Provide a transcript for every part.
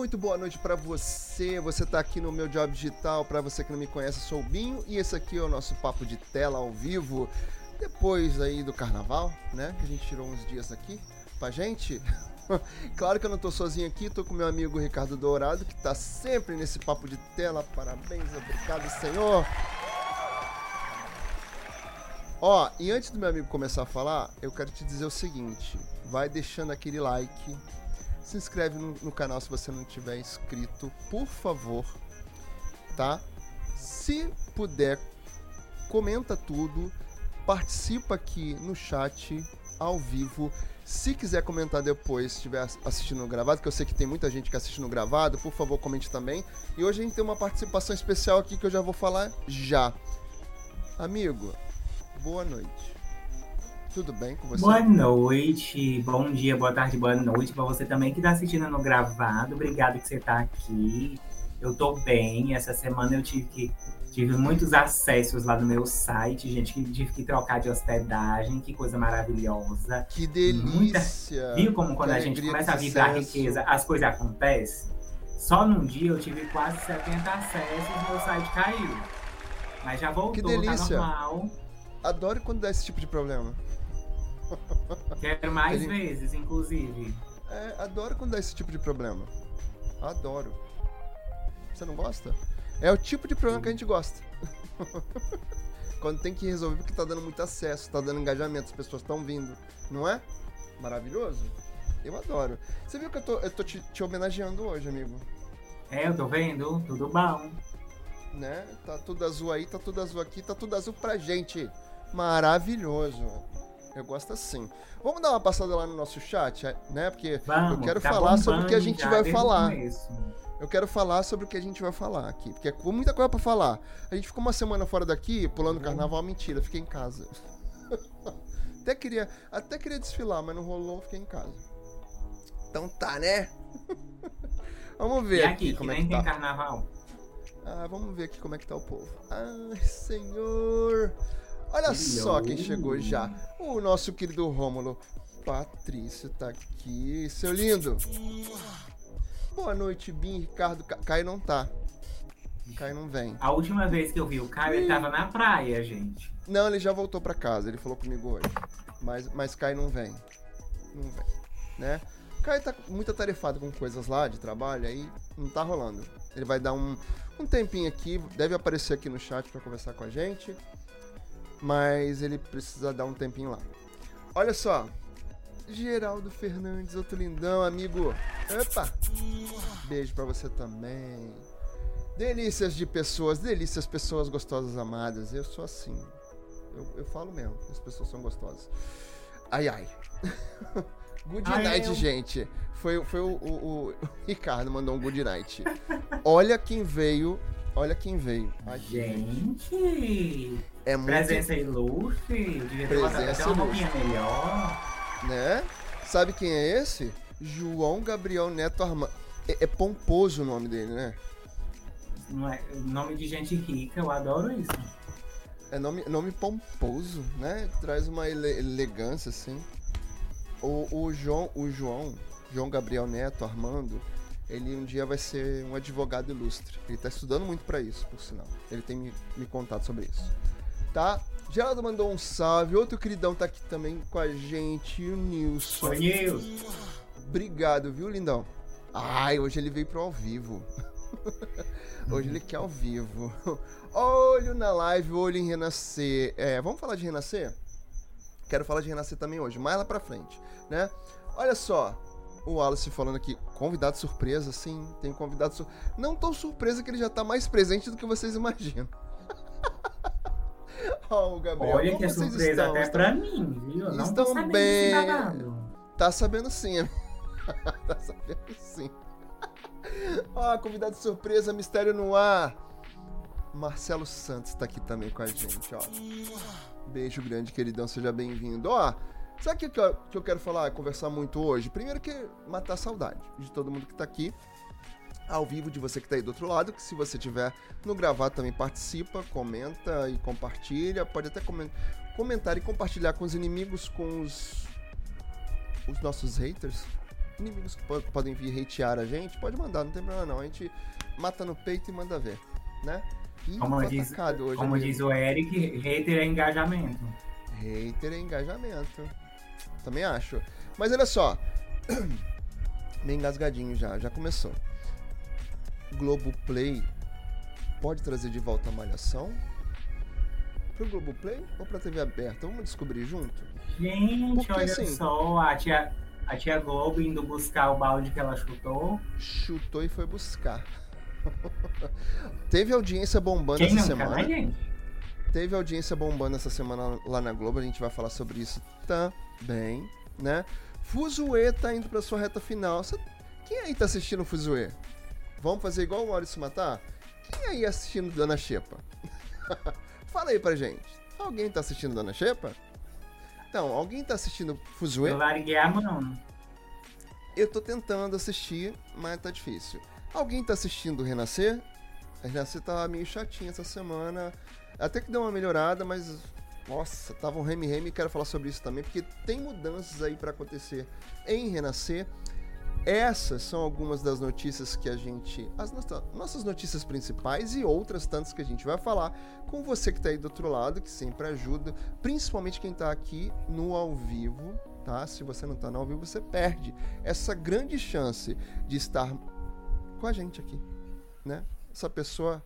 Muito boa noite para você. Você está aqui no meu Job Digital. Para você que não me conhece, sou o Binho e esse aqui é o nosso papo de tela ao vivo. Depois aí do carnaval, né? Que a gente tirou uns dias aqui pra gente. claro que eu não tô sozinho aqui, tô com meu amigo Ricardo Dourado, que tá sempre nesse papo de tela. Parabéns, obrigado, Senhor. Ó, e antes do meu amigo começar a falar, eu quero te dizer o seguinte: vai deixando aquele like, se inscreve no, no canal se você não tiver inscrito, por favor, tá? Se puder, comenta tudo, participa aqui no chat ao vivo. Se quiser comentar depois, se estiver assistindo gravado, que eu sei que tem muita gente que assiste no gravado, por favor, comente também. E hoje a gente tem uma participação especial aqui que eu já vou falar já. Amigo, boa noite. Tudo bem com você? Boa noite, bom dia, boa tarde, boa noite para você também que está assistindo no gravado. Obrigado que você está aqui. Eu estou bem. Essa semana eu tive que tive muitos acessos lá no meu site, gente, que tive que trocar de hospedagem, que coisa maravilhosa. Que delícia! Muita... Viu como quando a gente começa a vibrar riqueza, as coisas acontecem? Só num dia eu tive quase 70 acessos e meu site caiu. Mas já voltou, que delícia. tá normal. Adoro quando dá esse tipo de problema. Quero mais Ele... vezes, inclusive. É, adoro quando dá esse tipo de problema. Adoro. Você não gosta? É o tipo de problema que a gente gosta. quando tem que resolver porque tá dando muito acesso, tá dando engajamento, as pessoas estão vindo. Não é? Maravilhoso? Eu adoro. Você viu que eu tô, eu tô te, te homenageando hoje, amigo? É, eu tô vendo. Tudo bom. Né? Tá tudo azul aí, tá tudo azul aqui, tá tudo azul pra gente. Maravilhoso. Eu gosto assim. Vamos dar uma passada lá no nosso chat, né? Porque Vamos, eu quero tá falar sobre o que a gente vai falar. Eu quero falar sobre o que a gente vai falar aqui, porque é muita coisa para falar. A gente ficou uma semana fora daqui, pulando uhum. carnaval, mentira, fiquei em casa. até queria, até queria desfilar, mas não rolou, fiquei em casa. Então tá, né? vamos ver e aqui, aqui como é que tá. carnaval. Ah, vamos ver aqui como é que tá o povo. Ai, senhor. Olha só quem chegou já. O nosso querido Rômulo. Patrício tá aqui. Seu lindo. Boa noite, Bim, Ricardo. Caio não tá. Caio não vem. A última vez que eu vi o Caio, ele tava na praia, gente. Não, ele já voltou para casa. Ele falou comigo hoje. Mas, mas Caio não vem. Não vem. Né? Caio tá muito atarefado com coisas lá de trabalho, aí não tá rolando. Ele vai dar um, um tempinho aqui, deve aparecer aqui no chat para conversar com a gente mas ele precisa dar um tempinho lá. Olha só, Geraldo Fernandes, outro lindão, amigo. Opa! Beijo pra você também. Delícias de pessoas, delícias, pessoas gostosas, amadas. Eu sou assim. Eu, eu falo mesmo, as pessoas são gostosas. Ai, ai. good Ai, night, eu- gente. Foi, foi o, o- o Ricardo mandou um good night. Olha quem veio. Olha quem veio. Aqui. Gente, É muito. presença ilustre. Devia ter botado Presença até uma roupinha melhor. né? Sabe quem é esse? João Gabriel Neto Armando. É, é pomposo o nome dele, né? Não é, nome de gente rica, eu adoro isso. É nome, nome pomposo, né? Traz uma ele- elegância, assim. O, o João, o João, João Gabriel Neto Armando, ele um dia vai ser um advogado ilustre. Ele tá estudando muito pra isso, por sinal. Ele tem me, me contado sobre isso. Tá? Geraldo mandou um salve. Outro queridão tá aqui também com a gente, o Nilson. Oi, Nilson. Obrigado, viu, lindão? Ai, hoje ele veio pro ao vivo. hoje ele quer ao vivo. Olho na live, olho em renascer. É, vamos falar de renascer? Quero falar de renascer também hoje, mais lá pra frente, né? Olha só, o Wallace falando aqui, convidado surpresa, sim, tem convidado surpresa. Não tão surpresa que ele já tá mais presente do que vocês imaginam. Gabriel. Olha que é surpresa estão? até Estão- pra mim, viu? Não Estão sabendo bem. Tá sabendo sim. tá sabendo sim. Ó, convidado de surpresa, mistério no ar. Marcelo Santos tá aqui também com a gente, ó. Beijo grande, queridão, seja bem-vindo. Ó, sabe o que, eu- que eu quero falar, conversar muito hoje? Primeiro que matar a saudade de todo mundo que tá aqui. Ao vivo, de você que tá aí do outro lado, que se você tiver no gravado também participa, comenta e compartilha. Pode até comen- comentar e compartilhar com os inimigos, com os os nossos haters, inimigos que po- podem vir hatear a gente, pode mandar, não tem problema não. A gente mata no peito e manda ver, né? Ih, Como diz- hoje. Como amigo. diz o Eric, hater é engajamento. Hater é engajamento. Também acho. Mas olha só. Meio engasgadinho já, já começou. Globoplay pode trazer de volta a malhação? Pro Globoplay ou pra TV aberta? Vamos descobrir junto? Gente, Porque, olha assim- só, a tia, a tia Globo indo buscar o balde que ela chutou. Chutou e foi buscar. Teve audiência bombando Quem essa nunca, semana. né, gente? Teve audiência bombando essa semana lá na Globo, a gente vai falar sobre isso também, né? Fuzue tá indo pra sua reta final. Quem aí tá assistindo Fuzue? Vamos fazer igual o Maurício Matar? Quem aí assistindo Dona Xepa? Fala aí pra gente. Alguém tá assistindo Dona Xepa? Então, alguém tá assistindo Fuzue? Eu larguei a mão. Eu tô tentando assistir, mas tá difícil. Alguém tá assistindo Renascer? A Renascer tá meio chatinha essa semana. Até que deu uma melhorada, mas. Nossa, tava um reme-reme e quero falar sobre isso também, porque tem mudanças aí pra acontecer em Renascer. Essas são algumas das notícias que a gente. As nossa- nossas notícias principais e outras tantas que a gente vai falar com você que tá aí do outro lado, que sempre ajuda, principalmente quem tá aqui no ao vivo, tá? Se você não tá no ao vivo, você perde essa grande chance de estar com a gente aqui, né? Essa pessoa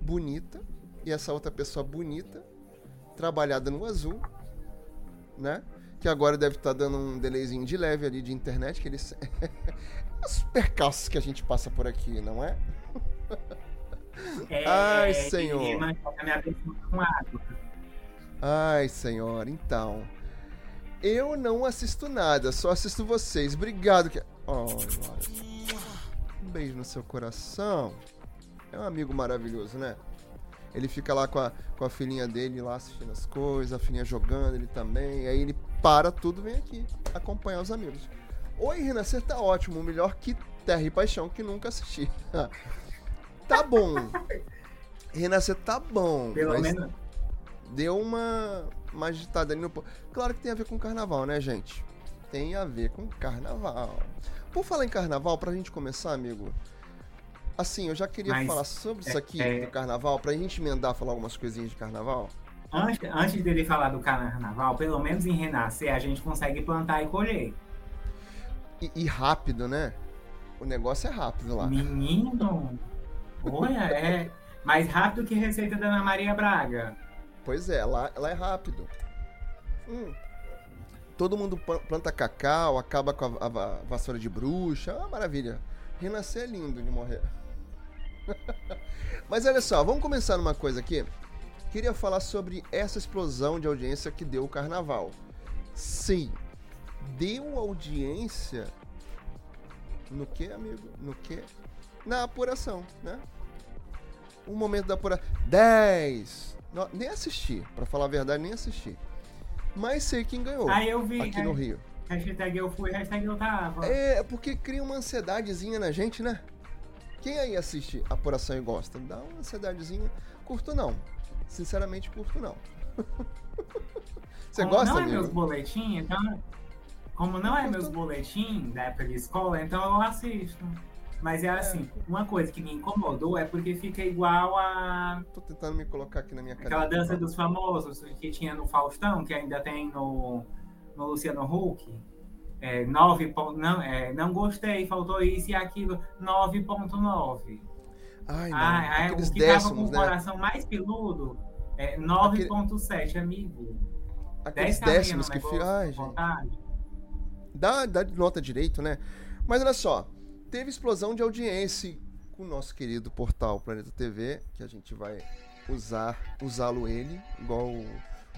bonita e essa outra pessoa bonita, trabalhada no azul, né? Que agora deve estar dando um delayzinho de leve ali de internet, que eles. Os percalços que a gente passa por aqui, não é? É, Ai, que senhor. Ai, senhora, então. Eu não assisto nada, só assisto vocês. Obrigado. Que... Oh, um beijo no seu coração. É um amigo maravilhoso, né? Ele fica lá com a, com a filhinha dele lá assistindo as coisas, a filhinha jogando, ele também. Aí ele para tudo, vem aqui acompanhar os amigos. Oi, Renascer tá ótimo, melhor que Terra e Paixão, que nunca assisti. tá bom. Renascer tá bom. Pelo menos. deu uma, uma agitada ali no. Claro que tem a ver com carnaval, né, gente? Tem a ver com carnaval. Por falar em carnaval, pra gente começar, amigo. Assim, eu já queria Mas, falar sobre isso é- aqui é- do carnaval, pra gente emendar falar algumas coisinhas de carnaval. Antes, antes dele falar do carnaval, pelo menos em Renascer, a gente consegue plantar e colher. E, e rápido, né? O negócio é rápido lá. Menino, olha, é mais rápido que receita da Ana Maria Braga. Pois é, lá, lá é rápido. Hum. Todo mundo planta cacau, acaba com a, a, a vassoura de bruxa. É uma maravilha. Renascer é lindo de morrer. Mas olha só, vamos começar numa coisa aqui. Queria falar sobre essa explosão de audiência que deu o carnaval. Sim, deu audiência no que, amigo? No que? Na apuração, né? O momento da apuração. 10! nem assisti, para falar a verdade, nem assisti. Mas sei quem ganhou. Ah, eu vi. Aqui no Rio. Hashtag eu fui, hashtag eu tava. É, porque cria uma ansiedadezinha na gente, né? Quem aí assiste apuração e gosta? Dá uma ansiedadezinha. Curto não. Sinceramente, curto não. Você Como gosta, não é amigo? meus boletins, então... Como não é meus boletins da época de escola, então eu assisto. Mas é assim, é. uma coisa que me incomodou é porque fica igual a. Tô tentando me colocar aqui na minha cara. Aquela dança dos famosos que tinha no Faustão, que ainda tem no, no Luciano Huck. É, 9 não, é, não gostei, faltou isso e aquilo, 9.9. Ai, não. Ah, é, o que décimos, tava com o né? coração mais peludo é 9.7, Aquele... amigo. Aqueles décimos que fica. Ai, gente. Dá, dá nota direito, né? Mas olha só, teve explosão de audiência com o nosso querido portal Planeta TV, que a gente vai usar, usá-lo ele, igual o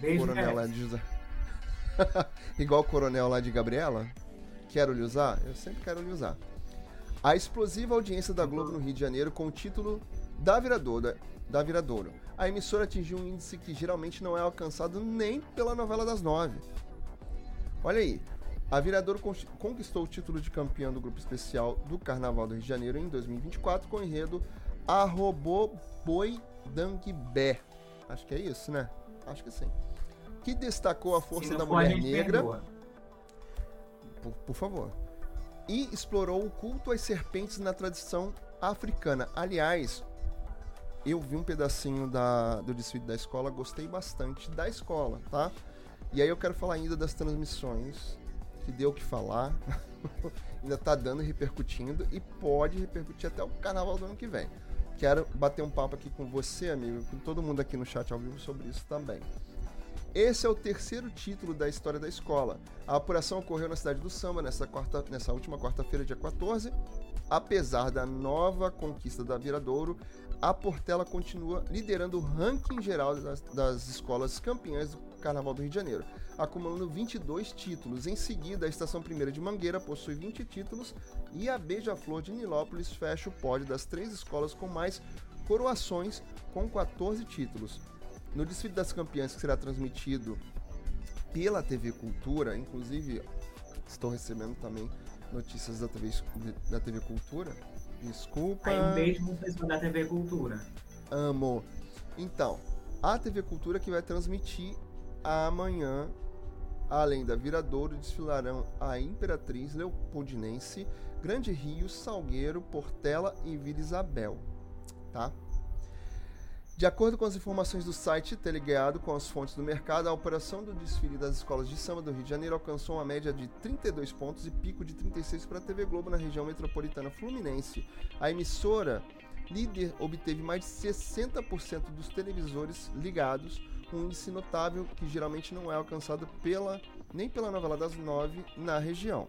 Beijo, coronel de igual o coronel lá de Gabriela. Quero lhe usar? Eu sempre quero lhe usar. A explosiva audiência da Globo no Rio de Janeiro com o título da Viradouro, da Viradouro. A emissora atingiu um índice que geralmente não é alcançado nem pela novela das nove. Olha aí, a Viradouro conquistou o título de campeã do grupo especial do Carnaval do Rio de Janeiro em 2024 com o enredo A Robô Boi Dangbé. Acho que é isso, né? Acho que sim. Que destacou a força da mulher negra. Por, por favor. E explorou o culto às serpentes na tradição africana. Aliás, eu vi um pedacinho da, do desfile da escola, gostei bastante da escola, tá? E aí eu quero falar ainda das transmissões que deu o que falar, ainda tá dando e repercutindo e pode repercutir até o carnaval do ano que vem. Quero bater um papo aqui com você, amigo, com todo mundo aqui no chat ao vivo sobre isso também. Esse é o terceiro título da história da escola. A apuração ocorreu na cidade do Samba nessa, quarta, nessa última quarta-feira, dia 14. Apesar da nova conquista da Viradouro, a Portela continua liderando o ranking geral das, das escolas campeãs do Carnaval do Rio de Janeiro acumulando 22 títulos. Em seguida, a Estação Primeira de Mangueira possui 20 títulos e a Beija-Flor de Nilópolis fecha o pódio das três escolas com mais coroações, com 14 títulos. No desfile das campeãs, que será transmitido pela TV Cultura, inclusive estou recebendo também notícias da TV, da TV Cultura. Desculpa. Aí um beijo pro pessoal da TV Cultura. Amo. Então, a TV Cultura que vai transmitir amanhã Além da Viradouro, desfilarão a Imperatriz Leopoldinense, Grande Rio, Salgueiro, Portela e Vila Isabel. Tá? De acordo com as informações do site teleguiado com as fontes do mercado, a operação do desfile das escolas de samba do Rio de Janeiro alcançou uma média de 32 pontos e pico de 36 para a TV Globo na região metropolitana fluminense. A emissora líder obteve mais de 60% dos televisores ligados, um índice notável que geralmente não é alcançado pela, nem pela novela das nove na região.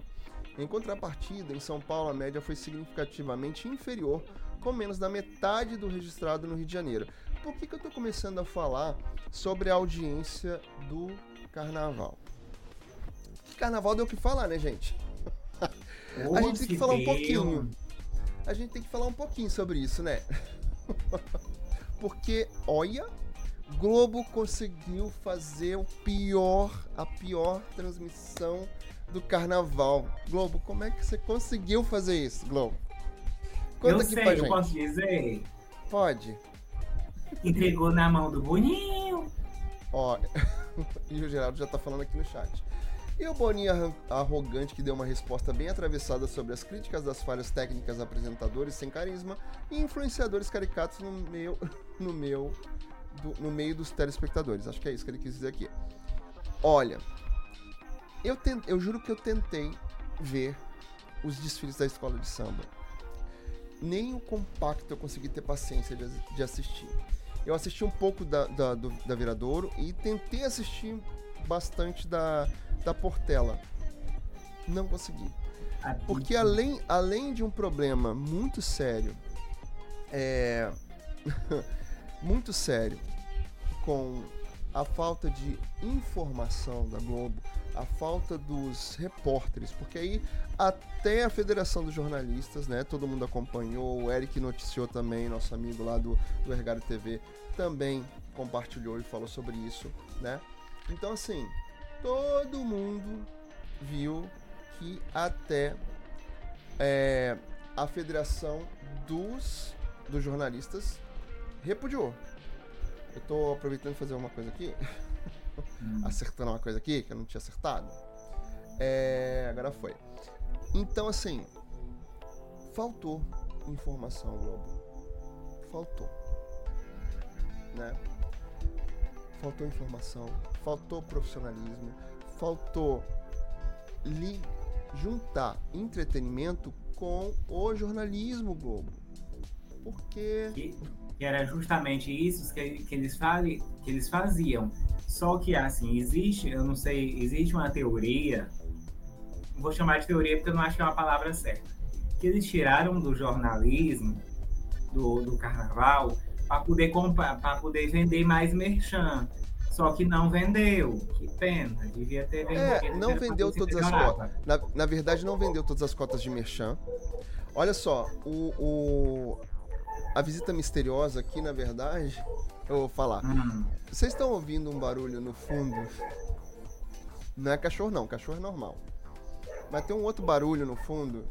Em contrapartida, em São Paulo a média foi significativamente inferior, com menos da metade do registrado no Rio de Janeiro. Por que, que eu estou começando a falar sobre a audiência do carnaval? Carnaval deu o que falar, né, gente? a gente tem que falar um pouquinho. A gente tem que falar um pouquinho sobre isso, né? Porque, olha, Globo conseguiu fazer o pior, a pior transmissão do carnaval. Globo, como é que você conseguiu fazer isso, Globo? Conta eu sei, eu posso dizer? Pode. Entregou na mão do Boninho. Ó, e o Geraldo já tá falando aqui no chat. E o Boninho arrogante que deu uma resposta bem atravessada sobre as críticas das falhas técnicas apresentadores sem carisma e influenciadores caricatos no meu, no meu do, no meio dos telespectadores. Acho que é isso que ele quis dizer aqui. Olha, eu, eu juro que eu tentei ver os desfiles da escola de samba. Nem o compacto eu consegui ter paciência de, de assistir. Eu assisti um pouco da, da, do, da Viradouro e tentei assistir bastante da, da Portela. Não consegui. Porque além, além de um problema muito sério, é, muito sério, com a falta de informação da Globo, a falta dos repórteres, porque aí até a Federação dos Jornalistas, né, todo mundo acompanhou, o Eric noticiou também, nosso amigo lá do, do Ergário TV, também compartilhou e falou sobre isso, né? Então assim, todo mundo viu que até é, a Federação dos, dos Jornalistas repudiou. Eu tô aproveitando fazer uma coisa aqui. Hum. Acertando uma coisa aqui que eu não tinha acertado. É, agora foi. Então, assim, faltou informação, Globo. Faltou. Né? Faltou informação, faltou profissionalismo, faltou li juntar entretenimento com o jornalismo Globo. Porque. Que, que era justamente isso que, que, eles fali, que eles faziam. Só que, assim, existe, eu não sei, existe uma teoria, vou chamar de teoria porque eu não acho que é uma palavra certa, que eles tiraram do jornalismo, do, do carnaval, para poder comprar, para poder vender mais merchan. Só que não vendeu. Que pena. Devia ter vendido. É, não vendeu todas as cotas. Na, na verdade, não vendeu todas as cotas de merchan. Olha só, o, o, a visita misteriosa aqui, na verdade, eu vou falar. Hum. Vocês estão ouvindo um barulho no fundo? Não é cachorro, não. Cachorro é normal. Mas tem um outro barulho no fundo.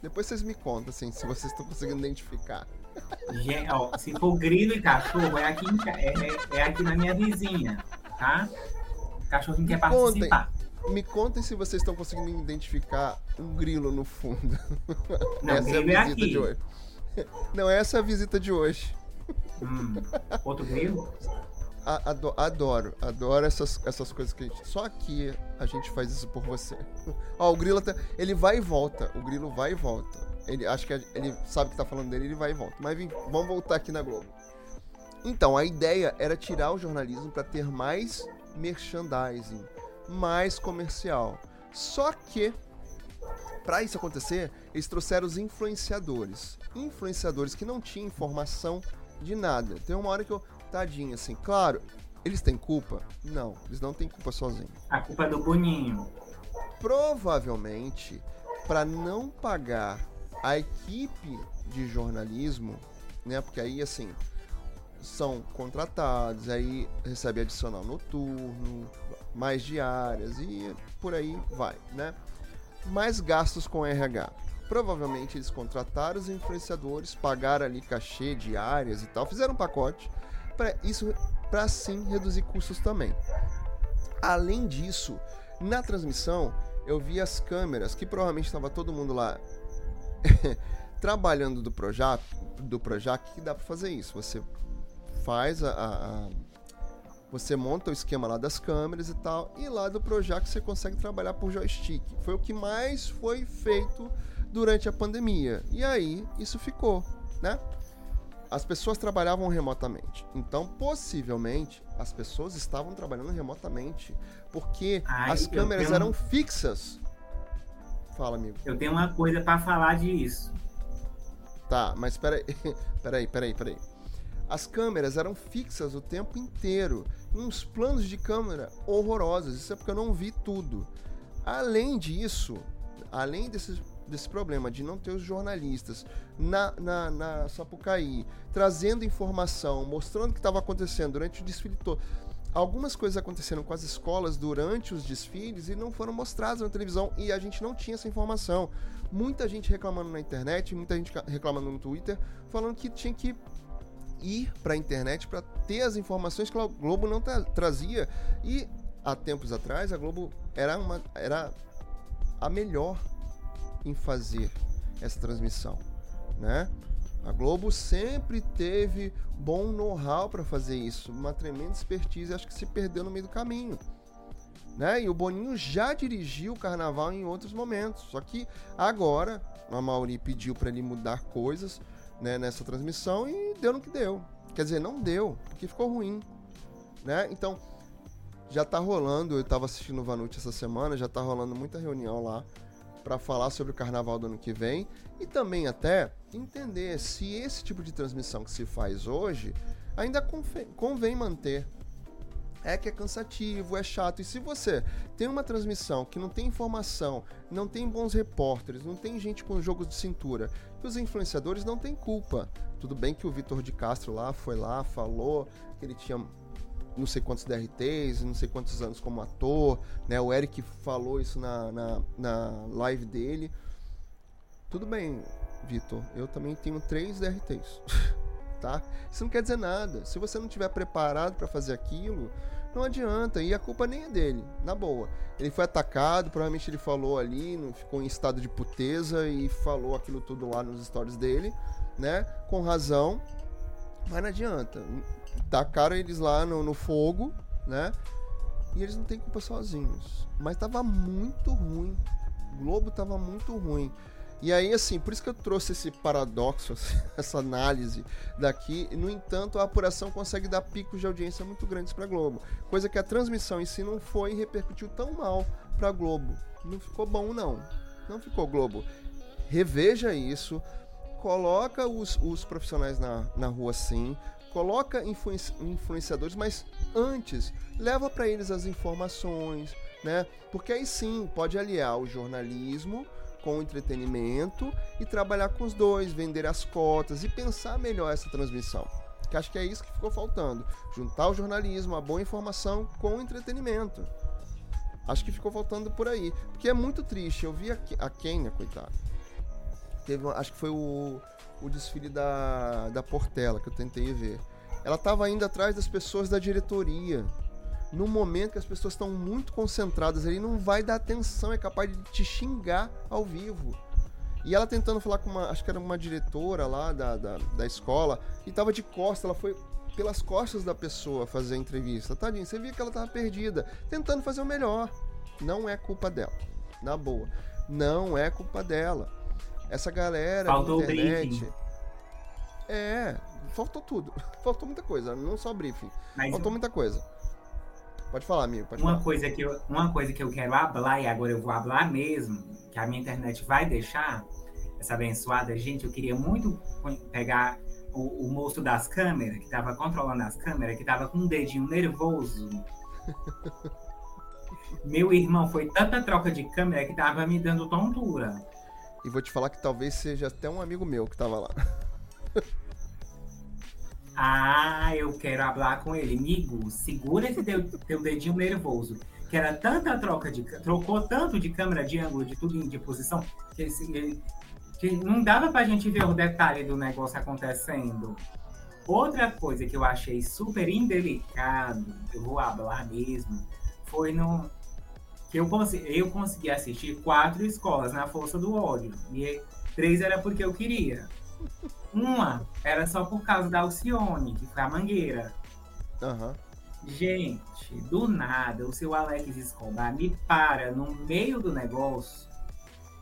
Depois vocês me contam, assim, se vocês estão conseguindo identificar. Gente, ó, se for grilo e cachorro, é aqui, é, é, é aqui na minha vizinha, tá? O cachorrinho quer participar. Contem, me contem se vocês estão conseguindo identificar um grilo no fundo. Não, essa é a é visita é de hoje. Não, essa é a visita de hoje. Hum, outro grilo? Adoro, adoro, adoro essas, essas coisas que a gente. Só aqui a gente faz isso por você. Ó, o grilo até. Ele vai e volta. O grilo vai e volta. Ele, acho que ele sabe que tá falando dele, ele vai e volta. Mas vamos voltar aqui na Globo. Então, a ideia era tirar o jornalismo para ter mais merchandising, mais comercial. Só que, para isso acontecer, eles trouxeram os influenciadores. Influenciadores que não tinham informação de nada. Tem uma hora que eu. Tadinho, assim. Claro, eles têm culpa? Não, eles não têm culpa sozinhos. A culpa é do Boninho. Provavelmente, para não pagar a equipe de jornalismo, né? Porque aí assim são contratados, aí recebe adicional noturno, mais diárias e por aí vai, né? Mais gastos com RH. Provavelmente eles contrataram os influenciadores, pagaram ali cachê diárias e tal, fizeram um pacote para isso para sim reduzir custos também. Além disso, na transmissão eu vi as câmeras que provavelmente estava todo mundo lá trabalhando do Projac, do Projac, que dá para fazer isso. Você faz a, a, você monta o esquema lá das câmeras e tal, e lá do Projac você consegue trabalhar por joystick. Foi o que mais foi feito durante a pandemia. E aí isso ficou, né? As pessoas trabalhavam remotamente. Então, possivelmente, as pessoas estavam trabalhando remotamente, porque Ai, as câmeras tenho... eram fixas Fala, amigo. Eu tenho uma coisa para falar disso. Tá, mas peraí, peraí, peraí, peraí. As câmeras eram fixas o tempo inteiro. Uns planos de câmera horrorosos. Isso é porque eu não vi tudo. Além disso, além desse, desse problema de não ter os jornalistas na, na, na Sapucaí trazendo informação, mostrando o que estava acontecendo durante o desfile todo algumas coisas aconteceram com as escolas durante os desfiles e não foram mostradas na televisão e a gente não tinha essa informação. Muita gente reclamando na internet, muita gente reclamando no Twitter, falando que tinha que ir para a internet para ter as informações que a Globo não tra trazia. E há tempos atrás a Globo era uma era a melhor em fazer essa transmissão, né? A Globo sempre teve bom know-how para fazer isso, uma tremenda expertise, acho que se perdeu no meio do caminho. Né? E o Boninho já dirigiu o carnaval em outros momentos, só que agora a Mauri pediu para ele mudar coisas né, nessa transmissão e deu no que deu. Quer dizer, não deu, porque ficou ruim. Né? Então, Já tá rolando, eu tava assistindo o Vanucci essa semana, já tá rolando muita reunião lá para falar sobre o carnaval do ano que vem e também até entender se esse tipo de transmissão que se faz hoje ainda convém manter. É que é cansativo, é chato. E se você tem uma transmissão que não tem informação, não tem bons repórteres, não tem gente com jogos de cintura, que os influenciadores não têm culpa. Tudo bem que o Vitor de Castro lá foi lá, falou que ele tinha não sei quantos DRTs, não sei quantos anos como ator, né? O Eric falou isso na, na, na live dele. Tudo bem, Vitor, eu também tenho três DRTs, tá? Isso não quer dizer nada. Se você não estiver preparado para fazer aquilo, não adianta. E a culpa nem é dele, na boa. Ele foi atacado, provavelmente ele falou ali, ficou em estado de puteza e falou aquilo tudo lá nos stories dele, né? Com razão. Mas não adianta tacaram eles lá no, no fogo, né? E eles não têm culpa sozinhos. Mas tava muito ruim. O Globo tava muito ruim. E aí, assim, por isso que eu trouxe esse paradoxo, essa análise daqui. No entanto, a apuração consegue dar picos de audiência muito grandes para Globo. Coisa que a transmissão em si não foi e repercutiu tão mal para Globo. Não ficou bom, não. Não ficou Globo. Reveja isso. Coloca os, os profissionais na, na rua sim coloca influenciadores, mas antes leva para eles as informações, né? Porque aí sim pode aliar o jornalismo com entretenimento e trabalhar com os dois, vender as cotas e pensar melhor essa transmissão. Que acho que é isso que ficou faltando, juntar o jornalismo, a boa informação com o entretenimento. Acho que ficou faltando por aí, porque é muito triste. Eu vi a, a Kenya, coitada. Teve, uma, acho que foi o o desfile da, da Portela, que eu tentei ver. Ela estava indo atrás das pessoas da diretoria. No momento que as pessoas estão muito concentradas ali, não vai dar atenção, é capaz de te xingar ao vivo. E ela tentando falar com uma, acho que era uma diretora lá da, da, da escola, e tava de costas, ela foi pelas costas da pessoa fazer a entrevista. Tadinho, você via que ela tava perdida, tentando fazer o melhor. Não é culpa dela, na boa. Não é culpa dela. Essa galera Faltou da internet. É, faltou tudo. Faltou muita coisa, não só briefing. Mas faltou muita coisa. Pode falar, amigo. Pode uma, falar. Coisa que eu, uma coisa que eu quero falar, e agora eu vou falar mesmo, que a minha internet vai deixar, essa abençoada. Gente, eu queria muito pegar o, o moço das câmeras, que estava controlando as câmeras, que estava com um dedinho nervoso. Meu irmão, foi tanta troca de câmera que tava me dando tontura. E vou te falar que talvez seja até um amigo meu que tava lá. ah, eu quero falar com ele. Amigo, segura esse teu, teu dedinho nervoso. Que era tanta troca de. Trocou tanto de câmera, de ângulo, de tudo de posição, que, que não dava pra gente ver o detalhe do negócio acontecendo. Outra coisa que eu achei super indelicado, eu vou falar mesmo, foi no, que eu, eu consegui assistir quatro escolas na Força do Ódio. E três era porque eu queria. Uma era só por causa da Alcione, que foi a Mangueira. Uhum. Gente, do nada, o seu Alex Escobar me para no meio do negócio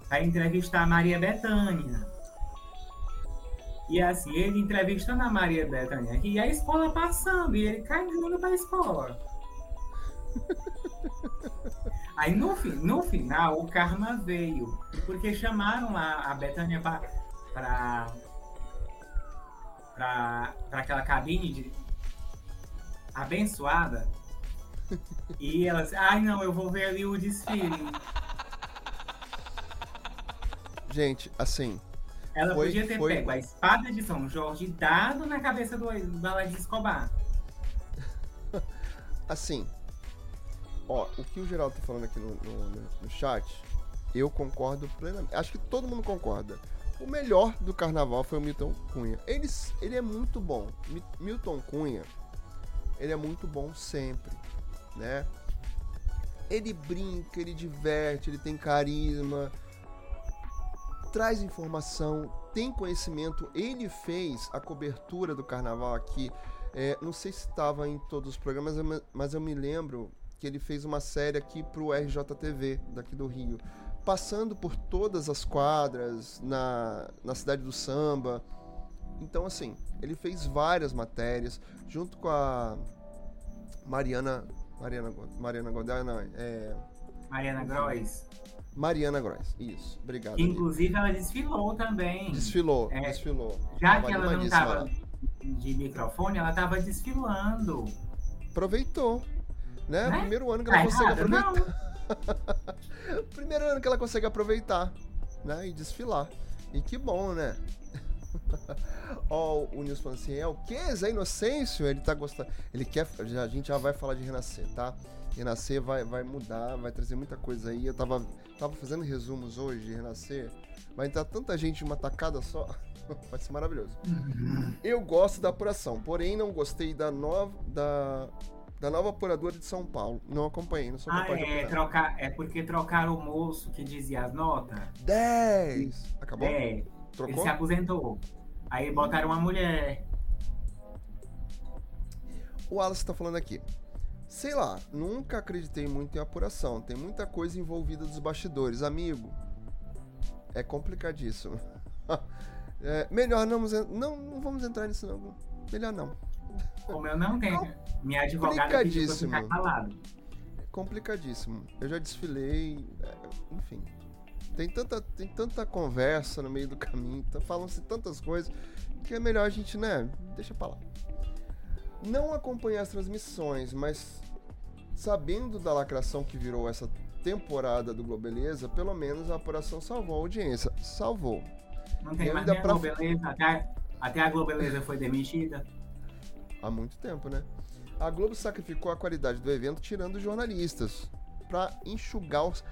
para entrevistar a Maria Bethânia. E assim, ele entrevistando a Maria Bethânia e a escola passando, e ele caindo para a escola. Aí no, no final o karma veio, porque chamaram a, a Betânia para para aquela cabine de abençoada. E ela disse, ai não, eu vou ver ali o desfile. Gente, assim. Ela foi, podia ter foi... pego a espada de São Jorge e dado na cabeça do, Alex Escobar. assim, Ó, o que o Geraldo tá falando aqui no, no, no chat, eu concordo plenamente. Acho que todo mundo concorda. O melhor do carnaval foi o Milton Cunha. Ele, ele é muito bom. Milton Cunha, ele é muito bom sempre, né? Ele brinca, ele diverte, ele tem carisma, traz informação, tem conhecimento. Ele fez a cobertura do carnaval aqui. É, não sei se estava em todos os programas, mas eu me lembro que ele fez uma série aqui pro RJTV, daqui do Rio, passando por todas as quadras na, na cidade do samba. Então, assim, ele fez várias matérias, junto com a Mariana Mariana, Mariana Godel, não, é... Mariana Gross. Mariana Gross, isso. Obrigado. Inclusive, ela desfilou também. Desfilou, é, desfilou. Já que ela não estava de microfone, ela estava desfilando. Aproveitou. Né? né? Primeiro ano que ela tá consegue aproveitar. Primeiro ano que ela consegue aproveitar, né? E desfilar. E que bom, né? Ó, oh, o Nilson falando assim, é o que? Zé Inocêncio? Ele tá gostando. Ele quer. A gente já vai falar de renascer, tá? Renascer vai, vai mudar, vai trazer muita coisa aí. Eu tava, tava fazendo resumos hoje de Renascer. Vai entrar tanta gente em uma tacada só. vai ser maravilhoso. Uhum. Eu gosto da apuração, porém não gostei da nova. Da, da nova apuradora de São Paulo. Não acompanhei, não sou capaz ah, é, trocar, é porque trocaram o moço que dizia as notas. 10! Acabou? É. Trocou? Ele se aposentou. Aí botaram uma mulher. O Wallace tá falando aqui. Sei lá, nunca acreditei muito em apuração. Tem muita coisa envolvida dos bastidores. Amigo, é complicadíssimo. é, melhor não, não, não vamos entrar nisso não. Melhor não. Como eu não tenho. Minha advogada pediu pra ficar calado. É complicadíssimo. Eu já desfilei, é, enfim. Tem tanta, tem tanta conversa no meio do caminho, tá, falam-se tantas coisas, que é melhor a gente, né? Deixa pra lá. Não acompanhar as transmissões, mas sabendo da lacração que virou essa temporada do Globeleza, pelo menos a apuração salvou a audiência. Salvou. Não tem mais pra... Globeleza, até, até a Globeleza foi demitida. Há muito tempo, né? A Globo sacrificou a qualidade do evento tirando jornalistas para enxugar os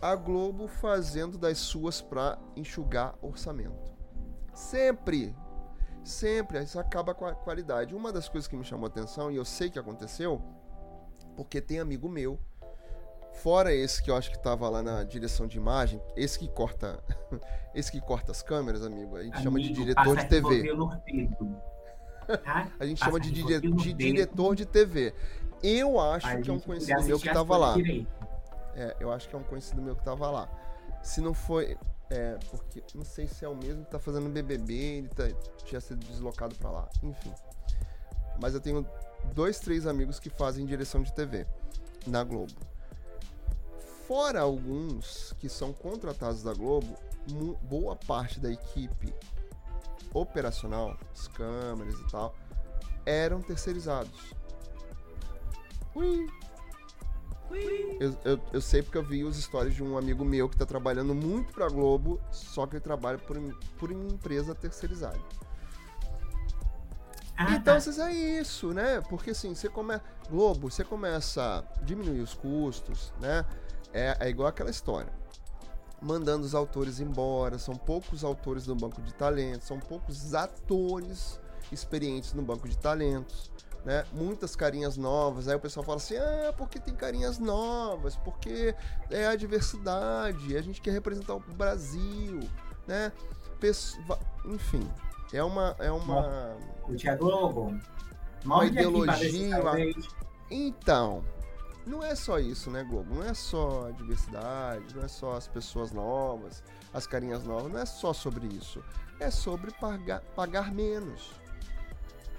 a Globo fazendo das suas para enxugar orçamento. Sempre, sempre isso acaba com a qualidade. Uma das coisas que me chamou a atenção e eu sei que aconteceu, porque tem amigo meu, fora esse que eu acho que estava lá na direção de imagem, esse que corta, esse que corta as câmeras, amigo, a gente amigo, chama de diretor de TV. Tá? a gente chama de, de diretor de TV. Eu acho que é um conhecido meu que estava lá. É, eu acho que é um conhecido meu que tava lá. Se não foi. É, porque não sei se é o mesmo que tá fazendo BBB, ele tá, tinha sido deslocado para lá. Enfim. Mas eu tenho dois, três amigos que fazem direção de TV na Globo. Fora alguns que são contratados da Globo, boa parte da equipe operacional, as câmeras e tal, eram terceirizados. Ui, eu, eu, eu, sei porque eu vi os stories de um amigo meu que tá trabalhando muito pra Globo, só que ele trabalha por, por uma empresa terceirizada. Ah, então, tá. vocês é isso, né? Porque assim, você começa. Globo, você começa a diminuir os custos, né? É, é igual aquela história. Mandando os autores embora, são poucos autores no banco de talentos, são poucos atores experientes no banco de talentos né? Muitas carinhas novas. Aí o pessoal fala assim: ah, porque tem carinhas novas, porque é a diversidade, a gente quer representar o Brasil, né? Enfim, é uma. É uma. O Tia Globo. Uma ideologia. Então, não é só isso, né, Globo? Não é só a diversidade, não é só as pessoas novas, as carinhas novas, não é só sobre isso. É sobre pagar, pagar menos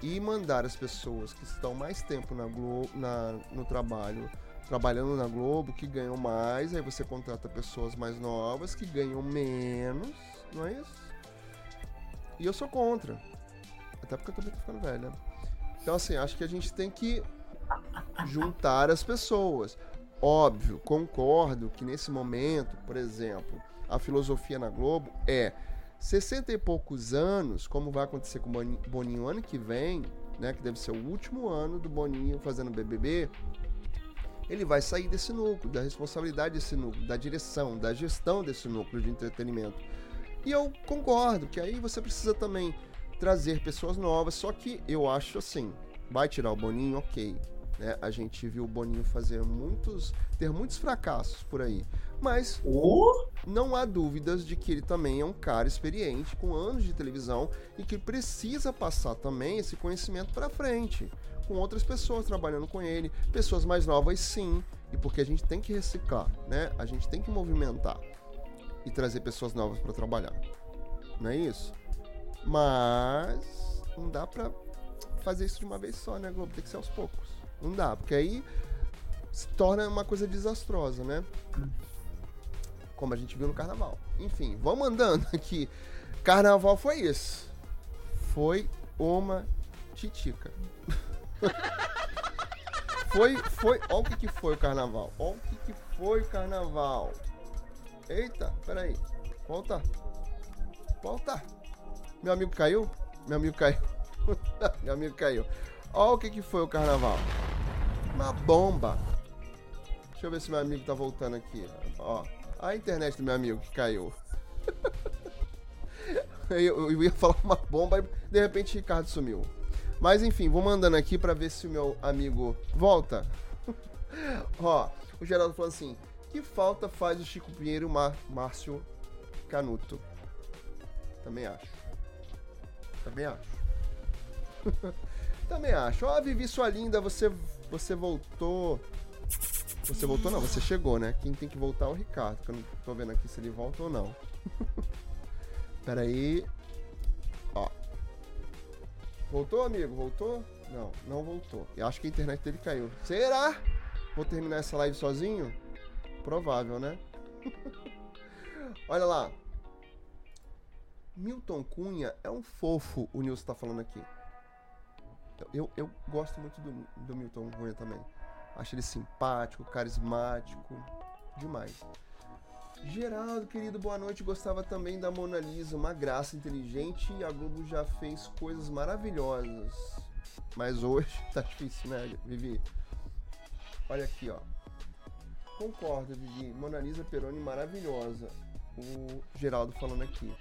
e mandar as pessoas que estão mais tempo na Globo, na, no trabalho, trabalhando na Globo, que ganham mais, aí você contrata pessoas mais novas que ganham menos, não é isso? E eu sou contra. Até porque eu também tô ficando velho, né? Então, assim, acho que a gente tem que juntar as pessoas. Óbvio, concordo que nesse momento, por exemplo, a filosofia na Globo é 60 e poucos anos, como vai acontecer com o Boninho ano que vem, né, que deve ser o último ano do Boninho fazendo BBB, ele vai sair desse núcleo, da responsabilidade desse núcleo, da direção, da gestão desse núcleo de entretenimento. E eu concordo que aí você precisa também trazer pessoas novas, só que eu acho assim, vai tirar o Boninho, ok. Né? A gente viu o Boninho fazer muitos, ter muitos fracassos por aí. Mas oh? não há dúvidas de que ele também é um cara experiente, com anos de televisão e que precisa passar também esse conhecimento para frente, com outras pessoas trabalhando com ele, pessoas mais novas sim, e porque a gente tem que reciclar, né? A gente tem que movimentar e trazer pessoas novas para trabalhar. Não é isso? Mas não dá para fazer isso de uma vez só, né, Globo? Tem que ser aos poucos. Não dá, porque aí se torna uma coisa desastrosa, né? Como a gente viu no carnaval. Enfim, vamos andando aqui. Carnaval foi isso. Foi uma titica. foi, foi. Olha o que, que foi o carnaval. Olha o que, que foi o carnaval. Eita, peraí. Volta. Volta. Meu amigo caiu? Meu amigo caiu. Meu amigo caiu. Olha o que, que foi o carnaval. Uma bomba. Deixa eu ver se meu amigo tá voltando aqui. Ó, a internet do meu amigo que caiu. eu, eu, ia falar uma bomba e de repente Ricardo sumiu. Mas enfim, vou mandando aqui para ver se o meu amigo volta. Ó, o Geraldo falou assim: que falta faz o Chico Pinheiro e Márcio Canuto? Também acho. Também acho. Também acho. Ó, oh, Vivi, sua linda, você, você voltou. Você voltou não, você chegou, né? Quem tem que voltar é o Ricardo, que eu não tô vendo aqui se ele volta ou não. Pera aí. Ó. Voltou, amigo? Voltou? Não, não voltou. Eu acho que a internet dele caiu. Será? Vou terminar essa live sozinho? Provável, né? Olha lá. Milton Cunha é um fofo, o Nilson tá falando aqui. Eu, eu gosto muito do, do Milton Cunha também. Acho ele simpático, carismático. Demais. Geraldo, querido, boa noite. Gostava também da Mona Lisa, uma graça inteligente e a Globo já fez coisas maravilhosas. Mas hoje tá difícil, né, Vivi? Olha aqui, ó. Concordo, Vivi. Mona Lisa Peroni maravilhosa. O Geraldo falando aqui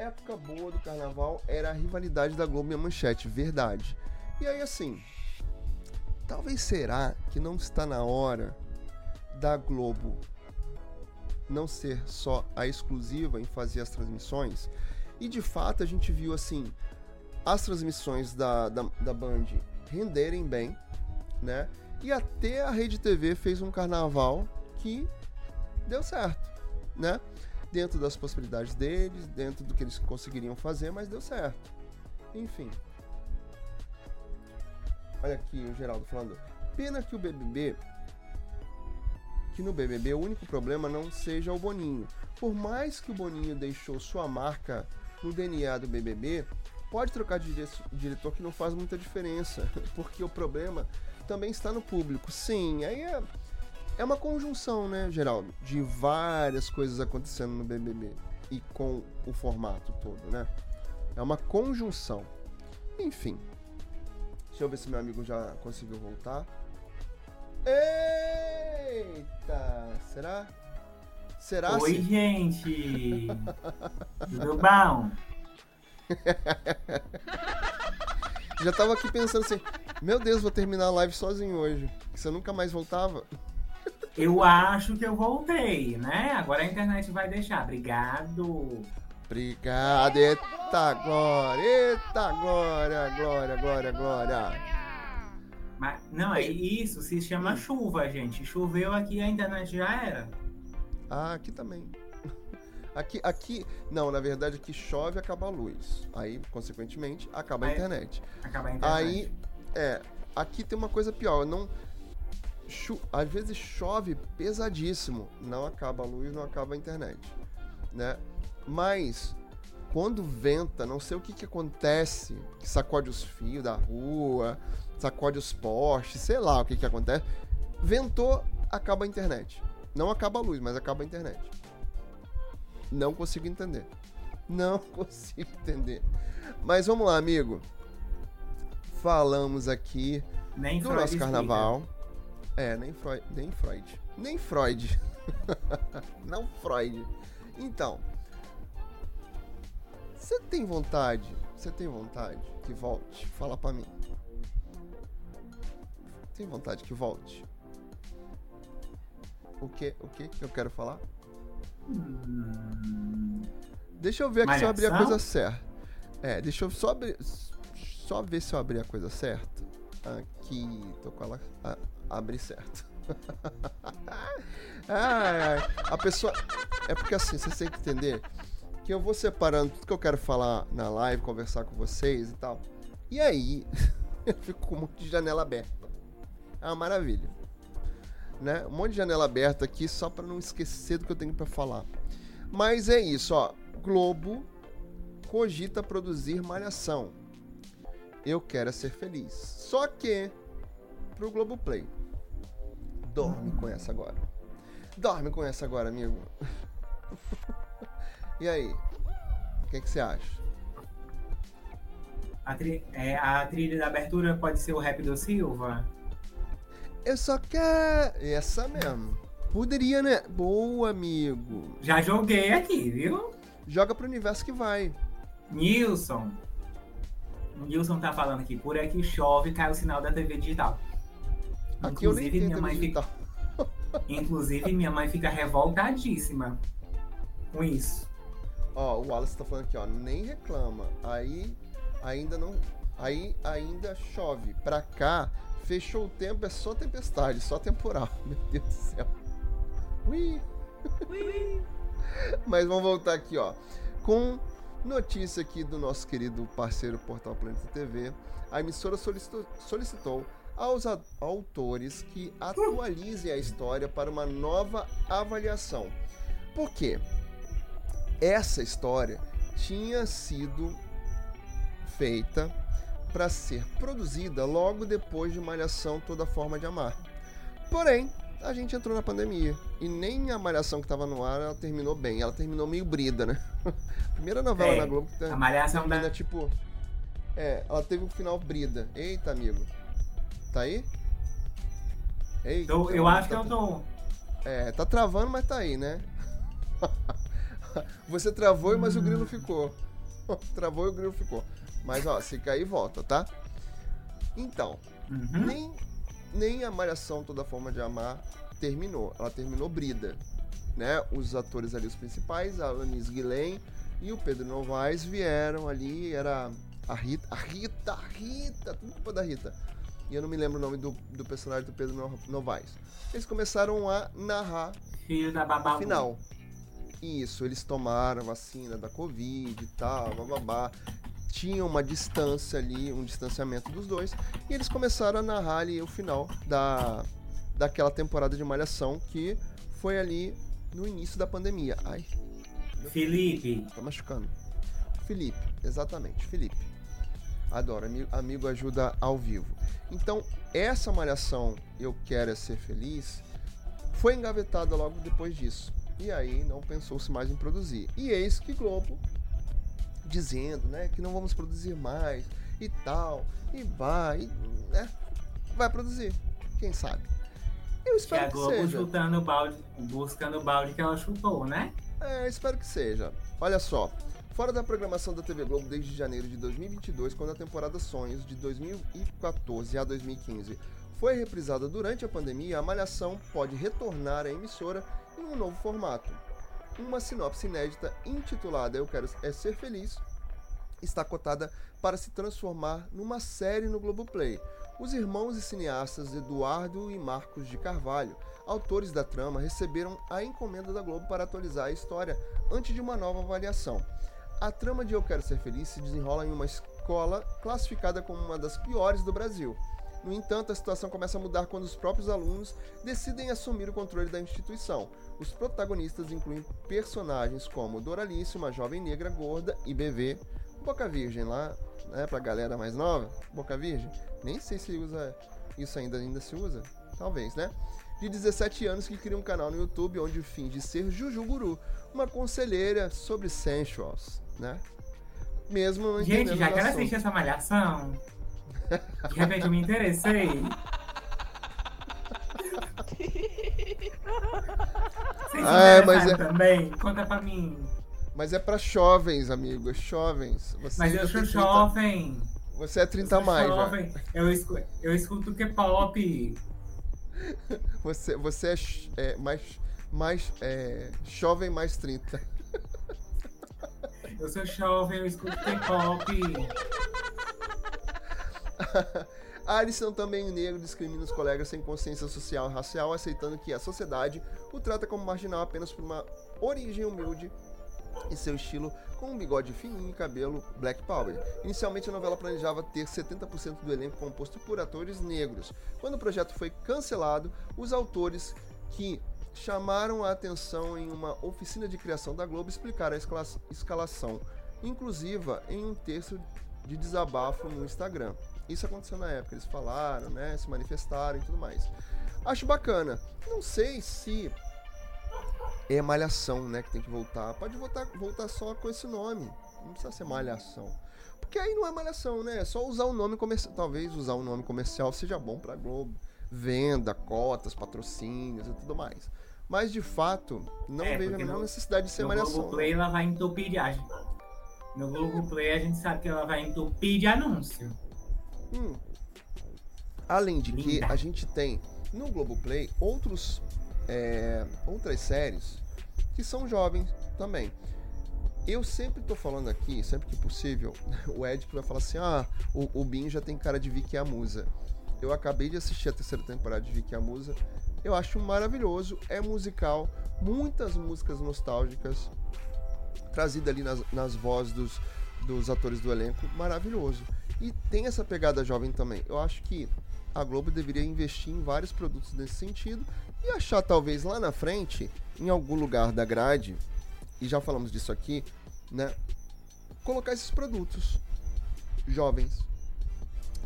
época boa do carnaval era a rivalidade da Globo e a Manchete, verdade. E aí assim, talvez será que não está na hora da Globo não ser só a exclusiva em fazer as transmissões? E de fato a gente viu assim as transmissões da, da, da Band renderem bem, né? E até a Rede TV fez um carnaval que deu certo, né? Dentro das possibilidades deles, dentro do que eles conseguiriam fazer, mas deu certo. Enfim. Olha aqui o Geraldo falando. Pena que o BBB que no BBB o único problema não seja o Boninho. Por mais que o Boninho deixou sua marca no DNA do BBB, pode trocar de diretor que não faz muita diferença, porque o problema também está no público. Sim, aí é é uma conjunção, né, Geraldo, de várias coisas acontecendo no BBB e com o formato todo, né? É uma conjunção. Enfim. Deixa eu ver se meu amigo já conseguiu voltar. Eita! Será? Será? Oi, se... gente! Tudo bom? já tava aqui pensando assim: Meu Deus, vou terminar a live sozinho hoje. Você nunca mais voltava. Eu acho que eu voltei, né? Agora a internet vai deixar. Obrigado. Obrigado. Eita glória, eita glória, glória, glória, glória. Mas, não, é isso se chama chuva, gente. Choveu aqui, a internet já era. Ah, aqui também. Aqui, aqui, não, na verdade aqui chove e acaba a luz. Aí, consequentemente, acaba a internet. Acaba a internet. Aí, é, aqui tem uma coisa pior. Eu não, às vezes chove pesadíssimo, não acaba a luz, não acaba a internet, né? Mas quando venta, não sei o que que acontece, que sacode os fios da rua, sacode os postes, sei lá o que que acontece. Ventou, acaba a internet. Não acaba a luz, mas acaba a internet. Não consigo entender. Não consigo entender. Mas vamos lá, amigo. Falamos aqui Nem do nosso carnaval. É, nem Freud. Nem Freud. Nem Freud. Não Freud. Então. Você tem vontade? Você tem vontade que volte? Fala pra mim. Tem vontade que volte? O que? O que que eu quero falar? Hum... Deixa eu ver aqui se eu abrir a coisa certa. É, deixa eu só abrir. Só ver se eu abrir a coisa certa. Aqui, tô com ela abre certo. ai, ai. A pessoa. É porque assim, você tem que entender que eu vou separando tudo que eu quero falar na live, conversar com vocês e tal. E aí, eu fico com um monte de janela aberta. É uma maravilha. né? Um monte de janela aberta aqui só para não esquecer do que eu tenho para falar. Mas é isso, ó. Globo cogita produzir Malhação. Eu quero ser feliz. Só que pro Globoplay. Dorme com essa agora. Dorme com essa agora, amigo. e aí? O que, que você acha? A, tri é, a trilha da abertura pode ser o rap do Silva? Eu só quero. Essa mesmo. Poderia, né? Boa, amigo. Já joguei aqui, viu? Joga pro universo que vai. Nilson. O Nilson tá falando aqui. Por aqui chove, cai o sinal da TV digital. Aqui Inclusive, minha mãe digital. fica. Inclusive, minha mãe fica revoltadíssima com isso. Ó, o Wallace tá falando aqui, ó. Nem reclama. Aí ainda não. Aí ainda chove. Pra cá, fechou o tempo, é só tempestade, só temporal. Meu Deus do céu. Ui. Ui. Mas vamos voltar aqui, ó. Com notícia aqui do nosso querido parceiro Portal Planeta TV, a emissora solicitou, solicitou aos autores que atualizem a história para uma nova avaliação. Por quê? Essa história tinha sido feita para ser produzida logo depois de Malhação Toda Forma de Amar. Porém, a gente entrou na pandemia e nem a Malhação que estava no ar ela terminou bem, ela terminou meio brida, né? Primeira novela é, na Globo que a Malhação termina da... tipo é, ela teve um final brida. Eita, amigo. Tá aí? Eita, eu, eu acho tá, que eu tô. É, tá travando, mas tá aí, né? Você travou, mas o grilo ficou. Travou e o grilo ficou. Mas ó, se cair, volta, tá? Então, uhum. nem, nem a Malhação Toda Forma de Amar terminou. Ela terminou brida. Né? Os atores ali, os principais, a Alanis Guilhem e o Pedro Novaes vieram ali. Era a Rita, a Rita, a Rita, tudo culpa da Rita. E eu não me lembro o nome do, do personagem do Pedro Novaes. Eles começaram a narrar Filho da final. Isso, eles tomaram a vacina da Covid e tal, bababá tinha uma distância ali, um distanciamento dos dois, e eles começaram a narrar ali o final da, daquela temporada de Malhação que foi ali no início da pandemia. Ai. Felipe. Tá machucando. Felipe, exatamente, Felipe. Adoro, amigo, ajuda ao vivo. Então, essa malhação Eu Quero é Ser Feliz foi engavetada logo depois disso. E aí não pensou-se mais em produzir. E eis que Globo dizendo, né, que não vamos produzir mais e tal, e vai, né, vai produzir, quem sabe. Eu espero que, a Globo que seja. chutando o balde, buscando o balde que ela chutou, né? É, espero que seja. Olha só, fora da programação da TV Globo desde janeiro de 2022, quando a temporada Sonhos de 2014 a 2015 foi reprisada durante a pandemia, a Malhação pode retornar à emissora em um novo formato uma sinopse inédita intitulada Eu Quero é Ser Feliz está cotada para se transformar numa série no Globoplay. Os irmãos e cineastas Eduardo e Marcos de Carvalho, autores da trama, receberam a encomenda da Globo para atualizar a história antes de uma nova avaliação. A trama de Eu Quero Ser Feliz se desenrola em uma escola classificada como uma das piores do Brasil. No entanto, a situação começa a mudar quando os próprios alunos decidem assumir o controle da instituição. Os protagonistas incluem personagens como Doralice, uma jovem negra gorda, e BV, Boca Virgem lá, né, pra galera mais nova, Boca Virgem. Nem sei se usa isso ainda, ainda se usa, talvez, né? De 17 anos que cria um canal no YouTube onde finge ser Juju Guru, uma conselheira sobre sensuals, né? Mesmo Gente, já quero assistir essa malhação. De repente eu me interessei. Vocês ah, é, mas é... também? Conta pra mim. Mas é pra jovens, amigo. Jovens. Você mas eu sou 30... jovem. Você é 30 a mais, jovem. Eu escuto, eu escuto K-pop. Você, você é, é mais, mais é, jovem mais 30. Eu sou jovem, eu escuto K-pop. Alisson, também negro, discrimina os colegas sem consciência social e racial, aceitando que a sociedade o trata como marginal apenas por uma origem humilde e seu estilo com um bigode fininho e cabelo black power. Inicialmente a novela planejava ter 70% do elenco composto por atores negros. Quando o projeto foi cancelado, os autores que chamaram a atenção em uma oficina de criação da Globo explicaram a escalação inclusiva em um texto de desabafo no Instagram. Isso aconteceu na época, eles falaram, né, se manifestaram e tudo mais. Acho bacana. Não sei se é Malhação, né, que tem que voltar. Pode voltar, voltar só com esse nome. Não precisa ser Malhação. Porque aí não é Malhação, né? É só usar o nome comercial. Talvez usar o nome comercial seja bom pra Globo. Venda, cotas, patrocínios e tudo mais. Mas de fato, não é, vejo a menor necessidade de ser no Malhação. No Play ela vai entupir de No Google Play a gente sabe que ela vai entupir de anúncio. Hum. Além de Linda. que a gente tem no Globoplay outros, é, outras séries que são jovens também. Eu sempre tô falando aqui, sempre que possível, o Ed vai falar assim: ah, o, o Bin já tem cara de Vicky a Musa. Eu acabei de assistir a terceira temporada de Vicky a Musa. Eu acho maravilhoso, é musical, muitas músicas nostálgicas, trazidas ali nas, nas vozes dos, dos atores do elenco, maravilhoso. E tem essa pegada jovem também. Eu acho que a Globo deveria investir em vários produtos nesse sentido e achar talvez lá na frente, em algum lugar da grade, e já falamos disso aqui, né? Colocar esses produtos jovens.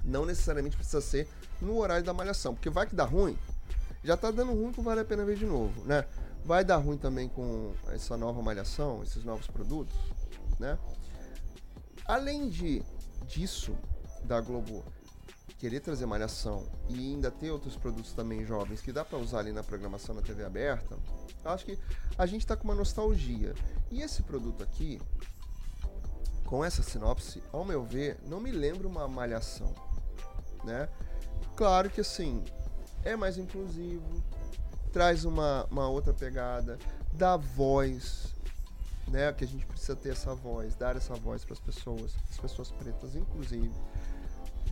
Não necessariamente precisa ser no horário da malhação, porque vai que dá ruim. Já tá dando ruim que vale a pena ver de novo, né? Vai dar ruim também com essa nova malhação, esses novos produtos, né? Além de disso, da Globo querer trazer malhação e ainda ter outros produtos também jovens que dá para usar ali na programação na TV aberta, acho que a gente está com uma nostalgia. E esse produto aqui, com essa sinopse, ao meu ver, não me lembra uma malhação, né? Claro que assim, é mais inclusivo, traz uma, uma outra pegada, dá voz, né? Que a gente precisa ter essa voz, dar essa voz para as pessoas, as pessoas pretas, inclusive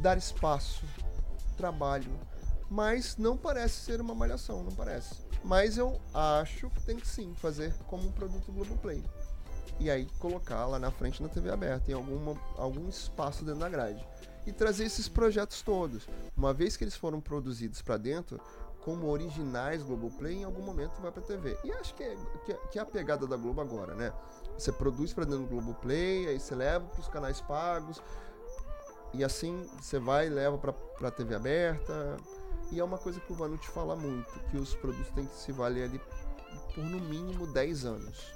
dar espaço, trabalho, mas não parece ser uma malhação, não parece. Mas eu acho que tem que sim fazer como um produto Globoplay. E aí colocar lá na frente na TV aberta, em alguma, algum espaço dentro da grade. E trazer esses projetos todos. Uma vez que eles foram produzidos para dentro, como originais Globoplay, em algum momento vai para TV. E acho que é, que é, que é a pegada da Globo agora, né? Você produz para dentro do Globoplay, aí você leva para os canais pagos, e assim você vai e leva para a TV aberta. E é uma coisa que o Vanu te fala muito, que os produtos têm que se valer ali por no mínimo 10 anos.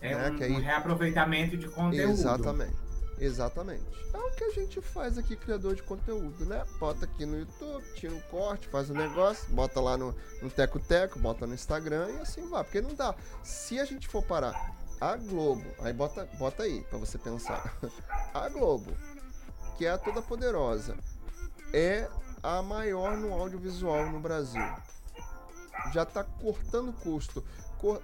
É né? um, aí... um, reaproveitamento de conteúdo. Exatamente. Exatamente. É o que a gente faz aqui, criador de conteúdo, né? Bota aqui no YouTube, tira um corte, faz um negócio, bota lá no, no Teco Teco, bota no Instagram e assim vai. Porque não dá. Se a gente for parar a Globo, aí bota, bota aí para você pensar. A Globo que é a Toda Poderosa, é a maior no audiovisual no Brasil. Já está cortando custo,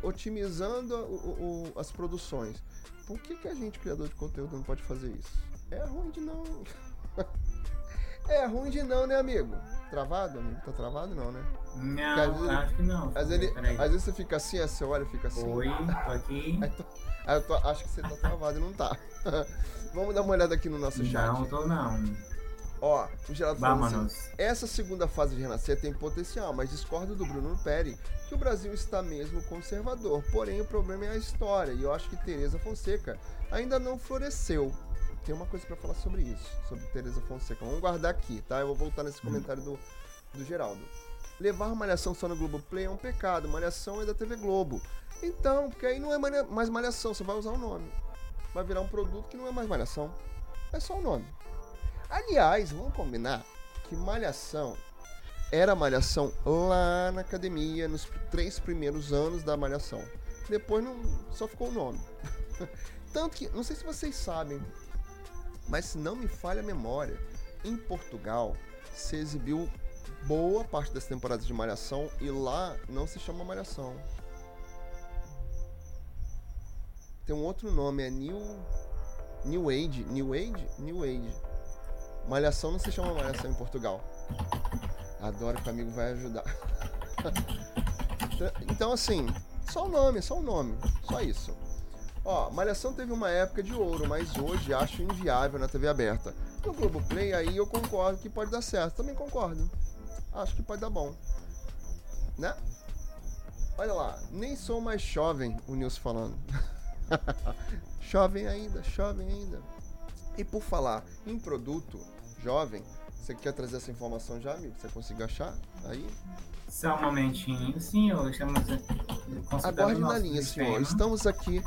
otimizando o, o, as produções. Por que, que a gente, criador de conteúdo, não pode fazer isso? É ruim de não. é ruim de não, né, amigo? Travado, amigo? Tá travado não, né? Não, vezes, acho que não. Às vezes, às vezes você fica assim, você olha e fica assim. Oi, tô aqui. Aí, tô, aí eu tô, acho que você tá travado e não tá. Vamos dar uma olhada aqui no nosso chat. Não, tô não. Ó, o Geraldo falou assim, essa segunda fase de renascer tem potencial, mas discordo do Bruno Peri que o Brasil está mesmo conservador. Porém, o problema é a história, e eu acho que Teresa Fonseca ainda não floresceu. Tem uma coisa para falar sobre isso, sobre Teresa Fonseca. Vamos guardar aqui, tá? Eu vou voltar nesse hum. comentário do, do Geraldo. Levar Malhação só no Globoplay é um pecado. Malhação é da TV Globo. Então, porque aí não é mais Malhação, você vai usar o nome vai virar um produto que não é mais malhação. É só o nome. Aliás, vamos combinar que malhação era malhação lá na academia, nos três primeiros anos da malhação. Depois não, só ficou o nome. Tanto que, não sei se vocês sabem, mas se não me falha a memória, em Portugal se exibiu boa parte das temporadas de Malhação e lá não se chama Malhação. Tem um outro nome, é New. New Age. New Age? New Age. Malhação não se chama Malhação em Portugal. Adoro que o amigo vai ajudar. então, assim, só o nome, só o nome. Só isso. Ó, Malhação teve uma época de ouro, mas hoje acho inviável na TV aberta. No Globoplay, aí eu concordo que pode dar certo. Também concordo. Acho que pode dar bom. Né? Olha lá, nem sou mais jovem, o Nilson falando. jovem ainda, jovem ainda. E por falar em produto jovem, você quer trazer essa informação já, amigo? Você conseguiu achar aí? Só um momentinho, senhor. Estamos Aguarde na linha, sistema. senhor. Estamos aqui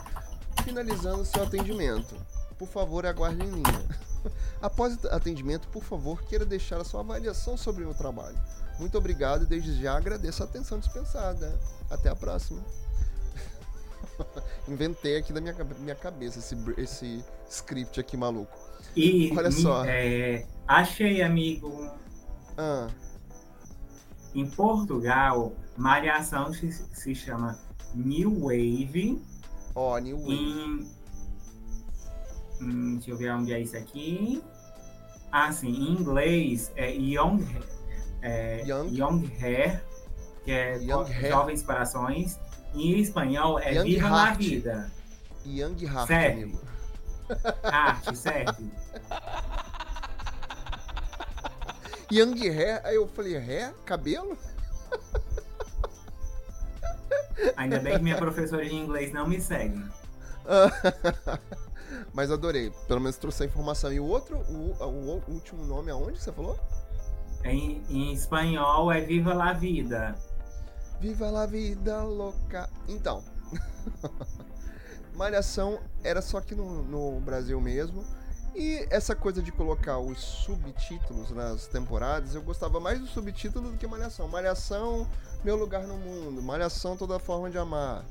finalizando o seu atendimento. Por favor, aguarde em linha. Após o atendimento, por favor, queira deixar a sua avaliação sobre o meu trabalho. Muito obrigado e desde já agradeço a atenção dispensada. Até a próxima. Inventei aqui da minha, minha cabeça esse, esse script aqui maluco. E olha só. É, achei, amigo. Ah. Em Portugal, Malhação se, se chama New Wave. Ó, oh, New Wave. Em, hum, deixa eu ver onde é isso aqui. Ah, sim. Em inglês é Young, é, Young. Young Hair, que é Young Jovens Corações. Em espanhol é Young Viva Heart. Vida. Young Heart, certo. amigo. Arte, certo. Young Hair, aí eu falei, hair? Cabelo? Ainda bem que minha professora de inglês não me segue. Mas adorei. Pelo menos trouxe a informação. E o outro, o, o último nome, aonde você falou? Em, em espanhol é Viva la Vida. Viva la vida louca. Então, Malhação era só aqui no, no Brasil mesmo. E essa coisa de colocar os subtítulos nas temporadas, eu gostava mais do subtítulo do que Malhação. Malhação, meu lugar no mundo. Malhação, toda forma de amar.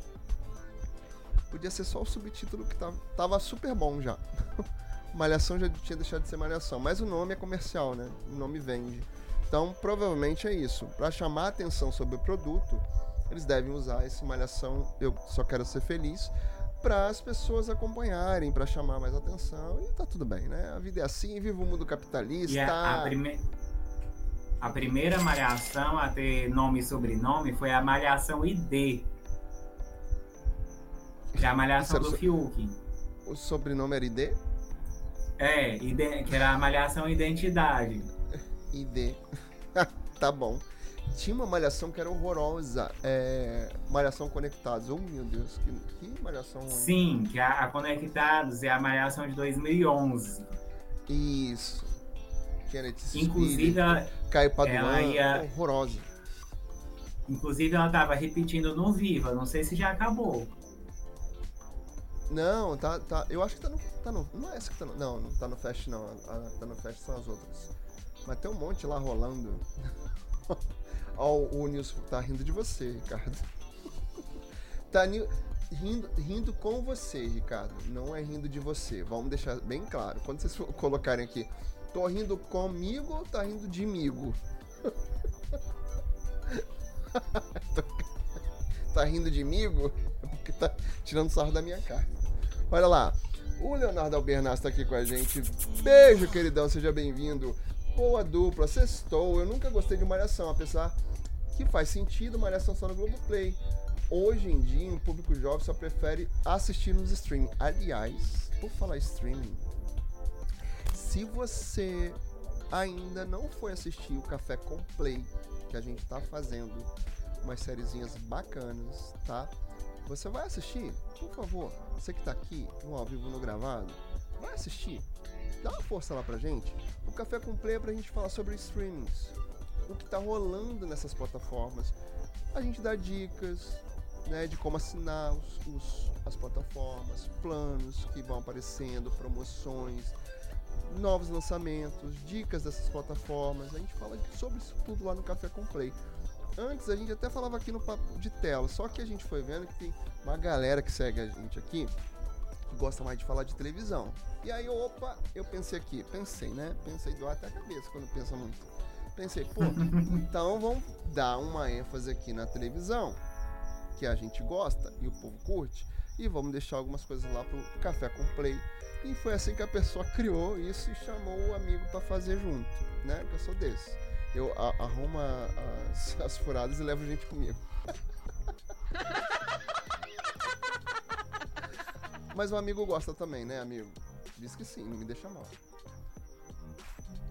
Podia ser só o subtítulo que tava, tava super bom já. Malhação já tinha deixado de ser Malhação. Mas o nome é comercial, né? O nome vende. Então, provavelmente é isso. Para chamar atenção sobre o produto, eles devem usar esse malhação Eu Só Quero Ser Feliz para as pessoas acompanharem, para chamar mais atenção. E tá tudo bem, né? A vida é assim, vive o mundo capitalista. E a, a, prime... a primeira malhação a ter nome e sobrenome foi a malhação ID. Que é a malhação do so... Fiuk. O sobrenome era ID? É, que era a malhação identidade. ID. tá bom. Tinha uma malhação que era horrorosa. É... Malhação Conectados. Oh, meu Deus, que, que malhação. Sim, que a, a Conectados é a malhação de 2011. Isso. Que era Inclusive, ela, Caio Paduan, ia... horrorosa. Inclusive, ela tava repetindo no Viva. Não sei se já acabou. Não, tá, tá. Eu acho que tá no. Tá no não é essa que tá no. Não, não tá no Fast, não. A, tá no Fast são as outras. Mas tem um monte lá rolando. Ó, o Nilson tá rindo de você, Ricardo. tá rindo, rindo com você, Ricardo. Não é rindo de você. Vamos deixar bem claro. Quando vocês colocarem aqui, tô rindo comigo ou tá rindo de migo? tá rindo de migo? Porque tá tirando sarro da minha cara. Olha lá. O Leonardo Albernaz tá aqui com a gente. Beijo, queridão. Seja bem-vindo boa dupla, sextou. Eu nunca gostei de Malhação, apesar que faz sentido Malhação só no Globoplay. Hoje em dia, o público jovem só prefere assistir nos streaming. Aliás, por falar streaming, se você ainda não foi assistir o Café com Play, que a gente tá fazendo umas sériezinhas bacanas, tá? Você vai assistir, por favor. Você que tá aqui, no ao vivo, no gravado, vai assistir dá uma força lá pra gente. O Café com Play é pra gente falar sobre streamings, o que tá rolando nessas plataformas. A gente dá dicas, né, de como assinar os, os, as plataformas, planos que vão aparecendo, promoções, novos lançamentos, dicas dessas plataformas. A gente fala sobre isso tudo lá no Café com Play. Antes a gente até falava aqui no papo de tela, só que a gente foi vendo que tem uma galera que segue a gente aqui que gosta mais de falar de televisão. E aí, opa, eu pensei aqui, pensei, né? Pensei do até a cabeça quando pensa muito. Pensei, pô, então vamos dar uma ênfase aqui na televisão, que a gente gosta e o povo curte, e vamos deixar algumas coisas lá pro Café com Play. E foi assim que a pessoa criou isso e chamou o amigo para fazer junto, né? Eu sou desse. Eu arrumo as, as furadas e levo gente comigo. Mas o amigo gosta também, né, amigo? Diz que sim, não me deixa mal.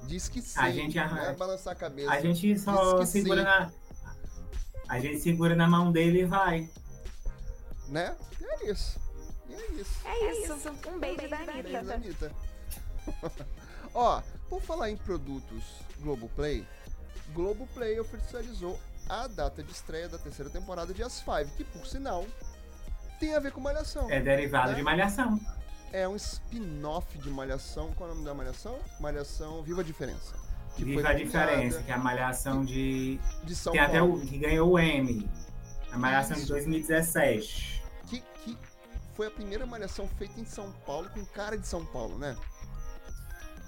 Diz que sim. A gente não arranca. é balançar a cabeça. A gente só segura sim. na. A gente segura na mão dele e vai. Né? E é isso. E é isso. É isso. Um beijo da Beijo da Anitta. Anitta. Ó, por falar em produtos Globoplay, Globoplay oficializou a data de estreia da terceira temporada de As Five, que por sinal tem a ver com Malhação. É derivado Né? de malhação. É um spin-off de Malhação. Qual é o nome da Malhação? Malhação Viva a Diferença. Que Viva a diferença, que é a malhação de. De São Tem até Paulo. o que ganhou o M. A malhação de Isso. 2017. Que, que foi a primeira Malhação feita em São Paulo com cara de São Paulo, né?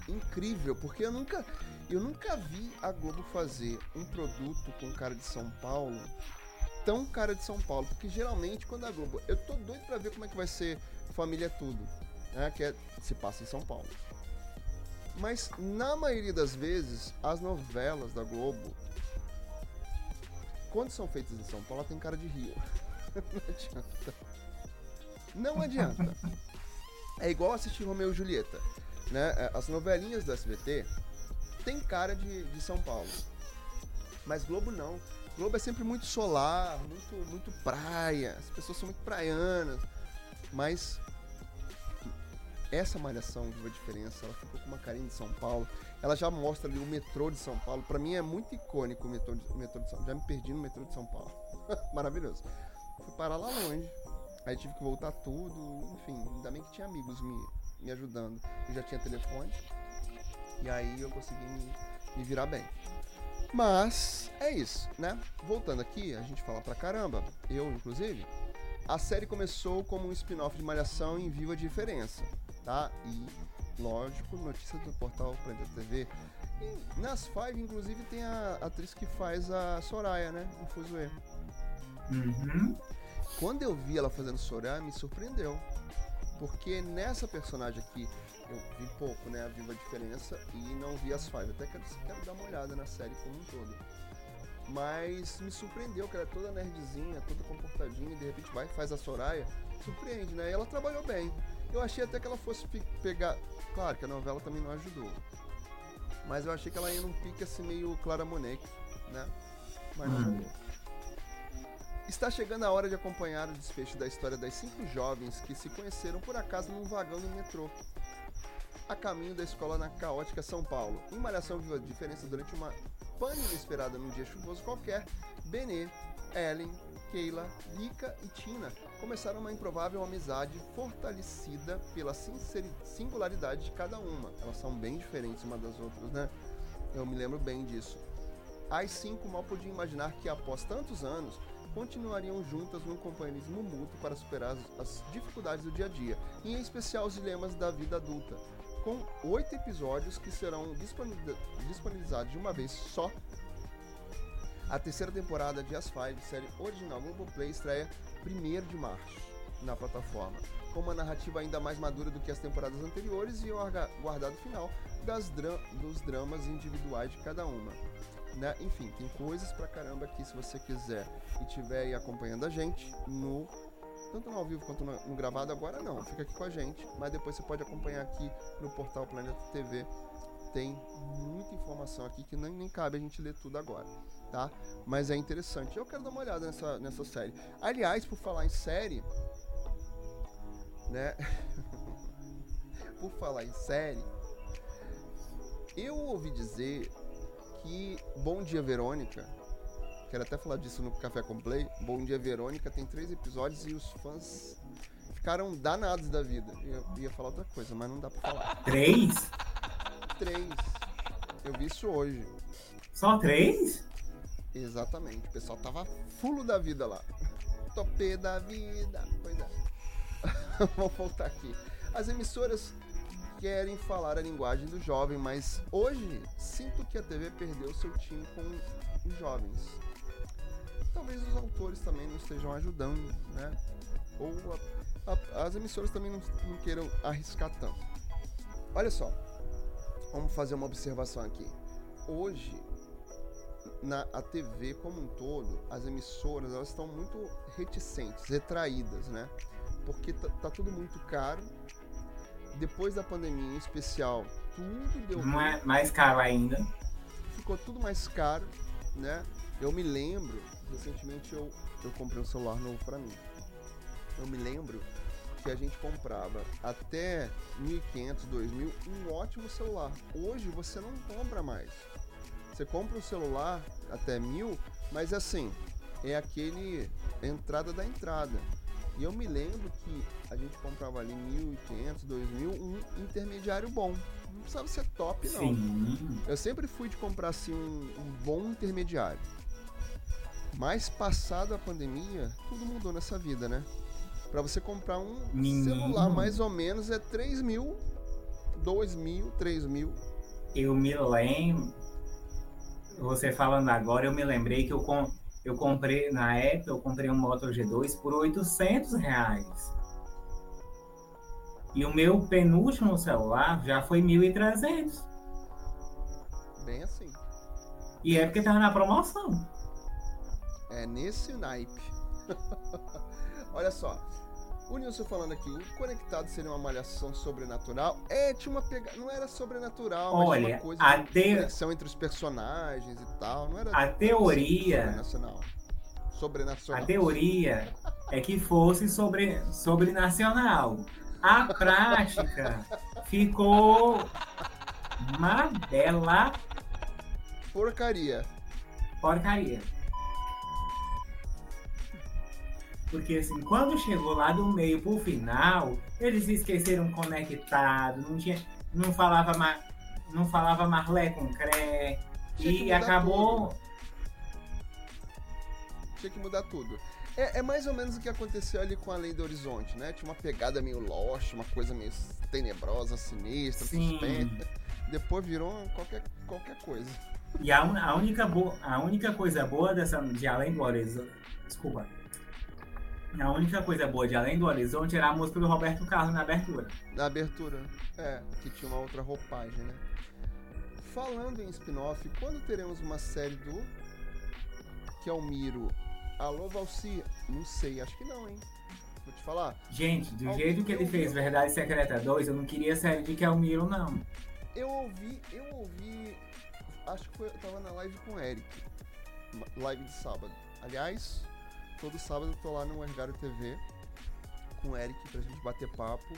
Incrível, porque eu nunca, eu nunca vi a Globo fazer um produto com cara de São Paulo tão cara de São Paulo, porque geralmente quando a Globo, eu tô doido pra ver como é que vai ser Família Tudo, né, que é, se passa em São Paulo. Mas na maioria das vezes, as novelas da Globo, quando são feitas em São Paulo, tem cara de Rio. Não adianta. Não adianta. É igual assistir Romeu e Julieta. Né? É, As novelinhas do SBT tem cara de, de São Paulo. Mas Globo não. Globo é sempre muito solar, muito, muito praia. As pessoas são muito praianas. Mas essa malhação viu a diferença. Ela ficou com uma carinha de São Paulo. Ela já mostra ali o metrô de São Paulo. Pra mim é muito icônico o metrô de, o metrô de São Paulo. Já me perdi no metrô de São Paulo. Maravilhoso. Fui parar lá longe. Aí tive que voltar tudo. Enfim, ainda bem que tinha amigos me, me ajudando. Eu já tinha telefone. E aí eu consegui me, me virar bem. Mas é isso, né? Voltando aqui, a gente fala pra caramba, eu inclusive. A série começou como um spin-off de Malhação em Viva a Diferença, tá? E, lógico, notícia do portal Planeta TV. E nas Five, inclusive, tem a atriz que faz a Soraya, né? Em Fuzue. Uhum. Quando eu vi ela fazendo Soraya, me surpreendeu. Porque nessa personagem aqui, eu vi pouco, né? A Viva a Diferença e não vi as Five. Até quero, quero dar uma olhada na série como um todo. Mas me surpreendeu que ela é toda nerdzinha, toda comportadinha, e de repente vai faz a Soraya. Surpreende, né? E ela trabalhou bem. Eu achei até que ela fosse pegar. Claro que a novela também não ajudou. Mas eu achei que ela ia num pique assim meio Clara Monet, né? Mas não Hum. jogou. Está chegando a hora de acompanhar o desfecho da história das cinco jovens que se conheceram por acaso num vagão no metrô. A caminho da escola na caótica São Paulo. Em Malhação Viva a Diferença, durante uma pane inesperada num dia chuvoso qualquer, Benê, Ellen, Keila, Lika e Tina começaram uma improvável amizade fortalecida pela singularidade de cada uma. Elas são bem diferentes uma das outras, né? Eu me lembro bem disso. As cinco mal podiam imaginar que, após tantos anos, continuariam juntas num companheirismo mútuo para superar as dificuldades do dia a dia, e em especial os dilemas da vida adulta. Com oito episódios que serão disponibil- disponibilizados de uma vez só, a terceira temporada de As Five, série original Globoplay, estreia 1 de março na plataforma, com uma narrativa ainda mais madura do que as temporadas anteriores e o guardado final das dra- dos dramas individuais de cada uma né? Enfim, tem coisas pra caramba aqui se você quiser e tiver aí acompanhando a gente no tanto no ao vivo quanto no, no gravado agora não, fica aqui com a gente, mas depois você pode acompanhar aqui no portal Planeta TV. Tem muita informação aqui que nem, nem cabe a gente ler tudo agora, tá? Mas é interessante. Eu quero dar uma olhada nessa, nessa série. Aliás, por falar em série, né? por falar em série, eu ouvi dizer que Bom Dia Verônica, quero até falar disso no Café com Play, Bom Dia Verônica tem três episódios e os fãs ficaram danados da vida. Eu ia falar outra coisa, mas não dá pra falar. Três? Três. Eu vi isso hoje. Só três? Exatamente. O pessoal tava fulo da vida lá. Topê da vida. Pois é. Vamos voltar aqui. As emissoras querem falar a linguagem do jovem, mas hoje sinto que a TV perdeu seu time com os jovens. Talvez os autores também não estejam ajudando, né? Ou a- a- as emissoras também não, não queiram arriscar tanto. Olha só, vamos fazer uma observação aqui. Hoje, na a TV como um todo, as emissoras elas estão muito reticentes, retraídas, né? porque tá, tá tudo muito caro. Depois da pandemia, em especial, tudo deu é mais caro ainda. ficou tudo mais caro, né? Eu me lembro, recentemente eu, eu comprei um celular novo pra mim. Eu me lembro que a gente comprava até 1.500, 2.000 um ótimo celular. Hoje você não compra mais. Você compra um celular até mil, mas assim, é aquele entrada da entrada. E eu me lembro que a gente comprava ali 1.500, 2.000, um intermediário bom. Não precisava ser top, não. Sim. Eu sempre fui de comprar assim um, um bom intermediário. Mas passado a pandemia, tudo mudou nessa vida, né? Pra você comprar um Menino. celular mais ou menos é 3 mil, 2 mil, 3 mil. Eu me lembro. Você falando agora, eu me lembrei que eu, com, eu comprei, na época, eu comprei um Moto G2 por 800 reais. E o meu penúltimo celular já foi 1.300. Bem assim. E é porque tava na promoção. É nesse naipe. Olha só. O Nilson falando aqui, o conectado seria uma malhação sobrenatural. É, tinha uma pegada. Não era sobrenatural, mas Olha, uma coisa a de te- conexão entre os personagens e tal. Não era A teoria, sobrenacional. Sobrenacional. a teoria é que fosse sobre, sobrenacional. A prática ficou uma bela Porcaria. porcaria. Porque assim, quando chegou lá do meio pro final, eles se esqueceram conectado, não tinha, não falava mais, não falava marlé com cré Tinha e acabou Tinha que mudar tudo. É, é mais ou menos o que aconteceu ali com a Lei do Horizonte, né? Tinha uma pegada meio Lost, uma coisa meio tenebrosa, sinistra, Sim. suspensa. Depois virou qualquer, qualquer coisa. E a, un- a única bo- a única coisa boa dessa de Além do Horizonte, desculpa. A única coisa boa de Além do Horizonte era a música do Roberto Carlos na abertura. Na abertura, é, que tinha uma outra roupagem, né? Falando em spin-off, quando teremos uma série do Kelmiro? Alô, Valci? Não sei, acho que não, hein? Vou te falar. Gente, do Alguém jeito que ele fez Verdade Secreta 2, eu não queria série de Kelmiro, não. Eu ouvi, eu ouvi. Acho que foi, eu tava na live com o Eric. Live de sábado. Aliás, todo sábado eu tô lá no Ergário TV com o Eric pra gente bater papo.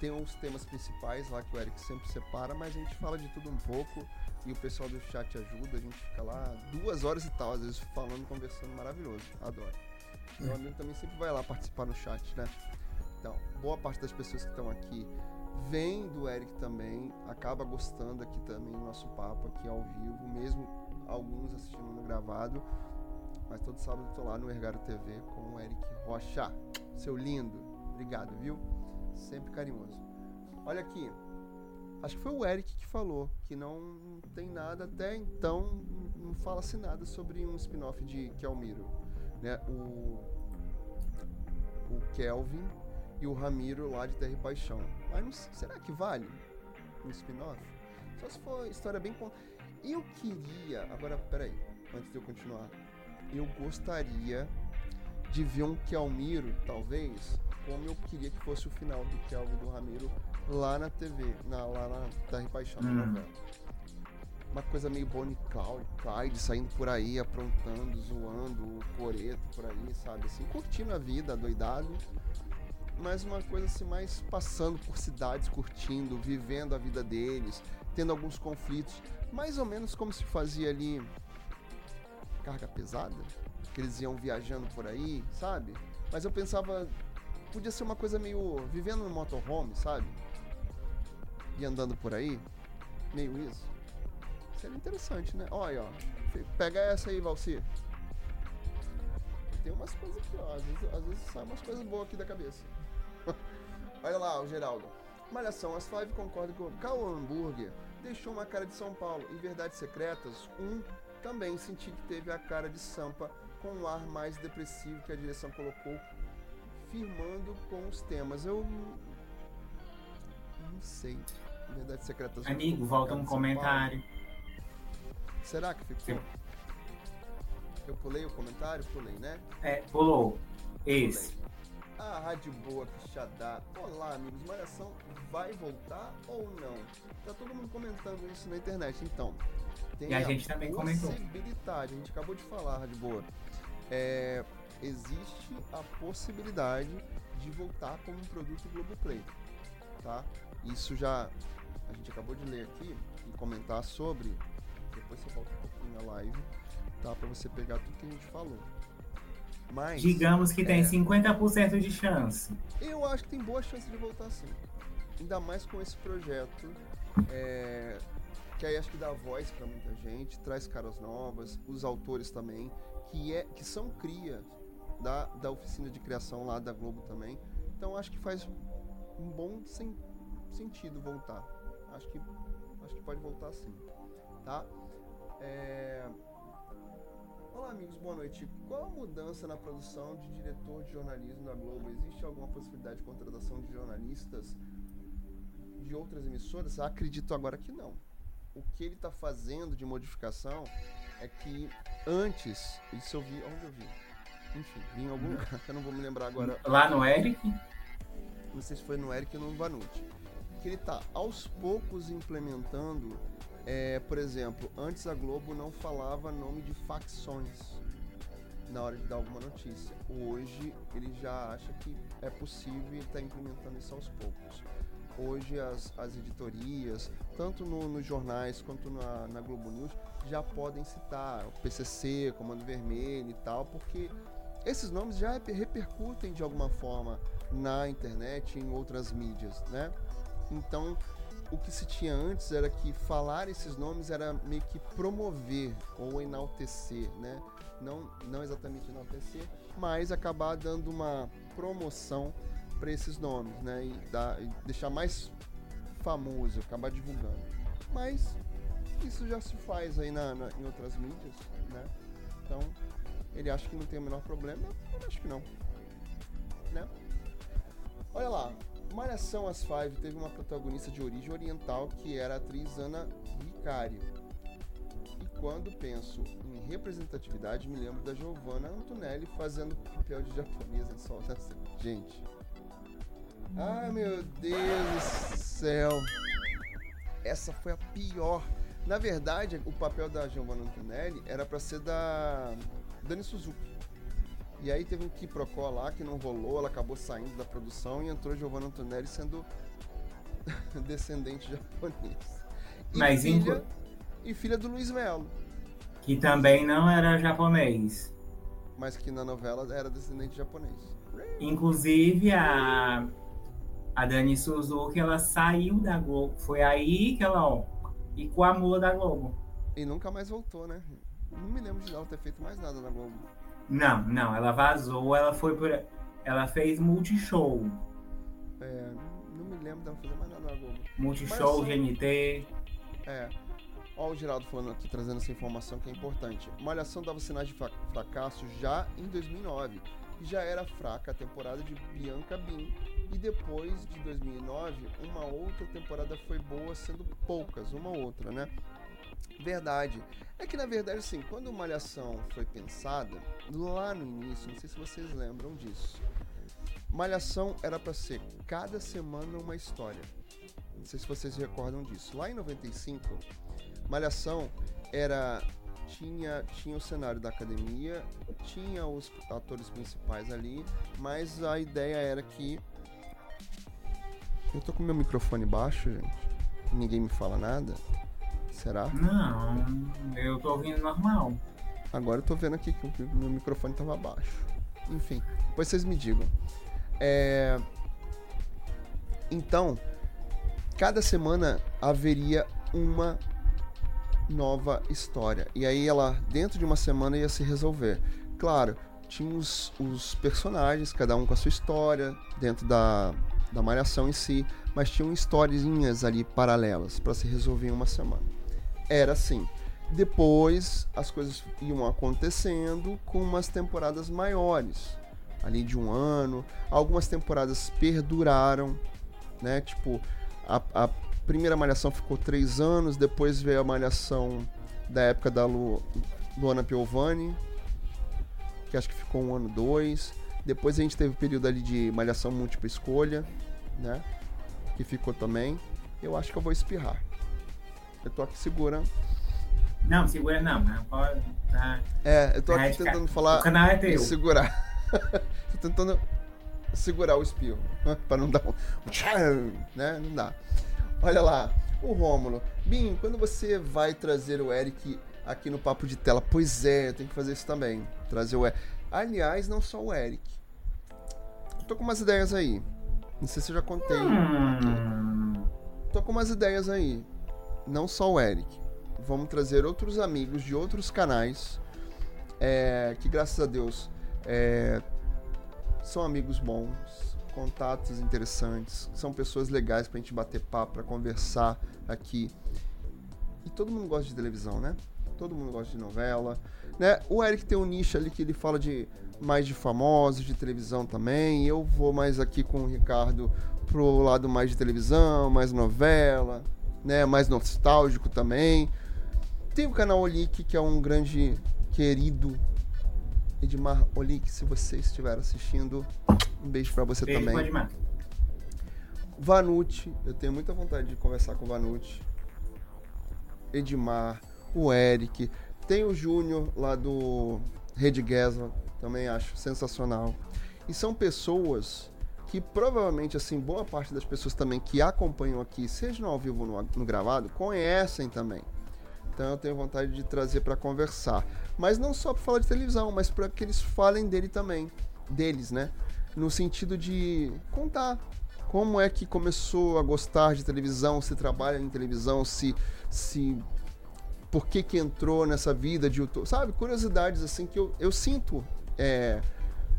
Tem os temas principais lá que o Eric sempre separa, mas a gente fala de tudo um pouco e o pessoal do chat ajuda, a gente fica lá duas horas e tal, às vezes falando, conversando, maravilhoso. Adoro. Meu amigo também sempre vai lá participar no chat, né? Então, boa parte das pessoas que estão aqui vem do Eric também, acaba gostando aqui também do nosso papo aqui ao vivo, mesmo alguns assistindo no gravado. Mas todo sábado tô lá no Ergário TV com o Eric Rocha. Seu lindo. Obrigado, viu? Sempre carinhoso. Olha aqui. Acho que foi o Eric que falou que não tem nada até então, não fala-se nada sobre um spin-off de Kelmiro, né? O o Kelvin e o Ramiro lá de Terra e Paixão. Mas não será que vale um spin-off? Só se for história bem con- Eu queria, agora peraí, antes de eu continuar, eu gostaria de ver um Kelmiro, talvez, como eu queria que fosse o final do Kelvin e do Ramiro lá na TV, na, lá na Terra e Paixão, na Hum. novela. Uma coisa meio Bonnie Clyde, Clyde saindo por aí, aprontando, zoando o coreto por aí, sabe? Assim, curtindo a vida, doidado. Mas uma coisa assim, mais passando por cidades, curtindo, vivendo a vida deles, tendo alguns conflitos. Mais ou menos como se fazia ali carga pesada, que eles iam viajando por aí, sabe? Mas eu pensava, podia ser uma coisa meio vivendo no motorhome, sabe? E andando por aí, meio isso. Seria interessante, né? Olha, ó, pega essa aí, Valci. Tem umas coisas aqui, ó. Às vezes, às vezes saem umas coisas boas aqui da cabeça. Olha lá, o Geraldo. Malhação, as Five concordam com Cal Hambúrguer deixou uma cara de São Paulo e Verdades Secretas, um também senti que teve a cara de Sampa com um ar mais depressivo que a direção colocou, firmando com os temas. Eu não, sei. Verdades Secretas. Amigo, volta um comentário. Será que ficou? Sim. Eu pulei o comentário? Pulei, né? É, pulou. Esse. A Rádio Boa Quixadá. Olá, amigos. Malhação vai voltar ou não? Tá todo mundo comentando isso na internet. Então, tem E a gente também comentou. possibilidade. A gente acabou de falar, Rádio Boa. É, existe a possibilidade de voltar como um produto Globoplay, tá? Isso já a gente acabou de ler aqui e comentar sobre. Depois você volta um pouquinho na live, tá? Pra você pegar tudo que a gente falou. Mas Digamos que tem é. 50% de chance. eu acho que tem boa chance de voltar sim. Ainda mais com esse projeto. é, que aí acho que dá voz pra muita gente, traz caras novas, os autores também, que, é, que são cria da, da oficina de criação lá da Globo também. Então acho que faz um bom sen- sentido voltar. Acho que, acho que pode voltar sim. Tá? É, Olá, amigos, boa noite. Qual a mudança na produção de diretor de jornalismo da Globo? Existe alguma possibilidade de contratação de jornalistas de outras emissoras? Acredito agora que não. O que ele está fazendo de modificação é que antes, isso eu vi, onde eu vi? Enfim, vi em algum lugar, que eu não vou me lembrar agora Lá no Eric, não sei se foi no Eric ou no Vanucci, que ele tá aos poucos implementando, é, por exemplo, antes a Globo não falava nome de facções na hora de dar alguma notícia. Hoje ele já acha que é possível e está implementando isso aos poucos. Hoje as, as editorias, tanto no- nos jornais quanto na, na Globo News, já podem citar o PCC, Comando Vermelho e tal, porque esses nomes já reper- repercutem de alguma forma na internet e em outras mídias, né? Então, o que se tinha antes era que falar esses nomes era meio que promover ou enaltecer, né? Não, não exatamente enaltecer, mas acabar dando uma promoção para esses nomes, né? E, dar, e deixar mais famoso, acabar divulgando. Mas isso já se faz aí na, na- em outras mídias, né? Então, ele acha que não tem o menor problema, eu acho que não. Né? Olha lá, Malhação As Five teve uma protagonista de origem oriental que era a atriz Ana Vicari. E quando penso em representatividade, me lembro da Giovanna Antonelli fazendo papel de japonesa Nascente. Gente. Ai meu Deus do céu. Essa foi a pior. Na verdade, o papel da Giovanna Antonelli era pra ser da Dani Suzuki. E aí teve um quiprocó lá que não rolou, ela acabou saindo da produção e entrou Giovanna Antonelli sendo descendente japonês. E Mas filha, inclu- e filha do Luiz Melo, que também não era japonês. mas que na novela era descendente japonês. Inclusive, a, a Dani Suzuki, ela saiu da Globo. Foi aí que ela, ó, e com a mula da Globo. E nunca mais voltou, né? Não me lembro de ela ter feito mais nada na Globo. Não, não, ela vazou, ela foi por. Ela fez multishow. É, não me lembro dela fazer mais nada na Globo. Multishow, Mas, GNT. É. Ó, o Geraldo falando aqui, trazendo essa informação que é importante. Malhação dava sinais de fra- fracasso já em 2009. E já era fraca a temporada de Bianca Bin. E depois de 2009, uma outra temporada foi boa, sendo poucas, uma outra, né? Verdade. É que na verdade, assim, quando Malhação foi pensada, lá no início, não sei se vocês lembram disso. Malhação era pra ser cada semana uma história. Não sei se vocês recordam disso. Lá em 95, Malhação era tinha tinha o cenário da academia, tinha os atores principais ali, mas a ideia era que eu tô com meu microfone baixo, gente. Ninguém me fala nada. Será? Não, eu tô ouvindo normal. Agora eu tô vendo aqui que o meu microfone tava baixo. Enfim, depois vocês me digam. É... Então, cada semana haveria uma nova história. E aí ela, dentro de uma semana, ia se resolver. Claro, tinha os, os personagens, cada um com a sua história, dentro da, da malhação em si, mas tinham historinhas ali paralelas para se resolver em uma semana. Era assim. Depois as coisas iam acontecendo com umas temporadas maiores, ali de um ano. Algumas temporadas perduraram, né? Tipo, a, a primeira malhação ficou três anos, depois veio a malhação da época da Lu, Luana Piovani, que acho que ficou um ano, dois. Depois a gente teve o período ali de malhação múltipla escolha, né? Que ficou também. Eu acho que eu vou espirrar. Eu tô aqui segurando. Não, segura não, pode. Tá. É, eu tô aqui tentando falar. O canal é teu. segurar. tô tentando segurar o espirro, né? pra não dar um. né? Não dá. Olha lá, o Rômulo. Bim, quando você vai trazer o Eric aqui no Papo de Tela? Pois é, eu tenho que fazer isso também. Trazer o Eric. Aliás, não só o Eric. Eu tô com umas ideias aí. Não sei se eu já contei. Hum, Tô com umas ideias aí. Não só o Eric. Vamos trazer outros amigos de outros canais. é, que graças a Deus é, são amigos bons, contatos interessantes, são pessoas legais pra gente bater papo, pra conversar aqui. E todo mundo gosta de televisão, né? Todo mundo gosta de novela, né? O Eric tem um nicho ali que ele fala de mais de famosos, de televisão também. Eu vou mais aqui com o Ricardo pro lado mais de televisão, mais novela, né? Mais nostálgico também. Tem o canal Olic, que é um grande querido Edmar Olic, se você estiver assistindo, um beijo pra você beijo, também. Vanucci, eu tenho muita vontade de conversar com o Vanucci. Edmar, o Eric. Tem o Júnior lá do Rede Guesma, também acho sensacional. E são pessoas que provavelmente, assim, boa parte das pessoas também que acompanham aqui, seja no ao vivo ou no, no gravado, conhecem também. Então eu tenho vontade de trazer para conversar. Mas não só para falar de televisão, mas para que eles falem dele também. Deles, né? No sentido de contar como é que começou a gostar de televisão, se trabalha em televisão, se. se por que, que entrou nessa vida de YouTube. Sabe? Curiosidades assim que eu, eu sinto é,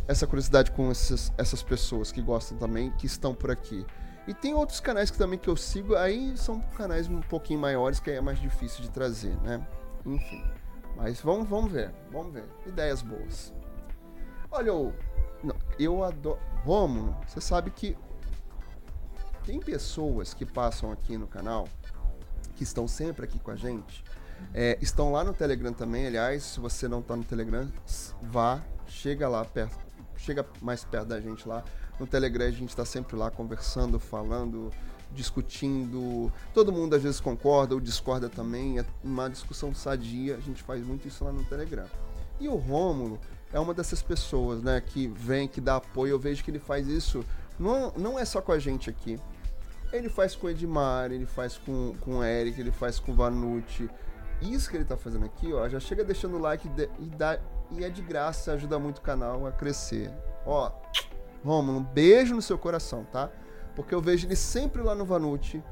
essa curiosidade com essas, essas pessoas que gostam também, que estão por aqui. E tem outros canais que também que eu sigo, aí são canais um pouquinho maiores, que aí é mais difícil de trazer, né? Enfim. Mas vamos, vamos ver, vamos ver. Ideias boas. Olha, eu, eu adoro. Romulo, você sabe que tem pessoas que passam aqui no canal, que estão sempre aqui com a gente, é, estão lá no Telegram também. Aliás, se você não está no Telegram, vá, chega lá perto, chega mais perto da gente lá. No Telegram a gente está sempre lá conversando, falando, discutindo. Todo mundo às vezes concorda ou discorda também. É uma discussão sadia. A gente faz muito isso lá no Telegram. E o Rômulo é uma dessas pessoas, né, que vem, que dá apoio. Eu vejo que ele faz isso. Não, não é só com a gente aqui. Ele faz com o Edmar, ele faz com, com o Eric, ele faz com o Vanucci. Isso que ele tá fazendo aqui, ó, já chega deixando o like de- e, dá, e é de graça, ajuda muito o canal a crescer. Ó, Romulo, um beijo no seu coração, tá? Porque eu vejo ele sempre lá no Vanucci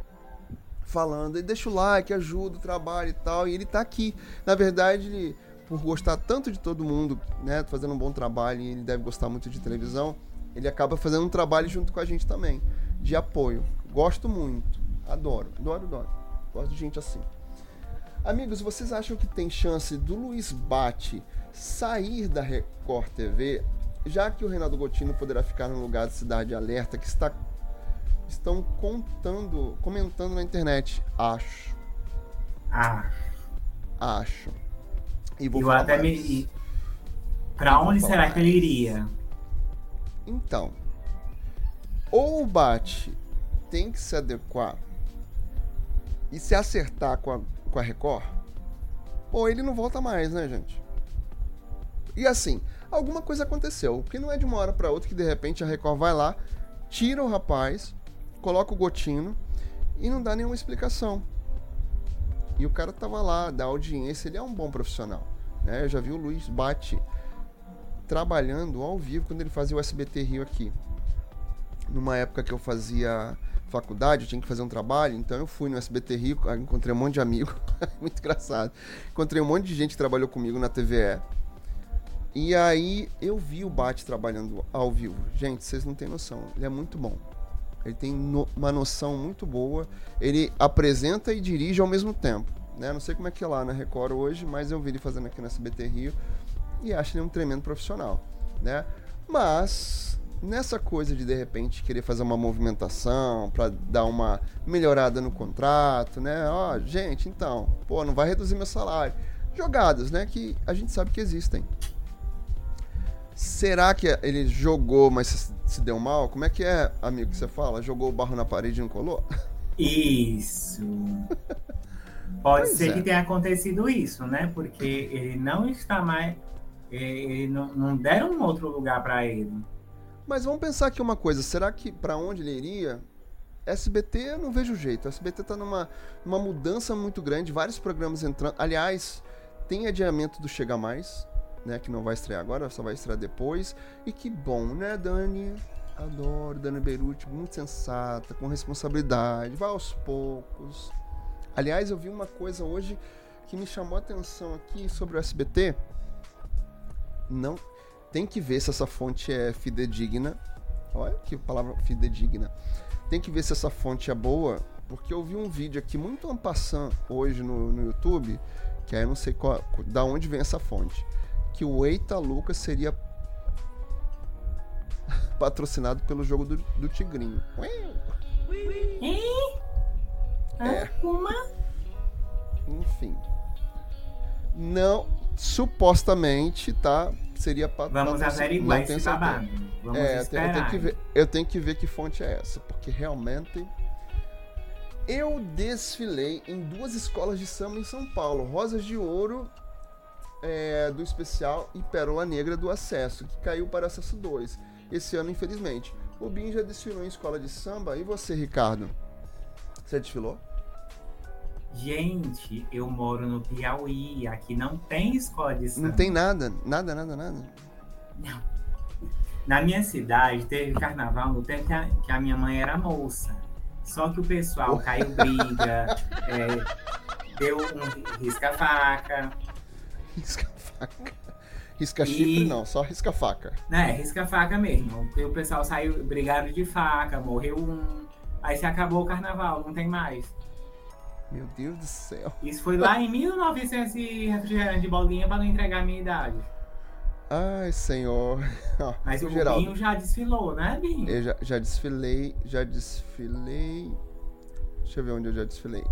falando, e deixa o like, ajuda o trabalho e tal, e ele tá aqui. Na verdade, ele, por gostar tanto de todo mundo, né, fazendo um bom trabalho, e ele deve gostar muito de televisão, ele acaba fazendo um trabalho junto com a gente também, de apoio. Gosto muito, adoro, adoro, adoro. Gosto de gente assim. Amigos, vocês acham que tem chance do Luiz Bate sair da Record TV, já que o Renato Gotino poderá ficar no lugar de Cidade Alerta que está estão contando, comentando na internet? Acho, Ah, acho. E vou eu até mais. me. Pra onde será que ele mais. iria? Então, ou o Bate tem que se adequar e se acertar com a, com a Record, ou ele não volta mais, né, gente? E assim, alguma coisa aconteceu, porque não é de uma hora para outra que de repente a Record vai lá, tira o rapaz, coloca o Gotino e não dá nenhuma explicação. E o cara tava lá, dá audiência, ele é um bom profissional. Né? Eu já vi o Luiz Bate trabalhando ao vivo quando ele fazia o SBT Rio aqui. Numa época que eu fazia faculdade, eu tinha que fazer um trabalho, então eu fui no SBT Rio, encontrei um monte de amigo, muito engraçado. Encontrei um monte de gente que trabalhou comigo na TVE. E aí eu vi o Bate trabalhando ao vivo. Gente, vocês não têm noção, ele é muito bom. Ele tem no- uma noção muito boa. Ele apresenta e dirige ao mesmo tempo. Né? Não sei como é que é lá na Record hoje, mas eu vi ele fazendo aqui no SBT Rio e acho ele um tremendo profissional, né? Mas nessa coisa de de repente querer fazer uma movimentação para dar uma melhorada no contrato, né? Ó, gente, então, pô, não vai reduzir meu salário. Jogadas, né, que a gente sabe que existem. Será que ele jogou, mas se- se deu mal? Como é que é, amigo, que você fala? Jogou o barro na parede e não colou? Isso. Pode Pois ser é. que tenha acontecido isso, né? Porque ele não está mais. Ele não, não deram um outro lugar para ele. Mas vamos pensar aqui uma coisa, será que pra onde ele iria? SBT eu não vejo jeito. SBT tá numa, numa mudança muito grande, vários programas entrando. Aliás, tem adiamento do Chega Mais, né? Que não vai estrear agora, só vai estrear depois. E que bom, né, Dani? Adoro Dani Beruti, muito sensata, com responsabilidade, vai aos poucos. Aliás, eu vi uma coisa hoje que me chamou a atenção aqui sobre o SBT. Não tem que ver se essa fonte é fidedigna. Olha que palavra fidedigna. Tem que ver se essa fonte é boa, porque eu vi um vídeo aqui muito ampassant hoje no, no YouTube, que aí eu não sei qual, da onde vem essa fonte, que o Eita Lucas seria patrocinado pelo jogo do, do Tigrinho. É. Enfim. Não, supostamente, tá? Seria pa- Vamos patrocin- averiguar não esse babado. Vamos É, eu tenho, eu esperar. tenho que ver, eu tenho que ver que fonte é essa, porque realmente eu desfilei em duas escolas de samba em São Paulo, Rosas de Ouro é, do especial e Pérola Negra do Acesso, que caiu para Acesso 2 esse ano, infelizmente. O Bin já desfilou em escola de samba e você, Ricardo? Você desfilou? Gente, eu moro no Piauí. Aqui não tem escola de samba. Não tem nada, nada, nada, nada. Na minha cidade teve carnaval no tempo que a, que a minha mãe era moça. Só que o pessoal caiu briga, é, deu um risca-faca, Risca-faca. Risca E- chifre não, só risca-faca. né? Risca-faca mesmo. Porque o pessoal saiu, brigaram de faca, morreu um. Aí se acabou o carnaval, não tem mais. Meu Deus do céu. Isso foi lá em 1900 e refrigerante de bolinha pra não entregar a minha idade. Ai, senhor. Ó, Mas o o Geraldo, Binho já desfilou, né, Binho? eu já, já desfilei, já desfilei. Deixa eu ver onde eu já desfilei.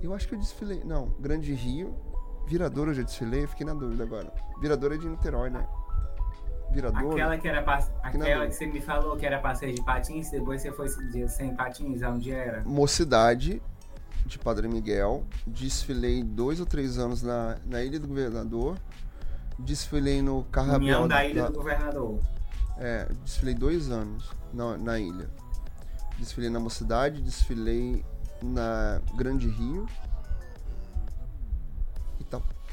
Eu acho que eu desfilei. Não, Grande Rio. Viradouro eu já desfilei, eu fiquei na dúvida agora. Viradouro é de Niterói, né? Aquela que era pa- na aquela que você me falou que era passeio de patins, depois você foi sem patins, aonde era? Mocidade de Padre Miguel. Desfilei dois ou três anos na, na Ilha do Governador. Desfilei no Carrabial. União da Ilha do Governador. É, desfilei dois anos na, na ilha. Desfilei na Mocidade, desfilei na Grande Rio.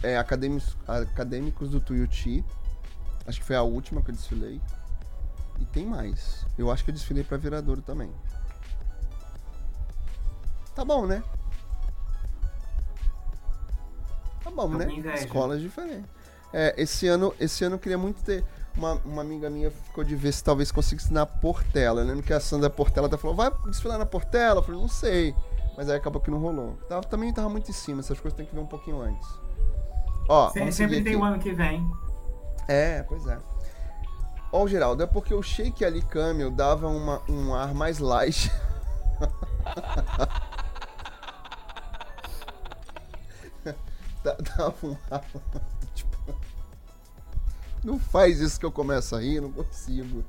É, acadêmicos, acadêmicos do Tuiuti. Acho que foi a última que eu desfilei. E tem mais. Eu acho que eu desfilei pra Viradouro também. Tá bom, né? Tá bom, Tô né? Escolas diferentes. É, esse ano, esse ano eu queria muito ter. Uma, uma amiga minha ficou de ver se talvez conseguisse na Portela. Eu lembro que a Sandra Portela até falou: vai desfilar na Portela? Eu falei: não sei. Mas aí acabou que não rolou. Tava, também tava muito em cima, essas coisas tem que ver um pouquinho antes. Ó, Sempre tem aqui. o ano que vem. É, pois é. Ó, Geraldo, é porque o Shake Ali Camel dava uma, um ar mais light. Da- dava um ar. Tipo. Não faz isso que eu começo a rir, não consigo.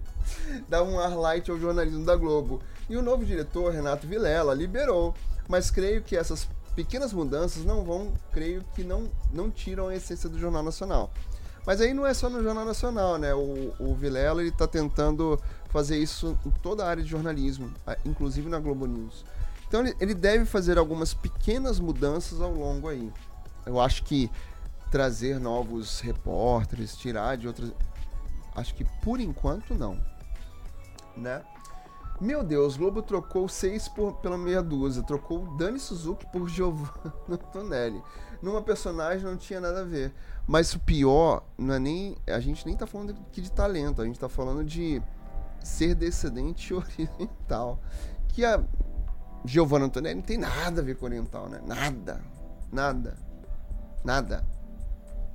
Dá um ar light ao jornalismo da Globo. E o novo diretor, Renato Vilela, liberou. Mas creio que essas pequenas mudanças não vão, creio que não, não tiram a essência do Jornal Nacional. Mas aí não é só no Jornal Nacional, né? O, o Vilela ele tá tentando fazer isso em toda a área de jornalismo, inclusive na Globo News. Então ele, ele deve fazer algumas pequenas mudanças ao longo aí. Eu acho que trazer novos repórteres, tirar de outras. Acho que por enquanto não. Né? Meu Deus, Globo trocou seis por, pela meia dúzia. Trocou Dani Suzuki por Giovanna Tonelli. Numa personagem não tinha nada a ver. Mas o pior, não é nem. A gente nem tá falando aqui de talento, a gente tá falando de ser descendente oriental. Que a Giovanna Antonelli não tem nada a ver com oriental, né? Nada. Nada. Nada.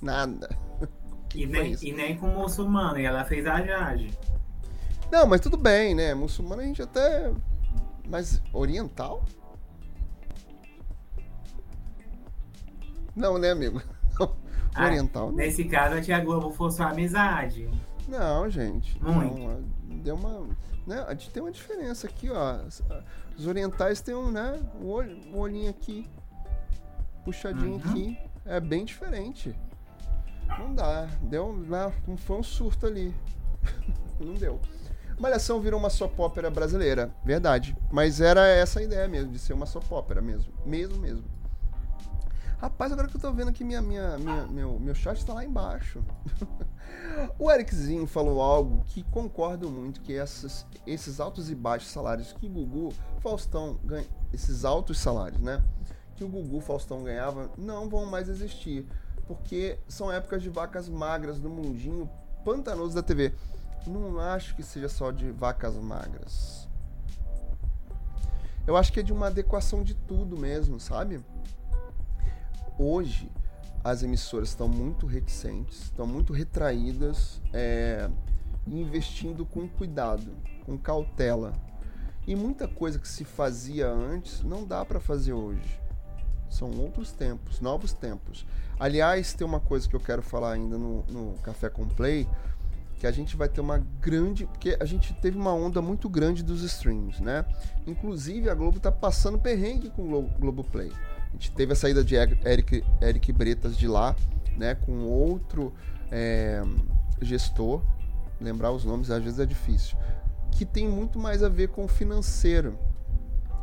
Nada. E nem, e nem com muçulmano, e ela fez a Jade. Não, mas tudo bem, né? Muçulmano a gente até. Mas oriental? Não, né, amigo? Ah, Oriental, não. Nesse caso, a Tia Globo forçou a amizade. Não, gente. Muito. Não, deu uma. Né, a gente tem uma diferença aqui, ó. Os orientais têm um, né? Um, olho, um olhinho aqui. Puxadinho Uhum. aqui. É bem diferente. Não dá. Deu. Né, não foi um surto ali. não deu. Malhação virou uma soap opera brasileira. Verdade. Mas era essa a ideia mesmo, de ser uma soap opera mesmo. Mesmo, mesmo. Rapaz, agora que eu tô vendo aqui, minha, minha, minha- meu, meu chat tá lá embaixo. o Ericzinho falou algo que concordo muito, que essas, esses altos e baixos salários que Gugu, Faustão ganha, esses altos salários, né? Que o Gugu, Faustão ganhava, não vão mais existir. Porque são épocas de vacas magras no mundinho pantanoso da TV. Não acho que seja só de vacas magras. Eu acho que é de uma adequação de tudo mesmo, sabe? hoje as emissoras estão muito reticentes, estão muito retraídas, é, investindo com cuidado, com cautela. E muita coisa que se fazia antes não dá para fazer hoje. São outros tempos, novos tempos. Aliás, tem uma coisa que eu quero falar ainda no, no Café com Play, que a gente vai ter uma grande. Porque a gente teve uma onda muito grande dos streams, né? Inclusive a Globo tá passando perrengue com o Glo- Globoplay. A gente teve a saída de Eric, Eric Bretas de lá, né? Com outro é, gestor. Lembrar os nomes às vezes é difícil. Que tem muito mais a ver com o financeiro.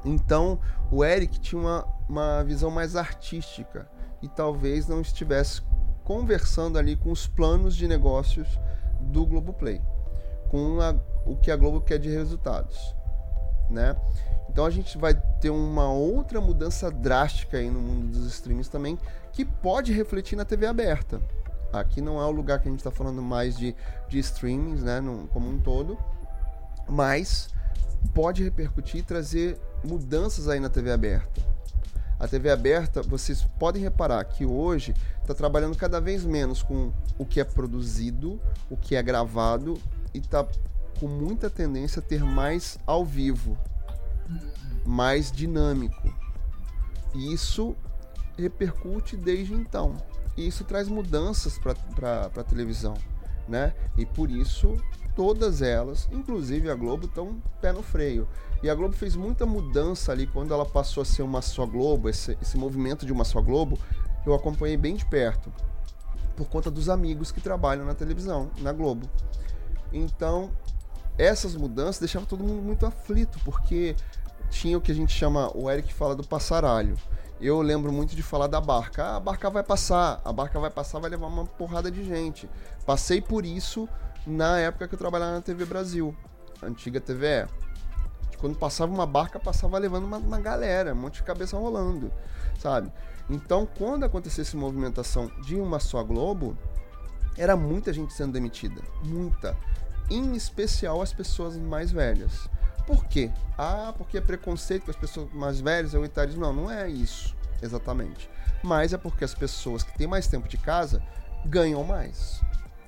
Então, o Eric tinha uma, uma visão mais artística e talvez não estivesse conversando ali com os planos de negócios do Globoplay, com a- o que a Globo quer de resultados, né? Então a gente vai ter uma outra mudança drástica aí no mundo dos streams também, que pode refletir na TV aberta. Aqui não é o lugar que a gente está falando mais de, de streamings, né, no- como um todo, mas pode repercutir e trazer mudanças aí na TV aberta. A TV aberta, vocês podem reparar que hoje está trabalhando cada vez menos com o que é produzido, o que é gravado e está com muita tendência a ter mais ao vivo, mais dinâmico. E isso repercute desde então. E isso traz mudanças para a televisão, né? E por isso todas elas, inclusive a Globo, estão pé no freio. E a Globo fez muita mudança ali quando ela passou a ser uma só Globo, esse, esse movimento de uma só Globo, eu acompanhei bem de perto, por conta dos amigos que trabalham na televisão, na Globo. Então, essas mudanças deixavam todo mundo muito aflito, porque tinha o que a gente chama, o Eric fala do passaralho. Eu lembro muito de falar da barca. Ah, a barca vai passar, a barca vai passar, vai levar uma porrada de gente. Passei por isso na época que eu trabalhava na TV Brasil, antiga TVE. Quando passava uma barca, passava levando uma, uma galera, um monte de cabeça rolando, sabe? Então, quando acontecesse movimentação de uma só Globo, era muita gente sendo demitida, muita. Em especial as pessoas mais velhas. Por quê? Ah, porque é preconceito com as pessoas mais velhas ou etarismo. Não, não é isso, exatamente. Mas é porque as pessoas que têm mais tempo de casa ganham mais.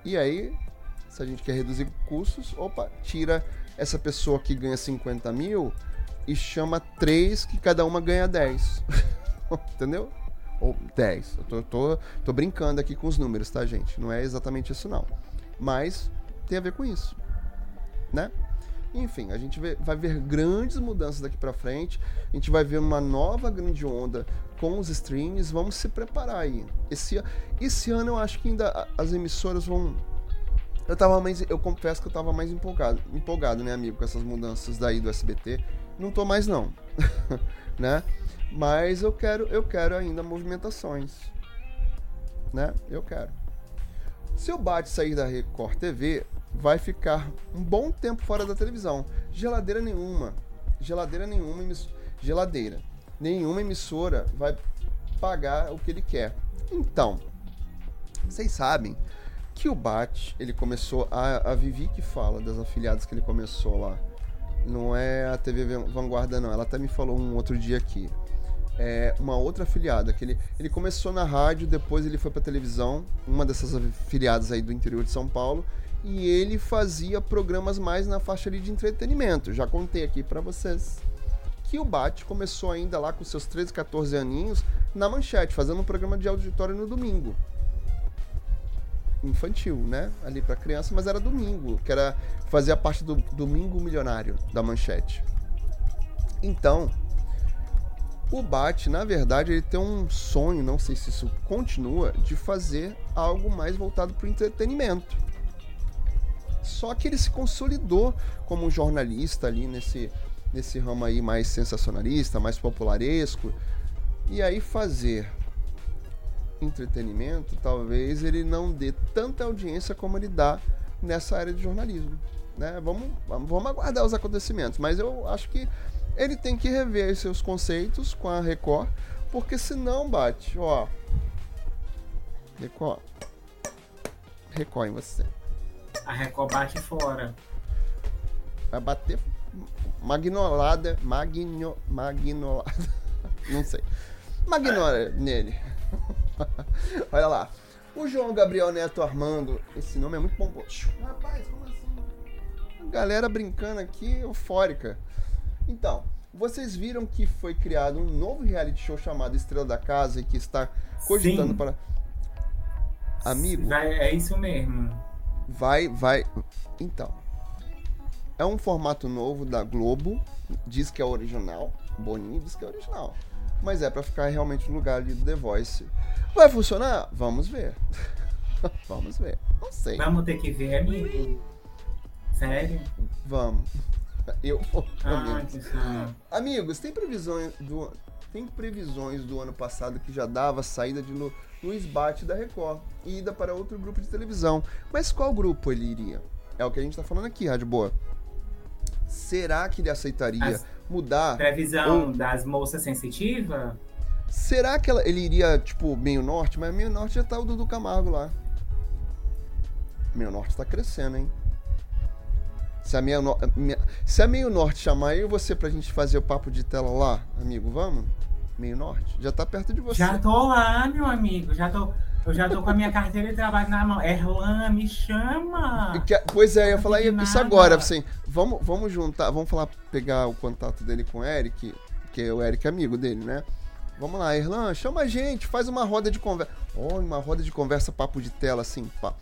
E aí, se a gente quer reduzir custos, opa, tira essa pessoa que ganha 50 mil e chama três que cada uma ganha 10. Entendeu? Ou 10. Eu tô, tô, tô brincando aqui com os números, tá, gente? Não é exatamente isso, não. Mas tem a ver com isso, né? Enfim, a gente vai ver grandes mudanças daqui pra frente. A gente vai ver uma nova grande onda com os streams. Vamos se preparar aí. Esse, esse ano eu acho que ainda as emissoras vão. Eu tava mais. Eu confesso que eu tava mais empolgado, empolgado, né, amigo, com essas mudanças daí do SBT. Não tô mais não. né? Mas eu quero, eu quero ainda movimentações. Né? Eu quero. Se o Bate sair da Record TV, vai ficar um bom tempo fora da televisão. Geladeira nenhuma. Geladeira nenhuma. Geladeira. Nenhuma emissora vai pagar o que ele quer. Então, vocês sabem que o Bate, ele começou. A, a Vivi que fala das afiliadas que ele começou lá. Não é a TV Vanguarda, não. Ela até me falou um outro dia aqui é, uma outra afiliada, que ele, ele começou na rádio, depois ele foi pra televisão, uma dessas afiliadas aí do interior de São Paulo, e ele fazia programas mais na faixa ali de entretenimento. Já contei aqui pra vocês que o Bate começou ainda lá com seus 13, 14 aninhos na manchete, fazendo um programa de auditório no domingo. Infantil, né? Ali para criança, mas era domingo, que era fazia parte do Domingo Milionário da Manchete. Então, o Bat, na verdade, ele tem um sonho, não sei se isso continua, de fazer algo mais voltado para o entretenimento. Só que ele se consolidou como um jornalista ali nesse, nesse ramo aí mais sensacionalista, mais popularesco. E aí fazer entretenimento, talvez ele não dê tanta audiência como ele dá nessa área de jornalismo. Né? Vamos, vamos aguardar os acontecimentos, mas eu acho que ele tem que rever seus conceitos com a Record, porque senão bate, ó. Record. Record em você. A Record bate fora. Vai bater magnolada, magno, magnolada. Não sei. Magnora nele. Olha lá. O João Gabriel Neto Armando. Esse nome é muito bom. Rapaz, como assim? A galera brincando aqui, eufórica. Então, vocês viram que foi criado um novo reality show chamado Estrela da Casa e que está cogitando Sim. para. Amigo. Vai, é isso mesmo. Vai, vai. Então. É um formato novo da Globo. Diz que é original. Boninho diz que é original. Mas é pra ficar realmente no lugar ali do The Voice. Vai funcionar? Vamos ver. Vamos ver. Não sei. Vamos ter que ver, amigo. Sério? Vamos. Eu vou. Ah. Amigos, tem previsões do tem previsões do ano passado que já dava saída de Lu, Luiz Bate da Record e ida para outro grupo de televisão. Mas qual grupo ele iria? É o que a gente tá falando aqui, Rádio Boa. Será que ele aceitaria As- mudar? Previsão Ou- das moças sensitivas? Será que ela- ele iria, tipo, meio norte? Mas meio norte já tá o Dudu Camargo lá. Meio norte tá crescendo, hein? Se a, meio no- se a meio norte chamar eu e você pra gente fazer o papo de tela lá, amigo, vamos? Meio norte? Já tá perto de você. Já tô lá, meu amigo. Já tô, eu já tô com a minha carteira de trabalho na mão. Erlan, me chama! Que- Pois é, eu ia falar isso agora, assim, vamos, vamos juntar, vamos falar, pegar o contato dele com o Eric, que o Eric é amigo dele, né? Vamos lá, Erlan, chama a gente, faz uma roda de conversa. Oh, uma roda de conversa, papo de tela, assim, pá.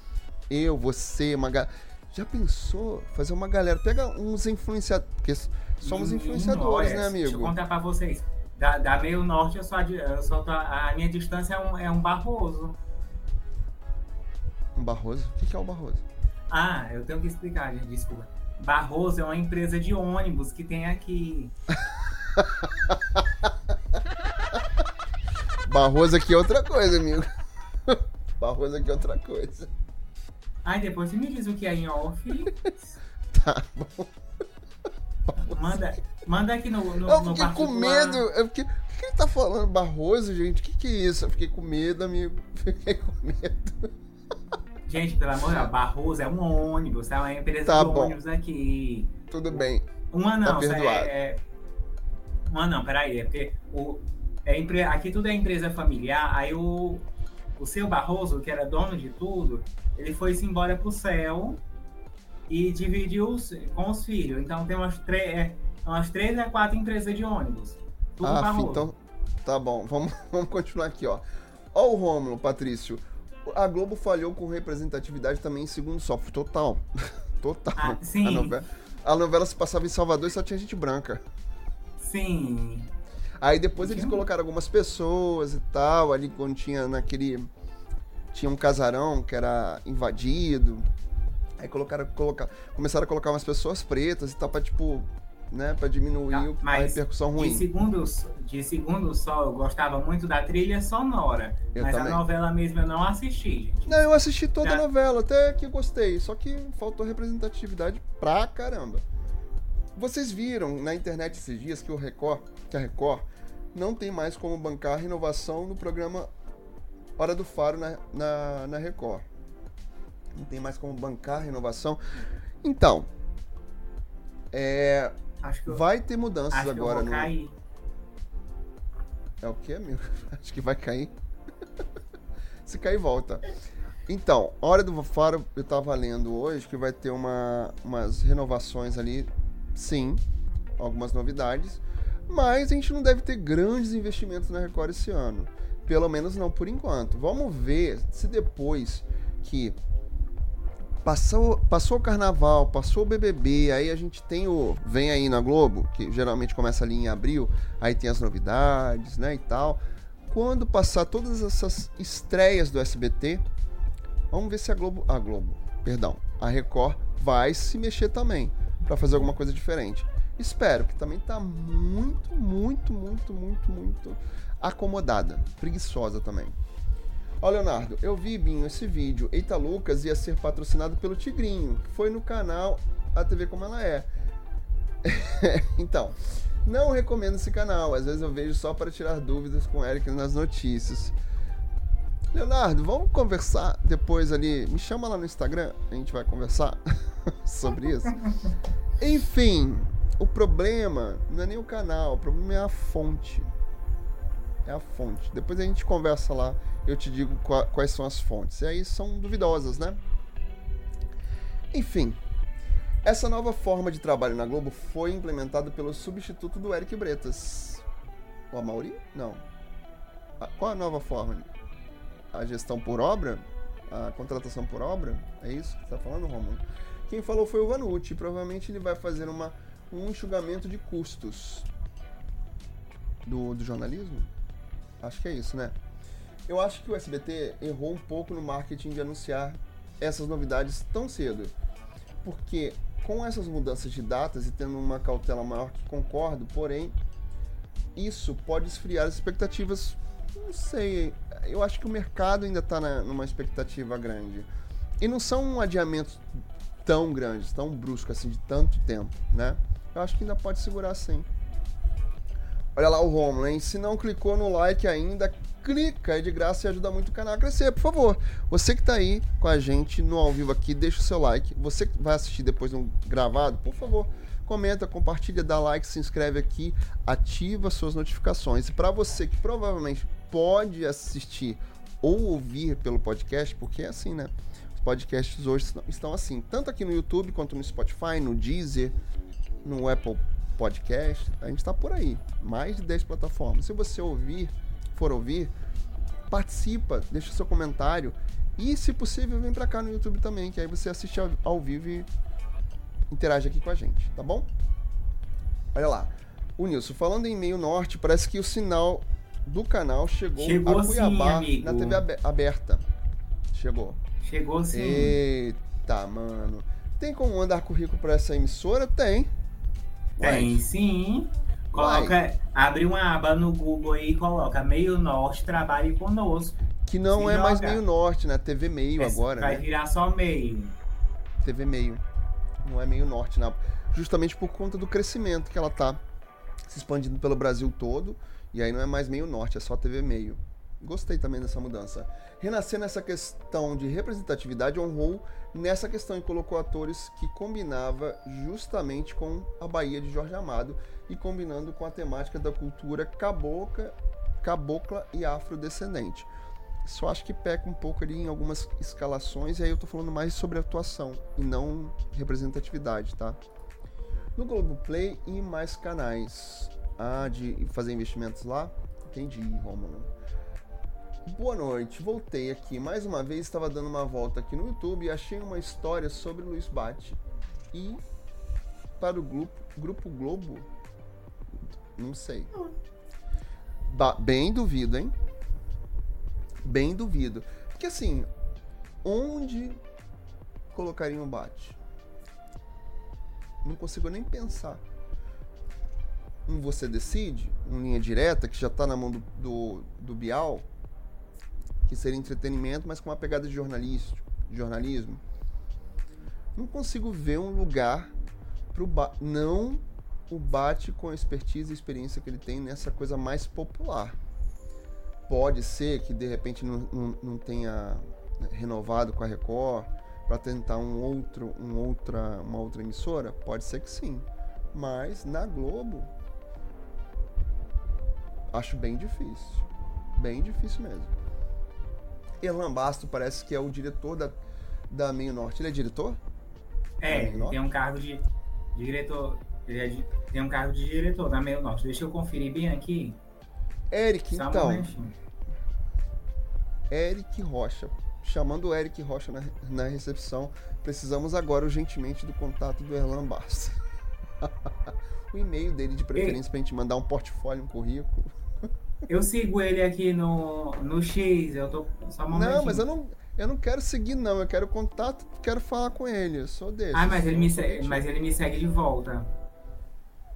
Eu, você, uma galera. Já pensou fazer uma galera? Pega uns influenciadores, porque somos influenciadores, né, Deixa eu amigo? contar pra vocês. Da, da meio norte, eu só, adi- eu só tô, a minha distância é um, é um Barroso. Um Barroso? O que é o Barroso? Ah, eu tenho que explicar, gente, desculpa. Barroso é uma empresa de ônibus que tem aqui. Barroso aqui é outra coisa, amigo. Barroso aqui é outra coisa. Aí depois você me diz o que é em off. Tá bom. Manda, manda aqui no, no, Eu no fiquei com particular. medo. Eu fiquei, o que que ele tá falando? Barroso, gente? O que, que é isso? Eu fiquei com medo, amigo. Fiquei com medo. Gente, pelo amor de Deus, Barroso é um ônibus, é uma empresa Tá de bom. ônibus aqui. Tudo bem. Uma não, Tá só perdoado. é, é... Uma não, peraí, é porque o, é empre... aqui tudo é empresa familiar, aí o, o seu Barroso, que era dono de tudo, ele foi-se embora pro céu e dividiu os- com os filhos. Então tem umas, tre... é, umas três a quatro empresas de ônibus. Tudo Ah, Barroso. então. Tá bom, vamos, vamos continuar aqui, ó. Ó o Rômulo, Patrício. A Globo falhou com representatividade também em segundo software. Total. Total. Ah, sim. A novela, a novela se passava em Salvador e só tinha gente branca. Sim. Aí depois eles colocaram algumas pessoas e tal, ali quando tinha naquele. Tinha um casarão que era invadido. Aí colocaram, colocar, começaram a colocar umas pessoas pretas e tal, pra tipo, né, pra diminuir Tá, o- a repercussão ruim. segundo, de segundo só, eu gostava muito da trilha sonora. Eu mas também. a novela mesmo eu não assisti, gente. Não, eu assisti toda a Já. novela, até que eu gostei, só que faltou representatividade pra caramba. Vocês viram na internet esses dias que o Record, que a Record não tem mais como bancar a renovação no programa Hora do Faro na, na, na Record. Não tem mais como bancar a renovação. Então, é, Acho que eu, vai ter mudanças agora no. cair. É o que, amigo? Acho que vai cair. Se cair, volta. Então, Hora do Faro, eu tava lendo hoje que vai ter uma, umas renovações ali, sim, algumas novidades, mas a gente não deve ter grandes investimentos na Record esse ano. Pelo menos não por enquanto. Vamos ver se depois que Passou, passou o carnaval, passou o BBB, aí a gente tem o Vem aí na Globo, que geralmente começa ali em abril, aí tem as novidades, né, e tal. Quando passar todas essas estreias do SBT, vamos ver se a Globo, a Globo, perdão, a Record vai se mexer também para fazer alguma coisa diferente. Espero que também tá muito, muito, muito, muito, muito acomodada, preguiçosa também. Ó, Leonardo, eu vi, Binho, esse vídeo. Eita Lucas ia ser patrocinado pelo Tigrinho. Foi no canal A TV Como Ela É. então, não recomendo esse canal. Às vezes eu vejo só para tirar dúvidas com o Eric nas notícias. Leonardo, vamos conversar depois ali. Me chama lá no Instagram, a gente vai conversar sobre isso. Enfim, o problema não é nem o canal, o problema é a fonte. É a fonte. Depois a gente conversa lá eu te digo quais são as fontes. E aí são duvidosas, né? Enfim, essa nova forma de trabalho na Globo foi implementada pelo substituto do Eric Bretas. O Amauri? Não. Qual a nova forma? A gestão por obra? A contratação por obra? É isso que você está falando, Romulo? Quem falou foi o Vanucci. Provavelmente ele vai fazer uma, um enxugamento de custos do, do jornalismo. Acho que é isso, né? Eu acho que o SBT errou um pouco no marketing de anunciar essas novidades tão cedo. Porque com essas mudanças de datas e tendo uma cautela maior que concordo, porém, isso pode esfriar as expectativas. Não sei, eu acho que o mercado ainda está numa expectativa grande. E não são adiamentos tão grandes, tão bruscos assim, de tanto tempo, né? Eu acho que ainda pode segurar sim. Olha lá o Romulo, hein? Se não clicou no like ainda, clica, é de graça e ajuda muito o canal a crescer, por favor. Você que está aí com a gente no ao vivo aqui, deixa o seu like. Você que vai assistir depois no gravado, por favor, comenta, compartilha, dá like, se inscreve aqui, ativa suas notificações. E para você que provavelmente pode assistir ou ouvir pelo podcast, porque é assim, né? Os podcasts hoje estão assim, tanto aqui no YouTube quanto no Spotify, no Deezer, no Apple Podcast, a gente está por aí, mais de 10 plataformas. Se você ouvir for ouvir, participa, deixa seu comentário e, se possível, vem pra cá no YouTube também, que aí você assiste ao, ao vivo e interage aqui com a gente, tá bom? Olha lá. O Nilson, falando em meio norte, parece que o sinal do canal chegou, chegou a Cuiabá sim, na TV aberta. Chegou. Chegou sim. Eita, mano. Tem como mandar currículo para essa emissora? Tem. Tem sim. Coloca, abre uma aba no Google e coloca Meio Norte, trabalhe conosco. Que não Se é joga. mais Meio Norte, né? TV Meio Esse agora. Vai né? virar só Meio. TV Meio. Não é Meio Norte, não. Justamente por conta do crescimento que ela tá se expandindo pelo Brasil todo. E aí não é mais Meio Norte, é só TV Meio. Gostei também dessa mudança. Renascer nessa questão de representatividade honrou nessa questão e colocou atores que combinava justamente com a Bahia de Jorge Amado e combinando com a temática da cultura cabocla, cabocla e afrodescendente. Só acho que peca um pouco ali em algumas escalações, e aí eu tô falando mais sobre atuação e não representatividade, tá? No Globoplay e mais canais. Ah, de fazer investimentos lá? Entendi, Romulo. Boa noite, voltei aqui. Mais uma vez estava dando uma volta aqui no YouTube e achei uma história sobre Luiz Bate. E para o grupo, grupo Globo, não sei. Ba bem duvido, hein? Bem duvido. Porque assim, onde colocariam o Bate? Não consigo nem pensar. Um Você Decide, um linha direta, que já está na mão do, do, do Bial que seria entretenimento, mas com uma pegada de jornalismo. jornalismo. Não consigo ver um lugar pro ba não o bate com a expertise e experiência que ele tem nessa coisa mais popular. Pode ser que de repente não, não, não tenha renovado com a Record para tentar um outro, um outra, uma outra emissora? Pode ser que sim. Mas na Globo acho bem difícil. Bem difícil mesmo. Erlan Basto parece que é o diretor da, da Meio Norte. Ele é diretor? É, ele tem um cargo de, de diretor. Ele é de, tem um cargo de diretor da Meio Norte. Deixa eu conferir bem aqui. Eric, Só então. Um Eric Rocha. chamando o Eric Rocha na, na recepção. Precisamos agora urgentemente do contato do Erlan Bastos. o e-mail dele de preferência pra gente mandar um portfólio, um currículo. Eu sigo ele aqui no, no X, eu tô só um Não, mas eu não, eu não quero seguir, não. Eu quero contato, quero falar com ele. Eu sou. Ah, mas ele me segue, mas ele me segue de volta.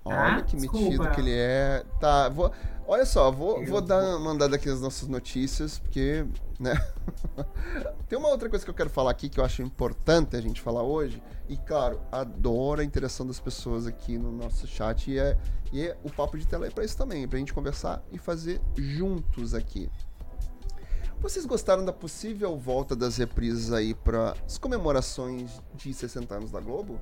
Olha Ah, que metido desculpa. que ele é. Tá, vou. Olha só, vou, vou dar vou- mandar daqui as nossas notícias, porque, né? Tem uma outra coisa que eu quero falar aqui que eu acho importante a gente falar hoje. E claro, adoro a interação das pessoas aqui no nosso chat. E é, e é o papo de tela é pra isso também, pra gente conversar e fazer juntos aqui. Vocês gostaram da possível volta das reprises aí para as comemorações de 60 anos da Globo?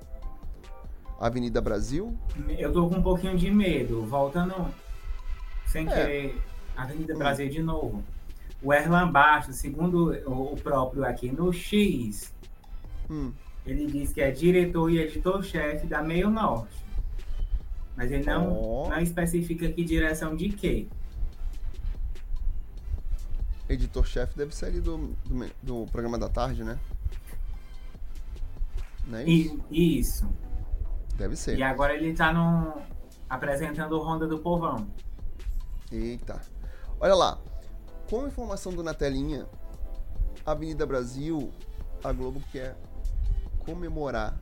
Avenida Brasil, Eu tô com um pouquinho de medo. Voltando sem É. querer Avenida Hum. Brasil de novo. O Erlan Bastos, segundo o próprio aqui no X, Hum, ele diz que é diretor e editor-chefe da Meio Norte. Mas ele não, Ó. não especifica que direção de quê. editor-chefe deve ser ali do, do, do programa da tarde, né? Não é isso? Isso. Deve ser. E agora ele tá no, apresentando o Ronda do Povão. Eita. Olha lá. Com informação do Na Telinha, Avenida Brasil, a Globo quer comemorar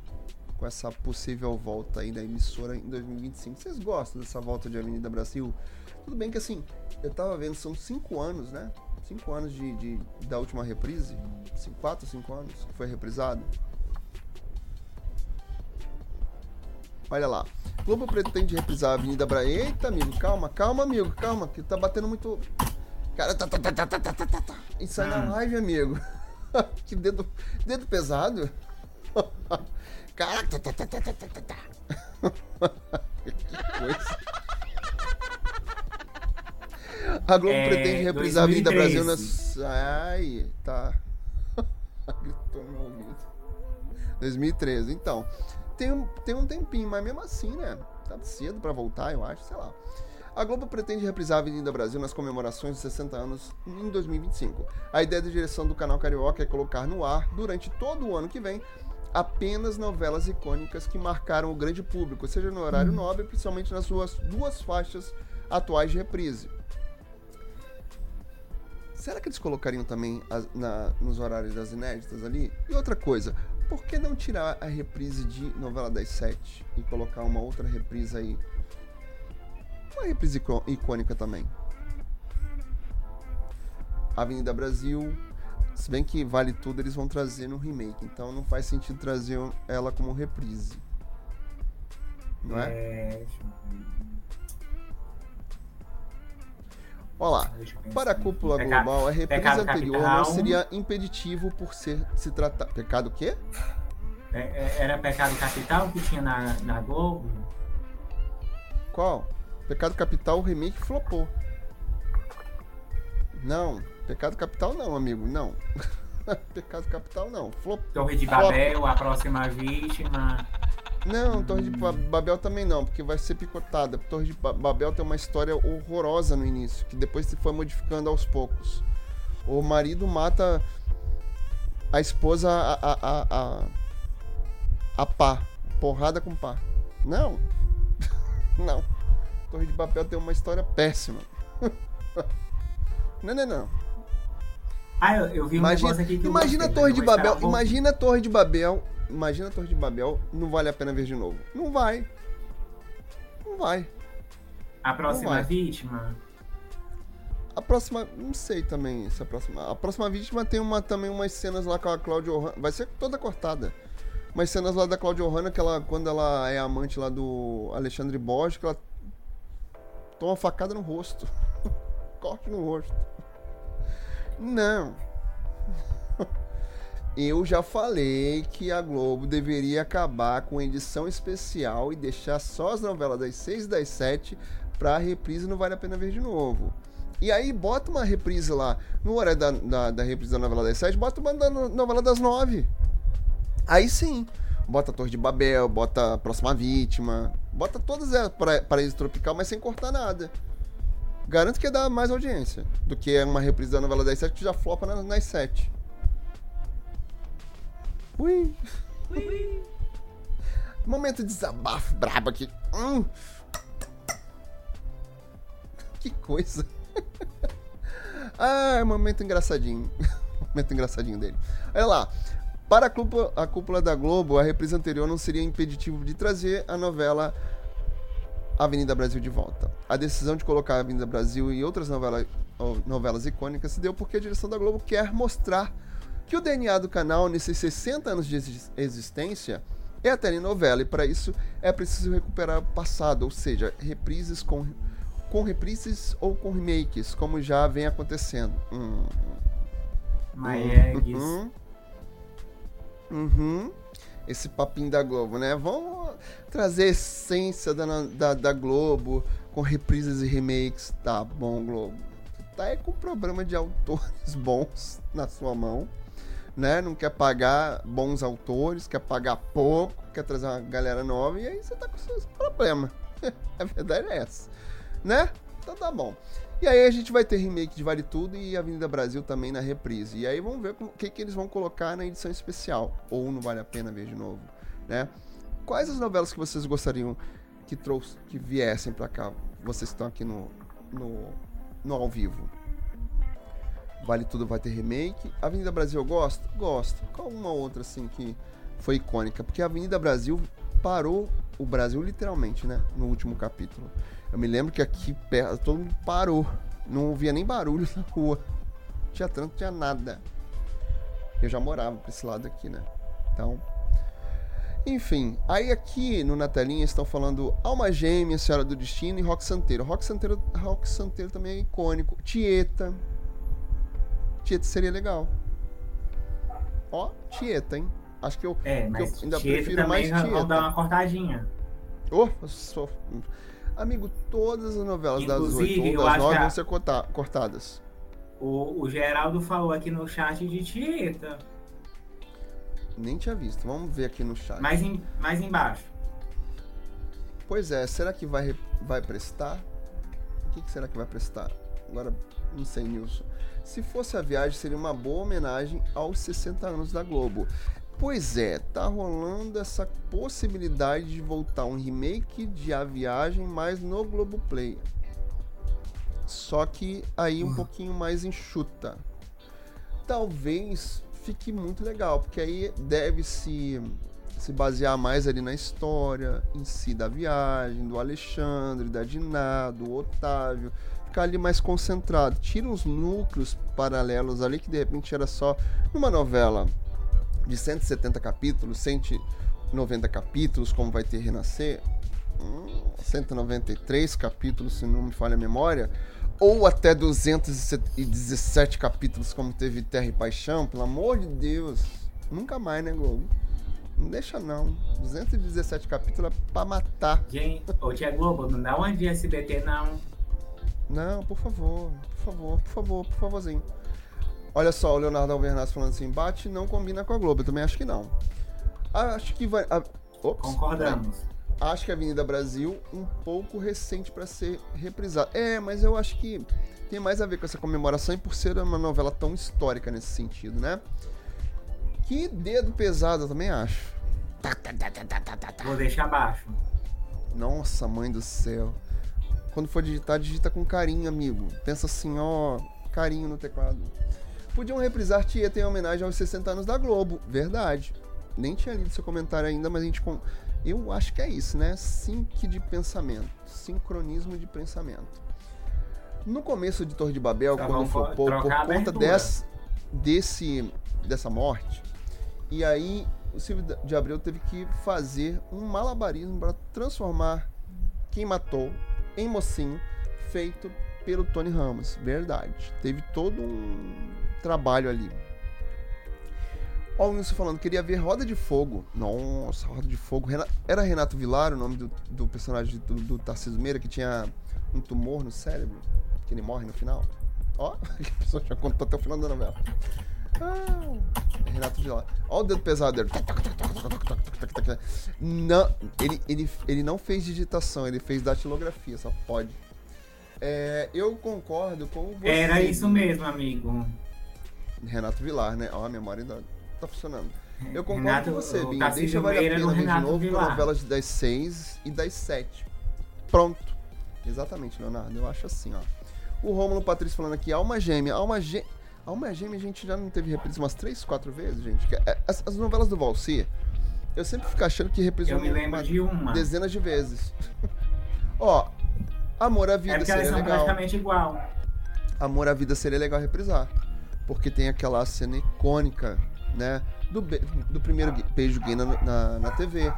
com essa possível volta aí da emissora em 2025. Vocês gostam dessa volta de Avenida Brasil? Tudo bem que assim, eu tava vendo, são cinco anos, né? Cinco anos de, de- da última reprise. Cinco, quatro, cinco anos que foi reprisado. Olha lá. Globo pretende reprisar a Avenida Brasil. Eita, amigo, calma, calma, amigo, calma, que tá batendo muito. Cara, tá, tá, tá, tá, tá, tá, tá, tá, tá. Isso aí na Hum. live, amigo. que dedo, dedo pesado. Caraca, tá, tá, tá, tá, tá, tá, tá. que coisa. A Globo É, pretende reprisar a Avenida 2013. Brasil nas. Ai, tá. Gritou no meu ouvido. 2013, então. Tem um, tem um tempinho, mas mesmo assim, né? Tá cedo pra voltar, eu acho, sei lá. A Globo pretende reprisar a Avenida Brasil nas comemorações de 60 anos em 2025. A ideia da direção do canal Carioca é colocar no ar, durante todo o ano que vem, apenas novelas icônicas que marcaram o grande público, seja no horário nobre, principalmente nas suas duas faixas atuais de reprise. Será que eles colocariam também as- na- nos horários das inéditas ali? E outra coisa, por que não tirar a reprise de novela das sete e colocar uma outra reprise aí? Uma reprise icô- icônica também. Avenida Brasil, se bem que vale tudo, eles vão trazer no remake, então não faz sentido trazer ela como reprise. Não é? É, deixa eu ver. Olha lá. Deixa eu pensar. Para a cúpula Peca- global, a reprise Pecado anterior Capital. não seria impeditivo por ser se tratar. Pecado o quê? É, é, Era Pecado Capital que tinha na, na Globo? Qual? Pecado Capital, o remake flopou. Não, Pecado Capital não, amigo, não. Pecado Capital não, flop. Torre de Babel, a próxima vítima. Não, Torre de Ba- Babel também não, porque vai ser picotada. Torre de Ba- Babel tem uma história horrorosa no início, que depois se foi modificando aos poucos. O marido mata a esposa a, a, a, a, a pá, porrada com pá. Não, não. Torre de Babel tem uma história péssima. Não, não, não. Ah, eu, eu vi um Imagina, negócio aqui que eu imagina a Torre de Babel. Imagina a Torre de Babel. Imagina a Torre de Babel. Não vale a pena ver de novo. Não vai. Não vai. A próxima vai. vítima. A próxima. Não sei também se a próxima. A próxima vítima tem uma, também umas cenas lá com a Cláudia Ohana. Vai ser toda cortada. Umas cenas lá da Cláudia Ohana, que ela, quando ela é amante lá do Alexandre Borges, que ela toma facada no rosto. Corte no rosto. Não. Eu já falei que a Globo deveria acabar com edição especial e deixar só as novelas das 6 e das 7 pra reprise não vale a pena ver de novo. E aí bota uma reprise lá, no horário da, da, da reprise da novela das 7, bota uma da no- novela das 9. Aí sim, bota a Torre de Babel, bota a Próxima Vítima, bota todas elas para Paraíso Tropical, mas sem cortar nada. Garanto que dá mais audiência do que uma reprise da novela das 7 que já flopa na- nas 7. Ui. Momento de desabafo brabo aqui. Hum. Que coisa. ah, é um momento engraçadinho. momento engraçadinho dele. Olha lá. Para a cúpula, a cúpula da Globo, a reprise anterior não seria impeditivo de trazer a novela Avenida Brasil de volta. A decisão de colocar Avenida Brasil e outras novela, novelas icônicas se deu porque a direção da Globo quer mostrar que o DNA do canal, nesses 60 anos de existência, é a telenovela, e para isso é preciso recuperar o passado, ou seja, reprises com, com reprises ou com remakes, como já vem acontecendo. Hum. Maegues. Uhum. Uhum. Esse papinho da Globo, né? Vamos trazer a essência da, da, da Globo com reprises e remakes. Tá bom, Globo. Tá aí com problema de autores bons na sua mão né? Não quer pagar bons autores, quer pagar pouco, quer trazer uma galera nova, e aí você tá com seus problemas. a verdade é essa, né? Então tá bom. E aí a gente vai ter remake de Vale Tudo e Avenida Brasil também na reprise. E aí vamos ver o que, que eles vão colocar na edição especial. Ou não vale a pena ver de novo, né? Quais as novelas que vocês gostariam que trouxe, que viessem para cá? Vocês estão aqui no, no, no ao vivo. Vale Tudo vai ter remake. Avenida Brasil eu gosto? Gosto. Qual uma outra assim que foi icônica? Porque a Avenida Brasil parou o Brasil literalmente, né? No último capítulo. Eu me lembro que aqui perto todo mundo parou. Não ouvia nem barulho na rua. Tinha tanto, tinha nada. Eu já morava pra esse lado aqui, né? Então. Enfim, aí aqui no Natalinha estão falando Alma Gêmea, Senhora do Destino e Rock Santeiro. Rock Santeiro, Rock Santeiro também é icônico. Tieta, Tieta seria legal. Ó, Tieta, hein? Acho que eu, é, mas eu ainda prefiro mais Tieta. Vão dar uma cortadinha. Oh, sou... Amigo, todas as novelas Inclusive, das 8 ou das 9 vão ser cortadas. O, o Geraldo falou aqui no chat de Tieta. Nem tinha visto. Vamos ver aqui no chat. Mais, em, mais embaixo. Pois é, será que vai, vai prestar? O que, que será que vai prestar? Agora, não sei, Nilson. Se fosse a viagem, seria uma boa homenagem aos 60 anos da Globo. Pois é, tá rolando essa possibilidade de voltar um remake de A Viagem, mas no Globoplay. Só que aí um uhum. pouquinho mais enxuta. Talvez fique muito legal, porque aí deve se se basear mais ali na história em si da viagem, do Alexandre, da Diná, do Otávio, ficar ali mais concentrado. Tira uns núcleos paralelos ali que de repente era só numa novela de 170 capítulos, 190 capítulos, como vai ter Renascer, 193 capítulos, se não me falha a memória, ou até 217 capítulos, como teve Terra e Paixão, pelo amor de Deus, nunca mais, né, Globo? Não deixa não. 217 capítulos é pra matar. Gente, ô Tia Globo, não dá uma de SBT não. Não, por favor, por favor, por favor, por favorzinho. Olha só, o Leonardo Alvernaz falando assim: bate não combina com a Globo. Eu também acho que não. Acho que vai. A... Ops, Concordamos. Acho que a Avenida Brasil um pouco recente para ser reprisada. É, mas eu acho que tem mais a ver com essa comemoração e por ser uma novela tão histórica nesse sentido, né? Que dedo pesado, eu também acho. Vou deixar abaixo. Nossa, mãe do céu. Quando for digitar, digita com carinho, amigo. Pensa assim, ó, carinho no teclado. Podiam reprisar Tieta em homenagem aos 60 anos da Globo. Verdade. Nem tinha lido seu comentário ainda, mas a gente. Eu acho que é isso, né? Sync de pensamento. Sincronismo de pensamento. No começo de Torre de Babel, tá, quando for por, por conta desse, desse, dessa morte, e aí o Silvio de Abreu teve que fazer um malabarismo para transformar quem matou em Mocinho, feito pelo Tony Ramos. Verdade. Teve todo um trabalho ali. Ó, o Wilson falando, queria ver Roda de Fogo. Nossa, Roda de Fogo. Era Renato Vilar o nome do, do personagem do, do Tarcísio Meira, que tinha um tumor no cérebro, que ele morre no final. Ó, a pessoa já contou até o final da novela. Ah, Renato Vilar. Olha o dedo pesado dele. Não, ele, ele, ele não fez digitação, ele fez datilografia, só pode. É, eu concordo com você. Era isso mesmo, amigo. Renato Vilar, né? Ó, a memória ainda tá funcionando. Eu concordo Renato, com você, Binho. Deixa vale a pena ver de novo com Vilar. novelas das seis e das sete. Pronto. Exatamente, Leonardo. Eu acho assim, ó. O Rômulo Patrício falando aqui, Alma Gêmea. Alma Gêmea. Alma Gêmea a gente já não teve reprise umas três, quatro vezes, gente. É- As, as novelas do Valsir, eu sempre fico achando que reprisou uma- de uma. dezenas de vezes. ó, Amor à Vida É porque elas seria são legal. praticamente igual. Amor à Vida seria legal reprisar. Porque tem aquela cena icônica, né? Do, do primeiro beijo gay na, na, na TV.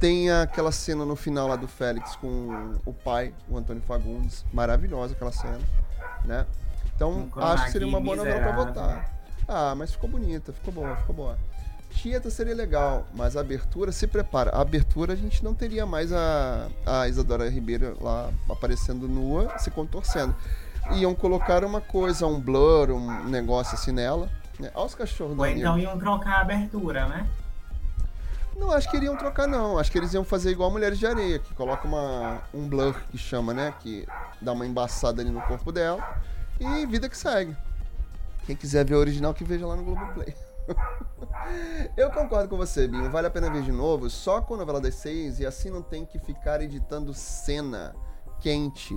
Tem aquela cena no final lá do Félix com o pai, o Antônio Fagundes. Maravilhosa aquela cena, né? Então, Um acho que seria uma boa novela pra votar. Ah, mas ficou bonita, ficou boa, ficou boa. Tieta seria legal, mas a abertura, se prepara. A abertura a gente não teria mais a, a Isadora Ribeiro lá aparecendo nua, se contorcendo. Iam colocar uma coisa, um blur, um negócio assim nela. Né? Olha os cachorros Ou então iam trocar a abertura, né? Não, acho que iriam trocar não. Acho que eles iam fazer igual Mulheres de Areia, que coloca uma, um blur que chama, né? Que dá uma embaçada ali no corpo dela. E vida que segue. Quem quiser ver o original, que veja lá no Globoplay. Eu concordo com você, Binho. Vale a pena ver de novo, só com a novela das seis, e assim não tem que ficar editando cena quente.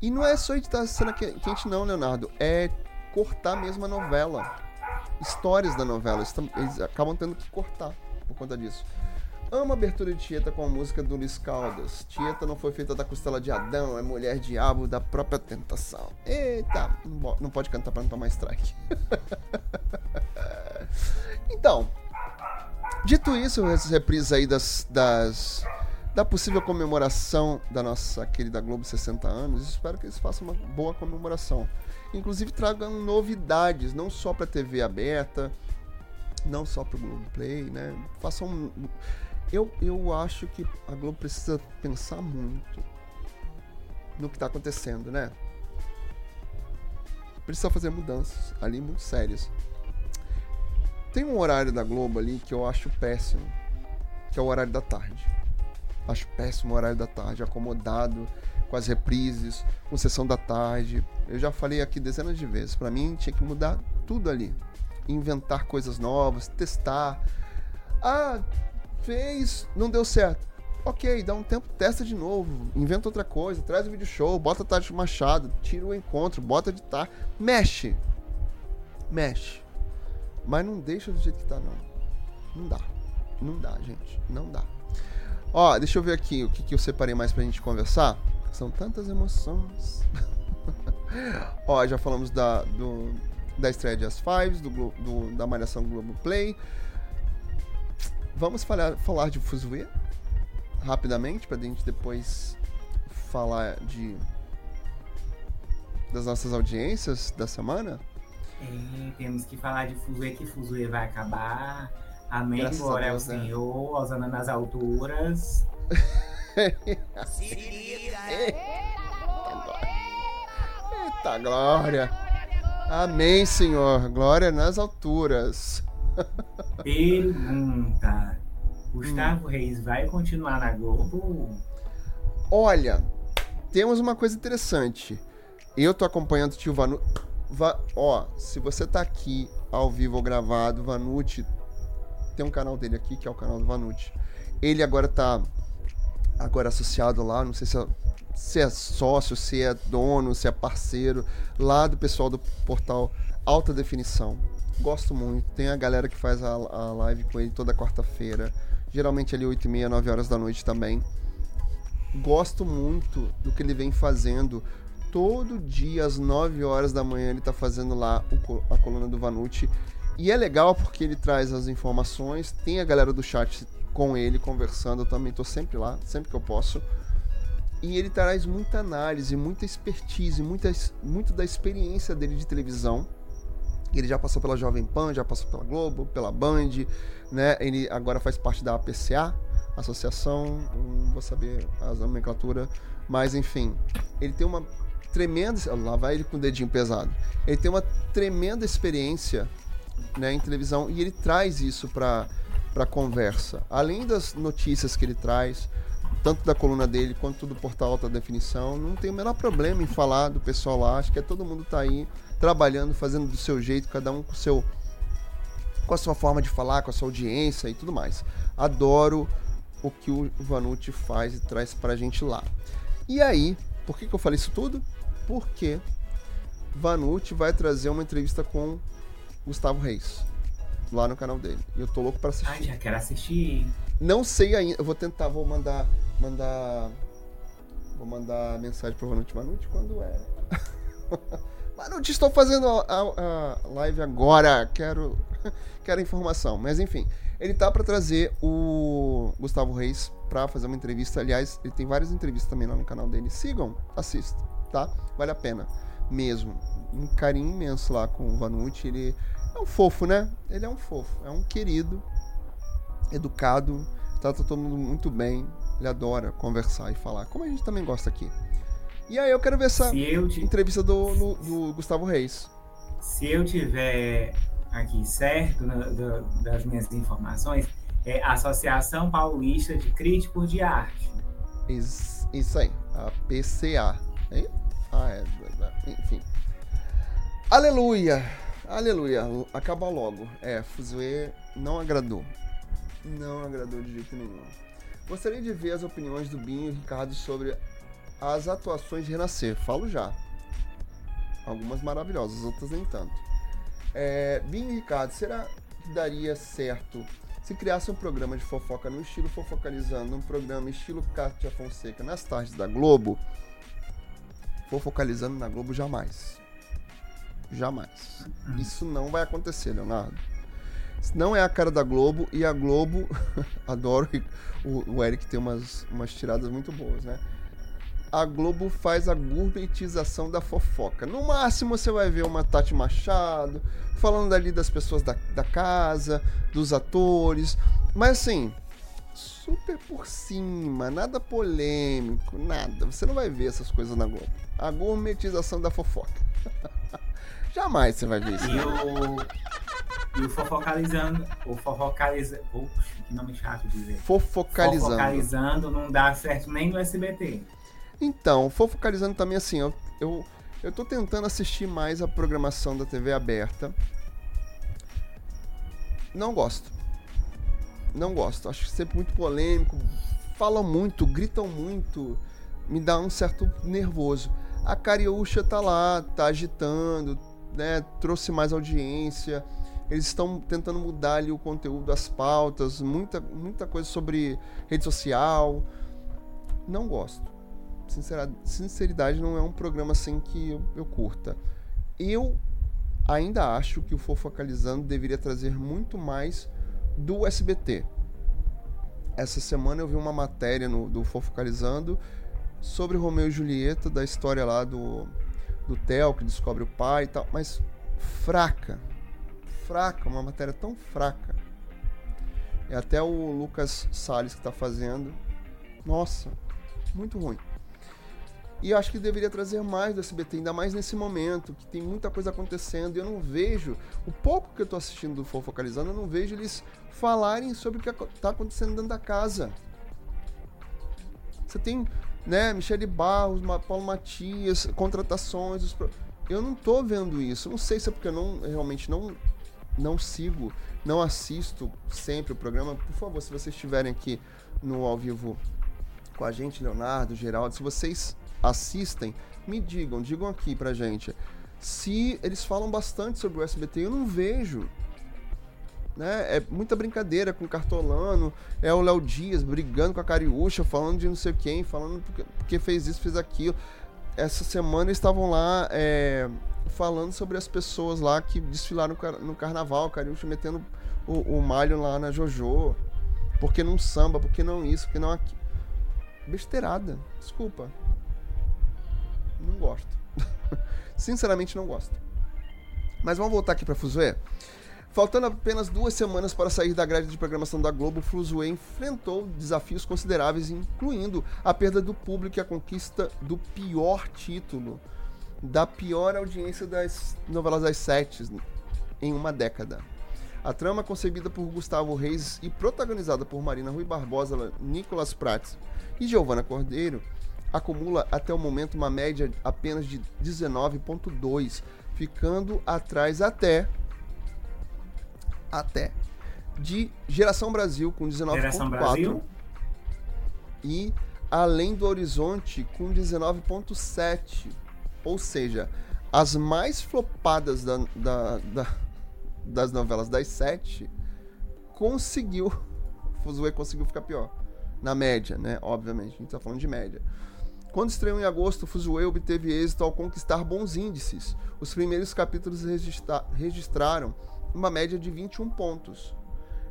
E não é só editar cena que- quente, não, Leonardo. É cortar mesmo a novela. Histórias da novela. Eles acabam tendo que cortar por conta disso. Amo a abertura de Tieta com a música do Luiz Caldas. Tieta não foi feita da costela de Adão, é mulher diabo da própria tentação. Eita, não pode cantar pra não tomar strike. então, dito isso, essas reprises aí das, das da possível comemoração da nossa querida Globo 60 anos, espero que eles façam uma boa comemoração. Inclusive tragam novidades, não só para TV aberta, não só para o Globoplay, né? Façam eu, eu acho que a Globo precisa pensar muito no que está acontecendo, né? Precisa fazer mudanças ali muito sérias. Tem um horário da Globo ali que eu acho péssimo, que é o horário da tarde. Acho péssimo o horário da tarde, acomodado com as reprises, com sessão da tarde. Eu já falei aqui dezenas de vezes, Pra mim tinha que mudar tudo ali. Inventar coisas novas, testar. Ah, fez, não deu certo. Ok, dá um tempo, testa de novo, inventa outra coisa, traz o vídeo show, bota Tati Machado, tira o encontro, bota de tá, mexe. Mexe. Mas não deixa do jeito que tá, não. Não dá. Não dá, gente. Não dá. Ó, deixa eu ver aqui o que, que eu separei mais pra gente conversar. São tantas emoções. Ó, já falamos da, do, da estreia de As Fives, do, do- da Malhação Globo Play. Vamos falar, falar de Fuzue rapidamente, pra gente depois falar de das nossas audiências da semana. E temos que falar de Fuzue, que Fuzue vai acabar. Amém, Graças a glória ao né? Senhor, Osana nas alturas. Eita glória! Amém, Senhor. Glória nas alturas. Pergunta: Hum. Gustavo Reis vai continuar na Globo? Olha, temos uma coisa interessante. Eu tô acompanhando o tio Vanucci. Va... Ó, se você tá aqui ao vivo ou gravado, Vanucci tem um canal dele aqui, que é o canal do Vanucci. Ele agora tá agora associado lá, não sei se é, se é sócio, se é dono, se é parceiro, lá do pessoal do portal Alta Definição. Gosto muito. Tem a galera que faz a, a live com ele toda quarta-feira. Geralmente ali 8 e meia, 9 horas da noite também gosto muito do que ele vem fazendo. Todo dia, às 9 horas da manhã, ele tá fazendo lá o a coluna do Vanucci. E é legal porque ele traz as informações, tem a galera do chat com ele conversando, eu também tô sempre lá, sempre que eu posso. E ele traz muita análise, muita expertise, muita, muito da experiência dele de televisão. Ele já passou pela Jovem Pan, já passou pela Globo, pela Band, né? Ele agora faz parte da APCA, associação, não vou saber a nomenclatura, mas enfim, ele tem uma tremenda, lá vai ele com o dedinho pesado. Ele tem uma tremenda experiência, né, em televisão e ele traz isso para para conversa. Além das notícias que ele traz, tanto da coluna dele quanto do portal Alta Definição, não tem o menor problema em falar do pessoal lá. Acho que é todo mundo tá aí trabalhando, fazendo do seu jeito, cada um com o seu com a sua forma de falar, com a sua audiência e tudo mais. Adoro o que o Vanucci faz e traz pra gente lá. E aí, por que, que eu falei isso tudo? Porque Vanucci vai trazer uma entrevista com Gustavo Reis lá no canal dele. E eu tô louco pra assistir. Ai, já quero assistir. Não sei ainda, eu vou tentar, vou mandar mandar vou mandar mensagem pro Vanucci Vanucci quando é. Vanucci, estou fazendo a, a live agora, quero quero informação, mas enfim, ele tá para trazer o Gustavo Reis para fazer uma entrevista. Aliás, ele tem várias entrevistas também lá no canal dele. Sigam, assistam, tá? Vale a pena mesmo. Um carinho imenso lá com o Vanucci. Ele é um fofo, né? Ele é um fofo, é um querido, educado, trata todo mundo muito bem. Ele adora conversar e falar, como a gente também gosta aqui. E aí eu quero ver essa te... entrevista do, do, do, Gustavo Reis. Se eu tiver aqui certo no, das minhas informações, é a Associação Paulista de Críticos de Arte. Isso, isso aí, a PCA. Hein? Ah, é, enfim. Aleluia! Aleluia! Acaba logo. É, Fuzue não agradou. Não agradou de jeito nenhum. Gostaria de ver as opiniões do Binho e Ricardo sobre as atuações Renascer. Falo já. Algumas maravilhosas, outras nem tanto. É, Binho e Ricardo, será que daria certo se criasse um programa de fofoca no estilo fofocalizando, um programa estilo Cátia Fonseca nas tardes da Globo? Fofocalizando na Globo jamais. Jamais. Isso não vai acontecer, Leonardo. Não é a cara da Globo e a Globo, adoro o, o Eric tem umas, umas tiradas muito boas, né? A Globo faz a gourmetização da fofoca. No máximo você vai ver uma Tati Machado falando ali das pessoas da, da casa, dos atores, mas assim, super por cima, nada polêmico, nada. Você não vai ver essas coisas na Globo. A gourmetização da fofoca. Jamais você vai ver isso. E o, e o fofocalizando, o fofocalizando, oxe, que nome chato de dizer. Fofocalizando. Fofocalizando não dá certo nem no SBT. Então, fofocalizando também assim, eu, eu, eu tô tentando assistir mais a programação da TV aberta. Não gosto. Não gosto. Acho sempre muito polêmico. Falam muito, gritam muito. Me dá um certo nervoso. A Cariúcha tá lá, tá agitando, né, trouxe mais audiência. Eles estão tentando mudar ali o conteúdo, as pautas, muita, muita coisa sobre rede social. Não gosto. Sinceridade não é um programa assim que eu, eu curta. Eu ainda acho que o Fofocalizando deveria trazer muito mais do SBT. Essa semana eu vi uma matéria no, do Fofocalizando sobre Romeu e Julieta, da história lá do do Theo que descobre o pai e tal, mas fraca. Fraca, uma matéria tão fraca. É até o Lucas Salles que está fazendo. Nossa, muito ruim. E acho que deveria trazer mais do SBT, ainda mais nesse momento, que tem muita coisa acontecendo. E eu não vejo, o pouco que eu estou assistindo do Fofocalizando, eu não vejo eles falarem sobre o que está acontecendo dentro da casa. Você tem né? Michele Barros, Paulo Matias, contratações. Os... Eu não tô vendo isso. Não sei se é porque eu não, realmente não, não sigo, não assisto sempre o programa. Por favor, se vocês estiverem aqui no ao vivo com a gente, Leonardo, Geraldo, se vocês assistem, me digam, digam aqui pra gente. Se eles falam bastante sobre o SBT, eu não vejo né? É muita brincadeira com o Cartolano, é o Léo Dias brigando com a Cariúcha, falando de não sei quem, falando porque, fez isso, fez aquilo. Essa semana eles estavam lá é, falando sobre as pessoas lá que desfilaram no carnaval, Cariúcha metendo o, o malho lá na Jojo. Porque não samba, porque não isso, porque não aquilo. Besteirada, desculpa. Não gosto. Sinceramente não gosto. Mas vamos voltar aqui para Fuzue. Faltando apenas duas semanas para sair da grade de programação da Globo, o Flusue enfrentou desafios consideráveis, incluindo a perda do público e a conquista do pior título, da pior audiência das novelas das sete em uma década. A trama, concebida por Gustavo Reis e protagonizada por Marina Rui Barbosa, Nicolas Prats e Giovanna Cordeiro, acumula até o momento uma média apenas de 19,2, ficando atrás até até de Geração Brasil com Geração 19.4 Brasil? e Além do Horizonte com 19.7. Ou seja, as mais flopadas da- da- da- das novelas das sete conseguiu. Fuzue conseguiu ficar pior. Na média, né? Obviamente, a gente tá falando de média. Quando estreou em agosto, Fuzue obteve êxito ao conquistar bons índices. Os primeiros capítulos registra- registraram uma média de 21 pontos.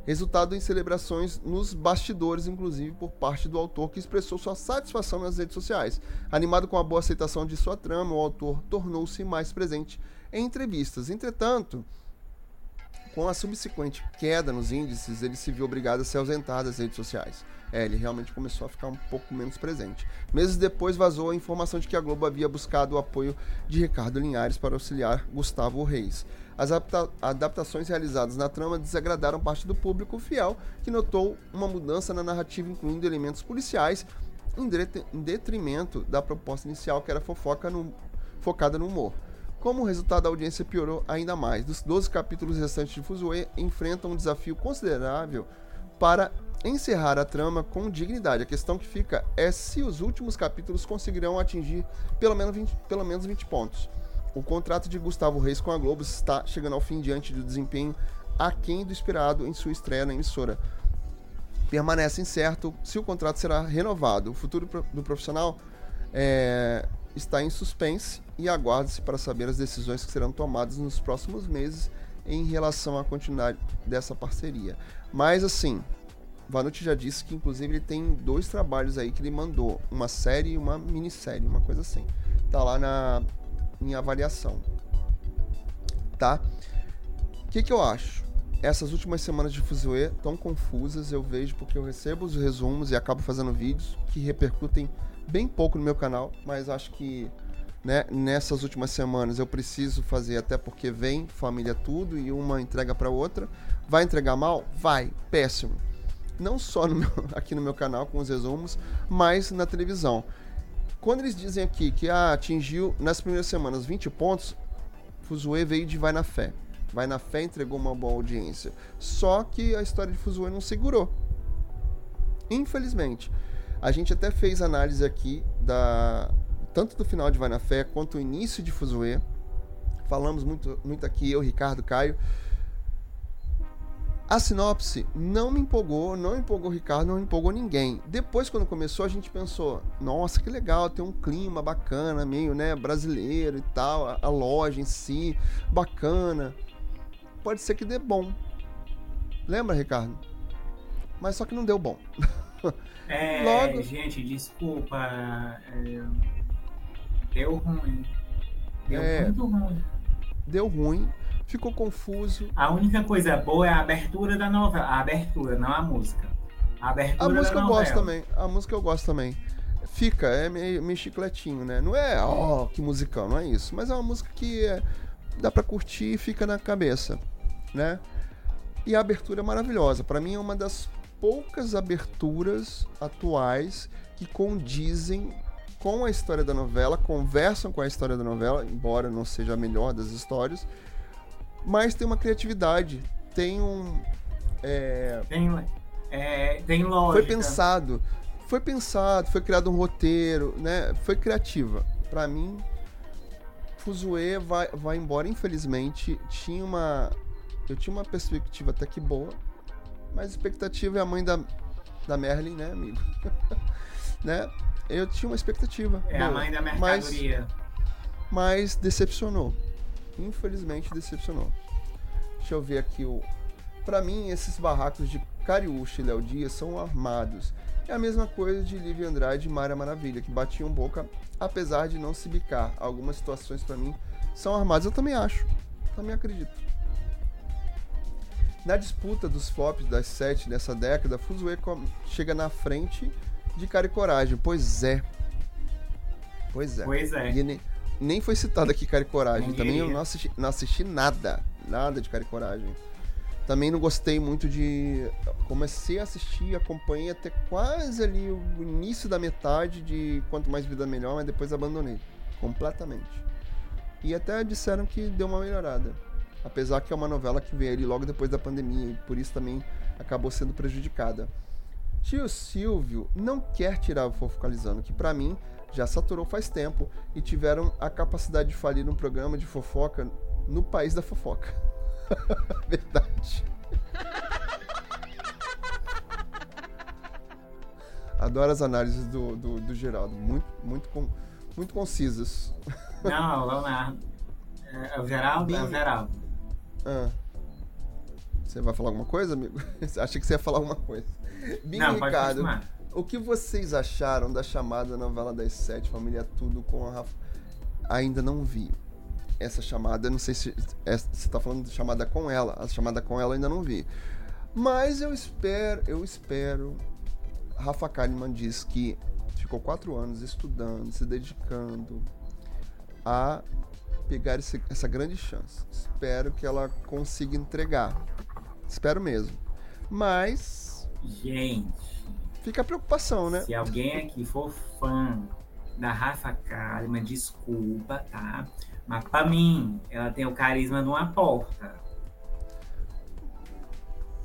Resultado em celebrações nos bastidores, inclusive por parte do autor, que expressou sua satisfação nas redes sociais. Animado com a boa aceitação de sua trama, o autor tornou-se mais presente em entrevistas. Entretanto, com a subsequente queda nos índices, ele se viu obrigado a se ausentar das redes sociais. É, ele realmente começou a ficar um pouco menos presente. Meses depois vazou a informação de que a Globo havia buscado o apoio de Ricardo Linhares para auxiliar Gustavo Reis. As adapta- adaptações realizadas na trama desagradaram parte do público fiel, que notou uma mudança na narrativa, incluindo elementos policiais, em detrimento da proposta inicial, que era fofoca no- focada no humor. Como resultado, a audiência piorou ainda mais. Dos 12 capítulos restantes de Fuzue enfrentam um desafio considerável para encerrar a trama com dignidade. A questão que fica é se os últimos capítulos conseguirão atingir pelo menos 20, pelo menos 20 pontos. O contrato de Gustavo Reis com a Globo está chegando ao fim diante do desempenho aquém do esperado em sua estreia na emissora. Permanece incerto se o contrato será renovado. O futuro do profissional é, está em suspense e aguarda-se para saber as decisões que serão tomadas nos próximos meses em relação à continuidade dessa parceria. Mas assim, Vanucci já disse que inclusive ele tem dois trabalhos aí que ele mandou, uma série e uma minissérie, uma coisa assim. Tá lá na em avaliação. Tá? O que que eu acho? Essas últimas semanas de Fuzue tão confusas, eu vejo porque eu recebo os resumos e acabo fazendo vídeos que repercutem bem pouco no meu canal, mas acho que né, nessas últimas semanas eu preciso fazer até porque vem família tudo e uma entrega para outra. Vai entregar mal? Vai, péssimo. Não só no meu- aqui no meu canal com os resumos, mas na televisão. Quando eles dizem aqui que ah, atingiu nas primeiras semanas 20 pontos, Fuzue veio de Vai na Fé. Vai na Fé entregou uma boa audiência. Só que a história de Fuzue não segurou. Infelizmente. A gente até fez análise aqui da tanto do final de Vai na Fé quanto o início de Fuzue. Falamos muito, muito aqui, eu, Ricardo, Caio. A sinopse não me empolgou, não empolgou o Ricardo, não empolgou ninguém. Depois, quando começou, a gente pensou: nossa, que legal, tem um clima bacana, meio né, brasileiro e tal, a, a loja em si, bacana. Pode ser que dê bom. Lembra, Ricardo? Mas só que não deu bom. É, Logo- gente, desculpa. é, deu ruim. Deu É. muito ruim. Deu ruim, ficou confuso. A única coisa boa é a abertura da novela. A abertura, não a música. A abertura A música da eu novela. gosto também. A música eu gosto também. Fica, é meio, meio chicletinho, né? Não é, ó, que musicão, não é isso. Mas é uma música que é, dá pra curtir e fica na cabeça, né? E a abertura é maravilhosa. Pra mim é uma das poucas aberturas atuais que condizem com a história da novela, conversam com a história da novela, embora não seja a melhor das histórias, mas tem uma criatividade, tem um. é, Tem, é, tem lógica. foi pensado, foi pensado, foi criado um roteiro, né? Foi criativa. Pra mim, Fuzue vai, vai embora, infelizmente. Tinha uma. Eu tinha uma perspectiva até que boa, mas a expectativa é a mãe da, da Merlin, né, amigo? né? Eu tinha uma expectativa. É a boa, mãe da mas- mercadoria. mas decepcionou. Infelizmente decepcionou. Deixa eu ver aqui o. Pra mim, esses barracos de Cariúcha e Léo Dias são armados. É a mesma coisa de Lívia Andrade e Mária Maravilha, que batiam boca apesar de não se bicar. Algumas situações pra mim são armadas. Eu também acho. Também acredito. Na disputa dos flops das sete dessa década, Fuzue chega na frente de Cara e Coragem. Pois é. Pois é. Pois é. E nem, nem foi citado aqui Cara e Coragem. Também eu não assisti, não assisti nada. Nada de Cara e Coragem. Também não gostei muito de. Comecei a assistir, acompanhei até quase ali o início da metade de Quanto Mais Vida Melhor, mas depois abandonei. Completamente. E até disseram que deu uma melhorada. Apesar que é uma novela que veio ali logo depois da pandemia e por isso também acabou sendo prejudicada. Tio Silvio não quer tirar o Fofocalizando, que para mim já saturou faz tempo e tiveram a capacidade de falir um programa de fofoca no país da fofoca. Verdade. Adoro as análises do, do, do Geraldo, muito, muito, com, muito concisas. Não, Leonardo. É, é o Geraldo? É o Geraldo. Ah. Você vai falar alguma coisa, amigo? Achei que você ia falar alguma coisa. Bim Não, Ricardo, o que vocês acharam da chamada novela das sete, Família Tudo, com a Rafa? Ainda não vi essa chamada, não sei se é- você tá falando de chamada com ela, a chamada com ela ainda não vi. Mas eu espero, eu espero. Rafa Kalimann diz que ficou quatro anos estudando, se dedicando a pegar esse- essa grande chance. Espero que ela consiga entregar. Espero mesmo. Mas Gente, fica a preocupação, né? se alguém aqui for fã da Rafa Kalimann, desculpa, tá? Mas pra mim, ela tem o carisma de uma porta.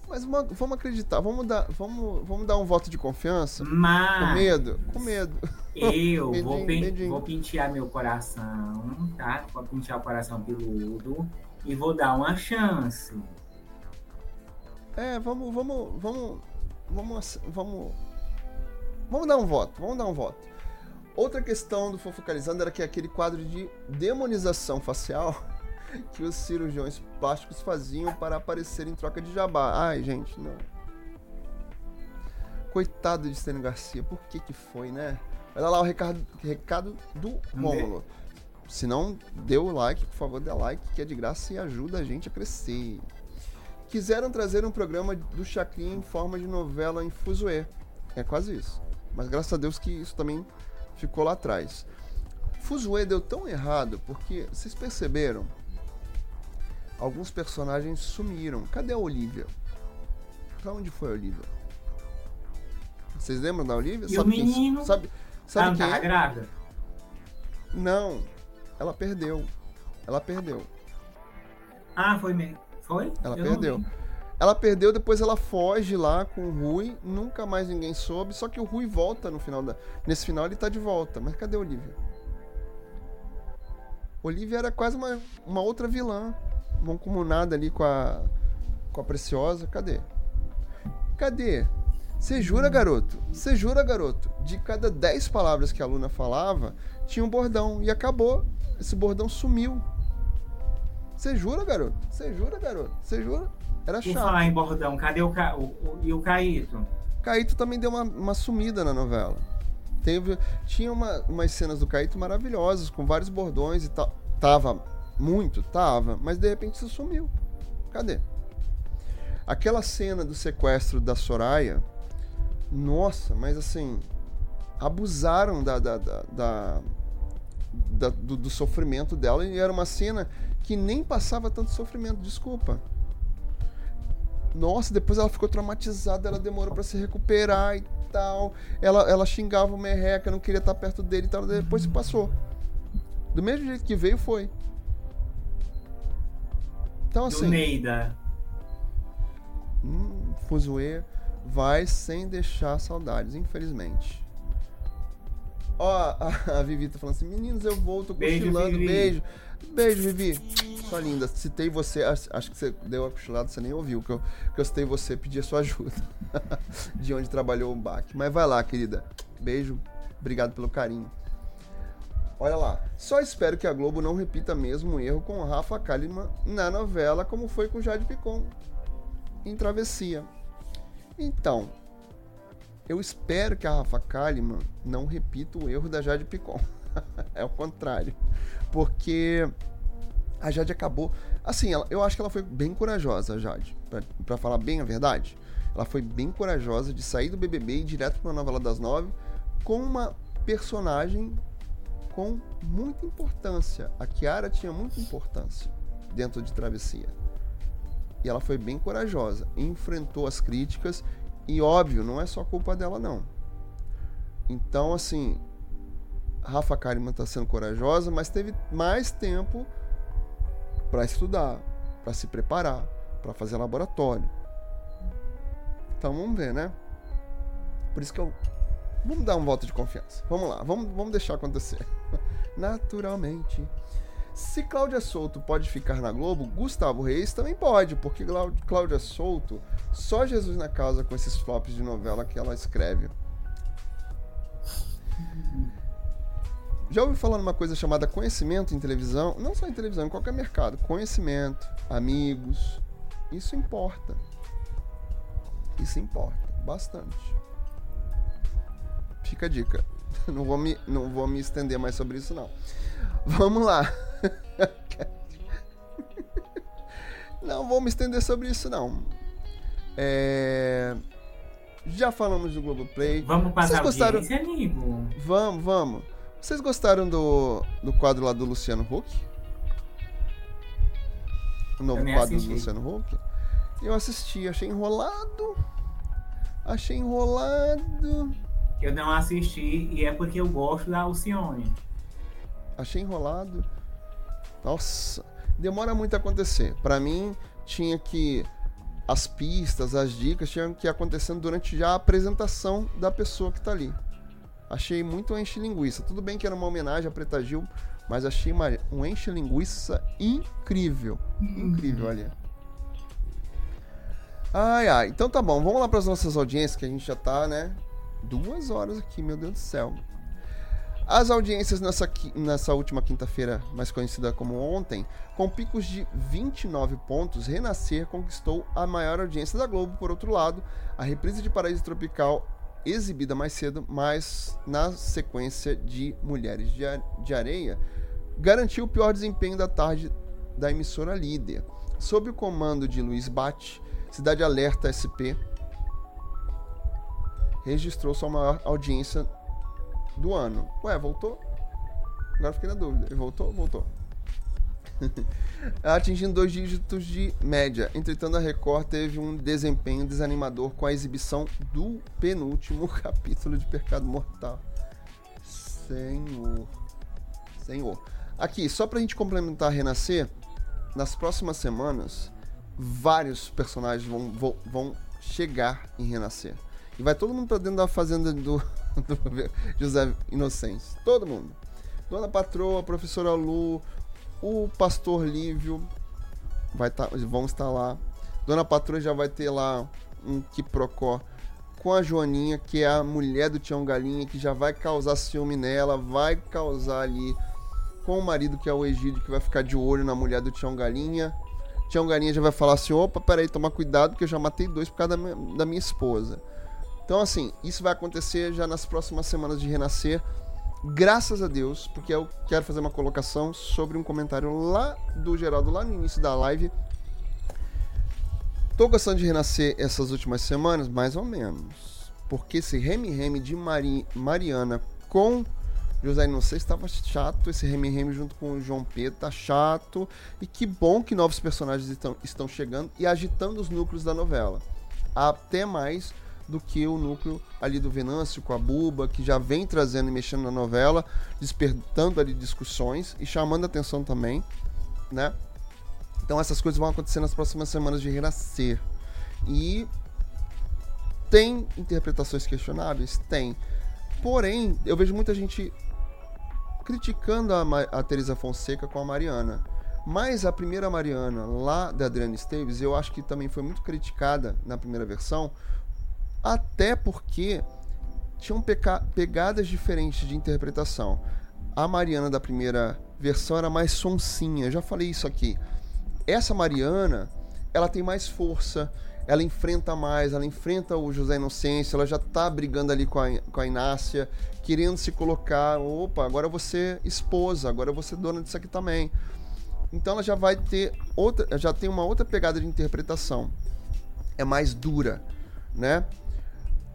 Mas uma- vamos acreditar, vamos dar, vamos, vamos dar um voto de confiança. Com Mas medo, com medo. eu Medinho, vou, pen- medinho. vou pentear meu coração, tá? Vou pentear o coração peludo e vou dar uma chance. É, vamos, vamos, vamos, vamos, vamos, vamos dar um voto, vamos dar um voto. Outra questão do Fofocalizando era que aquele quadro de demonização facial que os cirurgiões plásticos faziam para aparecer em troca de jabá. Ai, gente, não. Coitado de Stênio Garcia, por que que foi, né? Olha lá o recado, recado do Rômulo. Se não deu o like, por favor, dê like, que é de graça e ajuda a gente a crescer. Quiseram trazer um programa do Chacrinha em forma de novela em Fuzuê. É quase isso. Mas graças a Deus que isso também ficou lá atrás. Fuzuê deu tão errado porque, vocês perceberam? Alguns personagens sumiram. Cadê a Olivia? Pra onde foi a Olivia? Vocês lembram da Olivia? E o quem- menino? sabe, Ela sabe não quem é? grávida? Não. Ela perdeu. Ela perdeu. Ah, foi mesmo. Foi? Ela Eu perdeu. Ela perdeu, depois ela foge lá com o Rui, nunca mais ninguém soube, só que o Rui volta no final da. Nesse final ele tá de volta. Mas cadê a Olivia? Olivia era quase uma, uma outra vilã. Mancomunada ali com a. com a Preciosa. Cadê? Cadê? Você jura, garoto? Você jura, garoto? De cada 10 palavras que a Luna falava, tinha um bordão. E acabou. Esse bordão sumiu. Você jura, garoto? Você jura, garoto? Você jura? Era Por chato. falar em bordão, cadê o, Ca... o, o- e o Caíto? Caíto também deu uma, uma sumida na novela. Teve, tinha uma, umas cenas do Caíto maravilhosas, com vários bordões e tal. Tava muito, tava, mas de repente isso sumiu. Cadê? Aquela cena do sequestro da Soraya, nossa, mas assim, abusaram da, da, da- da- da- do, do sofrimento dela e era uma cena que nem passava tanto sofrimento, desculpa. Nossa, depois ela ficou traumatizada, ela demorou pra se recuperar e tal. Ela, ela xingava o Merreca, não queria estar perto dele e tal. Depois se passou. Do mesmo jeito que veio, foi. Então, Do assim, Neida. hum, Fuzue vai sem deixar saudades, infelizmente. Ó, a, a Vivi tá falando assim: meninos, eu vou, tô Beijo, cochilando, beijo. Beijo, Vivi. Sua linda. Citei você, acho que você deu a cochilada, você nem ouviu, que eu, que eu citei você, pedi a sua ajuda. de onde trabalhou o Baque. Mas vai lá, querida. Beijo, obrigado pelo carinho. Olha lá, só espero que a Globo não repita mesmo o erro com o Rafa Kalimann na novela, como foi com Jade Picon em Travessia. Então, eu espero que a Rafa Kalimann não repita o erro da Jade Picon. é o contrário. Porque a Jade acabou. Assim, ela- eu acho que ela foi bem corajosa, a Jade. Pra, falar bem a verdade. Ela foi bem corajosa de sair do BBB e ir direto pra novela das nove com uma personagem com muita importância. A Kiara tinha muita importância dentro de Travessia. E ela foi bem corajosa, enfrentou as críticas e óbvio, não é só culpa dela não. Então, assim, Rafa Kalimann está sendo corajosa, mas teve mais tempo para estudar, para se preparar, para fazer laboratório. Então vamos ver, né? Por isso que eu. Vamos dar um voto de confiança. Vamos lá, vamos, vamos deixar acontecer. Naturalmente. Se Cláudia Souto pode ficar na Globo, Gustavo Reis também pode, porque Cláudia Souto, só Jesus na causa com esses flops de novela que ela escreve. Já ouviu falar numa coisa chamada conhecimento em televisão? Não só em televisão, em qualquer mercado. Conhecimento, amigos. Isso importa. Isso importa bastante. Fica a dica. Não vou me, não vou me estender mais sobre isso, não. Vamos lá. não vou me estender sobre isso, não. É... Já falamos do Globoplay. Vamos passar Vocês gostaram... amigo. Vamos, vamos. Vocês gostaram do, do quadro lá do Luciano Huck? O novo quadro assisti. do Luciano Huck? Eu assisti, achei enrolado. Achei enrolado. Eu não assisti e é porque eu gosto da Alcione. Achei enrolado. Nossa, demora muito a acontecer. Para mim, tinha que as pistas, as dicas tinham que ir acontecendo durante já a apresentação da pessoa que tá ali. Achei muito enche linguiça. Tudo bem que era uma homenagem a Preta Gil, mas achei uma, um enche linguiça incrível. Incrível, ali. Ai, ai. Então tá bom, vamos lá para as nossas audiências, que a gente já tá, né? Duas horas aqui, meu Deus do céu. As audiências nessa, nessa última quinta-feira, mais conhecida como ontem, com picos de 29 pontos, Renascer conquistou a maior audiência da Globo. Por outro lado, a reprise de Paraíso Tropical, exibida mais cedo, mas na sequência de Mulheres de Areia, garantiu o pior desempenho da tarde da emissora líder. Sob o comando de Luiz Bate, Cidade Alerta SP registrou sua maior audiência do ano. Ué, voltou? Agora fiquei na dúvida. Voltou? Voltou. Atingindo dois dígitos de média. Entretanto, a Record teve um desempenho desanimador com a exibição do penúltimo capítulo de Pecado Mortal. Senhor. Senhor. Aqui, só pra gente complementar Renascer, nas próximas semanas, vários personagens vão, vão, vão chegar em Renascer. E vai todo mundo pra dentro da fazenda do, do José Inocêncio. Todo mundo. Dona Patroa, Professora Lu, o Pastor Lívio vai tá, vão estar lá. Dona Patroa já vai ter lá um quiprocó com a Joaninha, que é a mulher do Tião Galinha, que já vai causar ciúme nela, vai causar ali com o marido, que é o Egídio, que vai ficar de olho na mulher do Tião Galinha. Tião Galinha já vai falar assim: opa, peraí, toma cuidado, que eu já matei dois por causa da minha, da minha esposa. Então, assim, isso vai acontecer já nas próximas semanas de renascer. Graças a Deus, porque eu quero fazer uma colocação sobre um comentário lá do Geraldo, lá no início da live. Tô gostando de renascer essas últimas semanas, mais ou menos. Porque esse reme-reme de Mari, Mariana com José Inocêncio estava chato, esse reme-reme junto com o João Pedro tá chato. E que bom que novos personagens estão, estão chegando e agitando os núcleos da novela. Até mais do que o núcleo ali do Venâncio com a Buba, que já vem trazendo e mexendo na novela, despertando ali discussões e chamando atenção também, né? Então essas coisas vão acontecer nas próximas semanas de Renascer. E tem interpretações questionáveis? Tem. Porém, eu vejo muita gente criticando a, a Teresa Fonseca com a Mariana. Mas a primeira Mariana, lá da Adriana Esteves, eu acho que também foi muito criticada na primeira versão, até porque tinham pegadas diferentes de interpretação. A Mariana da primeira versão era mais sonsinha, já falei isso aqui. Essa Mariana, ela tem mais força, ela enfrenta mais, ela enfrenta o José Inocêncio, ela já tá brigando ali com a, com a Inácia, querendo se colocar, opa, agora você esposa, agora você dona disso aqui também. Então ela já vai ter outra, já tem uma outra pegada de interpretação. É mais dura, né?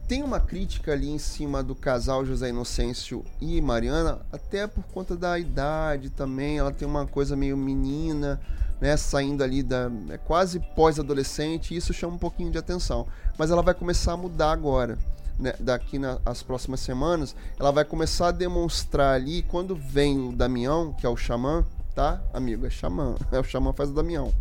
Tem uma crítica ali em cima do casal José Inocêncio e Mariana, até por conta da idade também. Ela tem uma coisa meio menina, né? Saindo ali da. É quase pós-adolescente, e isso chama um pouquinho de atenção. Mas ela vai começar a mudar agora. Né, daqui nas próximas semanas, ela vai começar a demonstrar ali quando vem o Damião, que é o xamã, tá? Amigo, é xamã. É o xamã faz o Damião.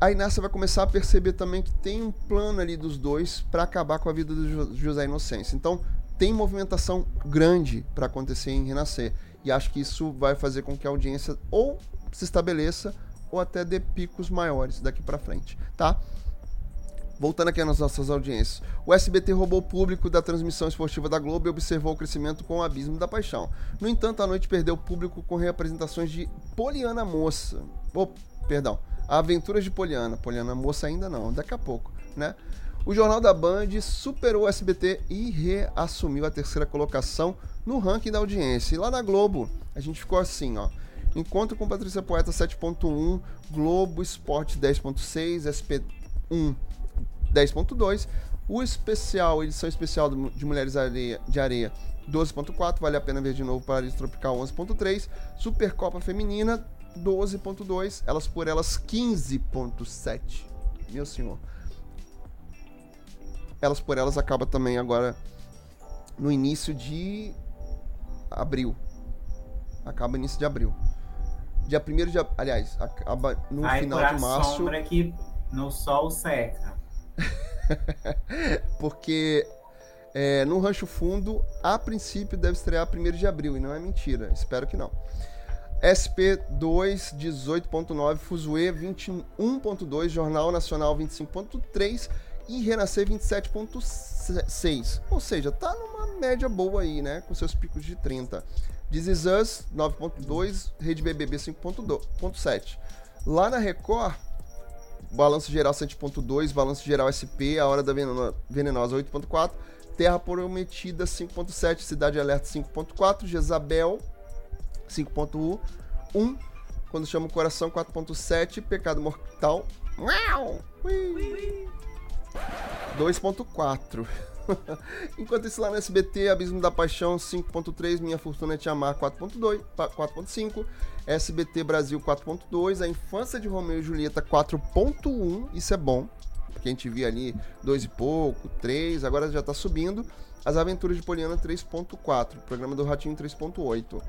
A Inácia vai começar a perceber também que tem um plano ali dos dois para acabar com a vida do Jo- José Inocêncio. Então, tem movimentação grande para acontecer em Renascer. E acho que isso vai fazer com que a audiência ou se estabeleça ou até dê picos maiores daqui para frente, tá? Voltando aqui nas nossas audiências. O SBT roubou o público da transmissão esportiva da Globo e observou o crescimento com o abismo da paixão. No entanto, a noite perdeu o público com reapresentações de Poliana Moça. Oh, perdão. Aventuras de Poliana. Poliana Moça ainda não, daqui a pouco, né? O Jornal da Band superou o SBT e reassumiu a terceira colocação no ranking da audiência. E lá na Globo, a gente ficou assim, ó. Encontro com Patrícia Poeta 7.1, Globo Esporte 10.6, SP1 10.2. O especial, edição especial de Mulheres de Areia 12.4, vale a pena ver de novo Paraíso Tropical 11.3, Supercopa Feminina 12.2, Elas por Elas 15.7. Meu senhor. Elas por Elas acaba também agora no início de abril. Acaba início de abril. Dia 1 de ab- aliás, acaba no final por de a março. sombra que no sol seca. porque é, no Rancho Fundo, a princípio deve estrear 1 de abril, e não é mentira, espero que não. SP2 18.9, Fuzue 21.2, Jornal Nacional 25.3 e Renascer 27.6. Ou seja, tá numa média boa aí, né? Com seus picos de 30. This Is Us 9.2, Rede BBB 5.7. Lá na Record, Balanço Geral 7.2, Balanço Geral SP, A Hora da Veneno- Venenosa 8.4, Terra Prometida 5.7, Cidade Alerta 5.4, Jezabel 5.1, Quando Chama o Coração 4.7, Pecado Mortal Uau! Ui! 2.4. Enquanto isso lá no SBT, Abismo da Paixão 5.3, Minha Fortuna é Te Amar 4.2, pa- 4.5, SBT Brasil 4.2, A Infância de Romeu e Julieta 4.1, isso é bom, porque a gente via ali dois e pouco, 3, agora já tá subindo. As Aventuras de Poliana 3.4, Programa do Ratinho 3.8.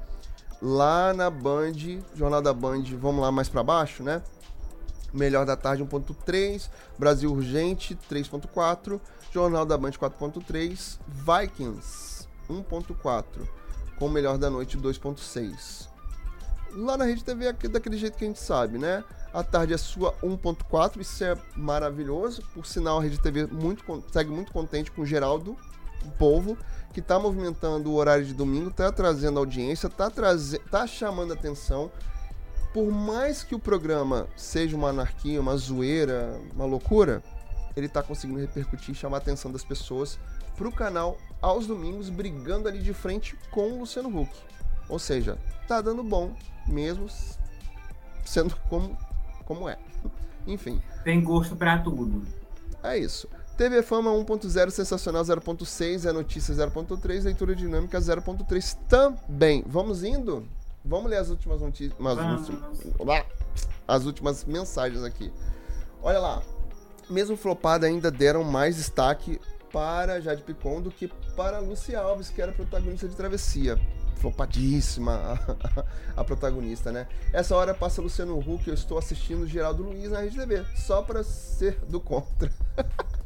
Lá na Band, Jornal da Band, vamos lá mais pra baixo, né? Melhor da Tarde 1.3, Brasil Urgente 3.4, Jornal da Band 4.3, Vikings 1.4, com Melhor da Noite 2.6. Lá na Rede TV é daquele jeito que a gente sabe, né? A tarde é sua 1.4, isso é maravilhoso. Por sinal, a Rede TV muito, segue muito contente com o Geraldo, o povo, que tá movimentando o horário de domingo, tá trazendo audiência, tá, traze tá chamando atenção por mais que o programa seja uma anarquia, uma zoeira, uma loucura, ele tá conseguindo repercutir e chamar a atenção das pessoas pro canal aos domingos, brigando ali de frente com o Luciano Huck. Ou seja, tá dando bom, mesmo sendo como, como é. Enfim, Tem gosto pra tudo. é isso. TV Fama 1.0, Sensacional 0.6, É Notícia 0.3, Leitura Dinâmica 0.3 também. Vamos indo? Vamos ler as últimas notícias. As últimas mensagens aqui. Olha lá. Mesmo flopada, ainda deram mais destaque para Jade Picon do que para Lucy Alves, que era protagonista de Travessia. Flopadíssima a, a protagonista, né? Essa hora passa Luciano Huck, eu estou assistindo Geraldo Luiz na Rede TV, só para ser do contra.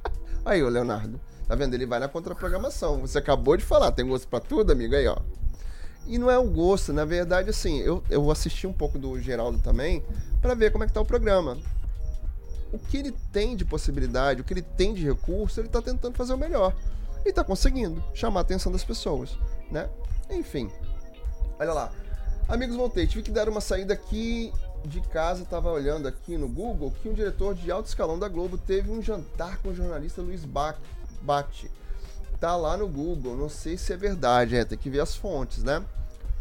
Aí, ô Leonardo, tá vendo? Ele vai na contraprogramação. Você acabou de falar, tem gosto pra tudo, amigo? Aí, ó. E não é um gosto, na verdade, assim, eu, eu assisti um pouco do Geraldo também pra ver como é que tá o programa. O que ele tem de possibilidade, o que ele tem de recurso, ele tá tentando fazer o melhor. E tá conseguindo chamar a atenção das pessoas, né? Enfim. Olha lá. Amigos, voltei. Tive que dar uma saída aqui de casa. Tava olhando aqui no Google que um diretor de alto escalão da Globo teve um jantar com o jornalista Luiz Ba- Bate. Tá lá no Google. Não sei se é verdade. É, tem que ver as fontes, né?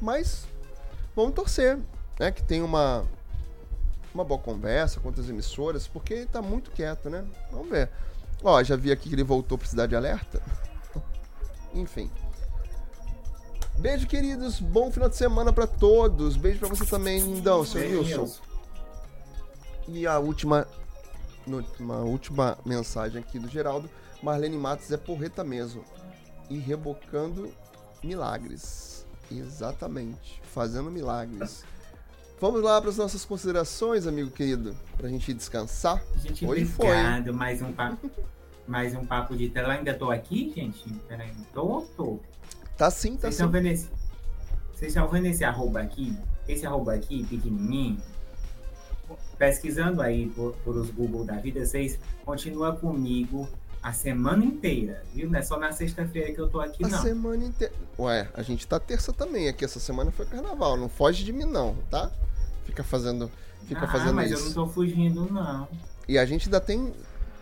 Mas vamos torcer, né? Que tem uma uma boa conversa com outras emissoras, porque tá muito quieto, né? Vamos ver. Ó, já vi aqui que ele voltou pra Cidade Alerta. Enfim. Beijo, queridos. Bom final de semana pra todos. Beijo pra você também, lindão, seu Wilson. E a última, uma última mensagem aqui do Geraldo. Marlene Matos é porreta mesmo. E rebocando milagres. Exatamente. Fazendo milagres. Vamos lá para as nossas considerações, amigo querido, pra gente descansar. Gente, Hoje foi, obrigado. Mais um papo. Mais um papo de tela. Ainda tô aqui, gente? Peraí. Tô tô? Tá sim, tá Vocês sim. estão vendo esse. Vocês estão vendo esse arroba aqui? Esse arroba aqui, pequenininho. Pesquisando aí por, por os Google da vida, vocês continuam comigo a semana inteira, viu? Não é só na sexta-feira que eu tô aqui, A não. semana inteira. Ué, a gente tá terça também. Aqui essa semana foi carnaval. Não foge de mim, não, tá? Fica fazendo, fica ah, fazendo mas isso. eu não tô fugindo, não. E a gente ainda tem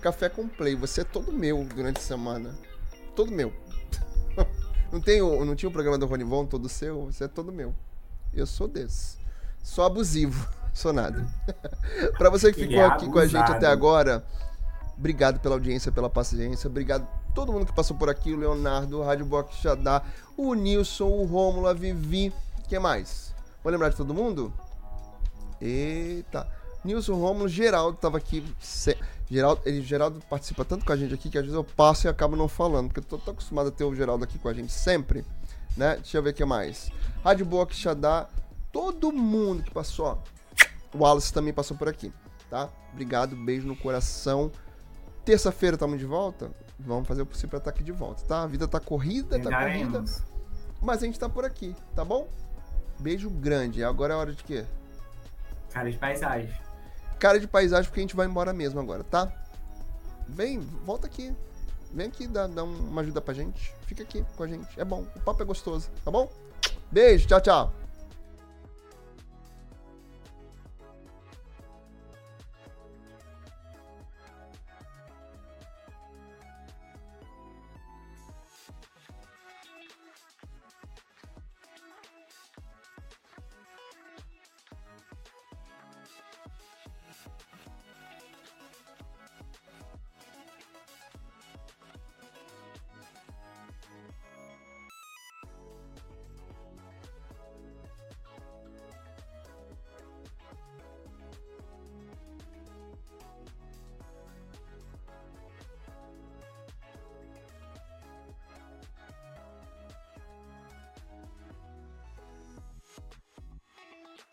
café com play. Você é todo meu durante a semana. Todo meu. Não, tem o, não tinha o programa do Ronivon todo seu? Você é todo meu. Eu sou desse. Sou abusivo. Sou nada. pra você que ficou é aqui com a gente até agora, obrigado pela audiência, pela paciência. Obrigado a todo mundo que passou por aqui. O Leonardo, o Rádio Box Xadá, o Nilson, o Rômulo, a Vivi. Quem mais? Vou lembrar de todo mundo? Eita. Nilson Romulo, Geraldo tava aqui. se- Geraldo, ele, Geraldo participa tanto com a gente aqui que às vezes eu passo e acabo não falando, porque eu tô tão acostumado a ter o Geraldo aqui com a gente sempre, né? Deixa eu ver o que mais. Rádio Boa Quixadá, todo mundo que passou, ó. O Wallace também passou por aqui, tá? Obrigado, beijo no coração. Terça-feira estamos de volta? Vamos fazer o possível pra estar aqui de volta, tá? A vida tá corrida, tá corrida, mas a gente tá por aqui, tá bom? Beijo grande. Agora é hora de quê? Cara de paisagem. Cara de paisagem porque a gente vai embora mesmo agora, tá? Vem, volta aqui. Vem aqui dar, dar uma ajuda pra gente. Fica aqui com a gente. É bom. O papo é gostoso, tá bom? Beijo, tchau, tchau.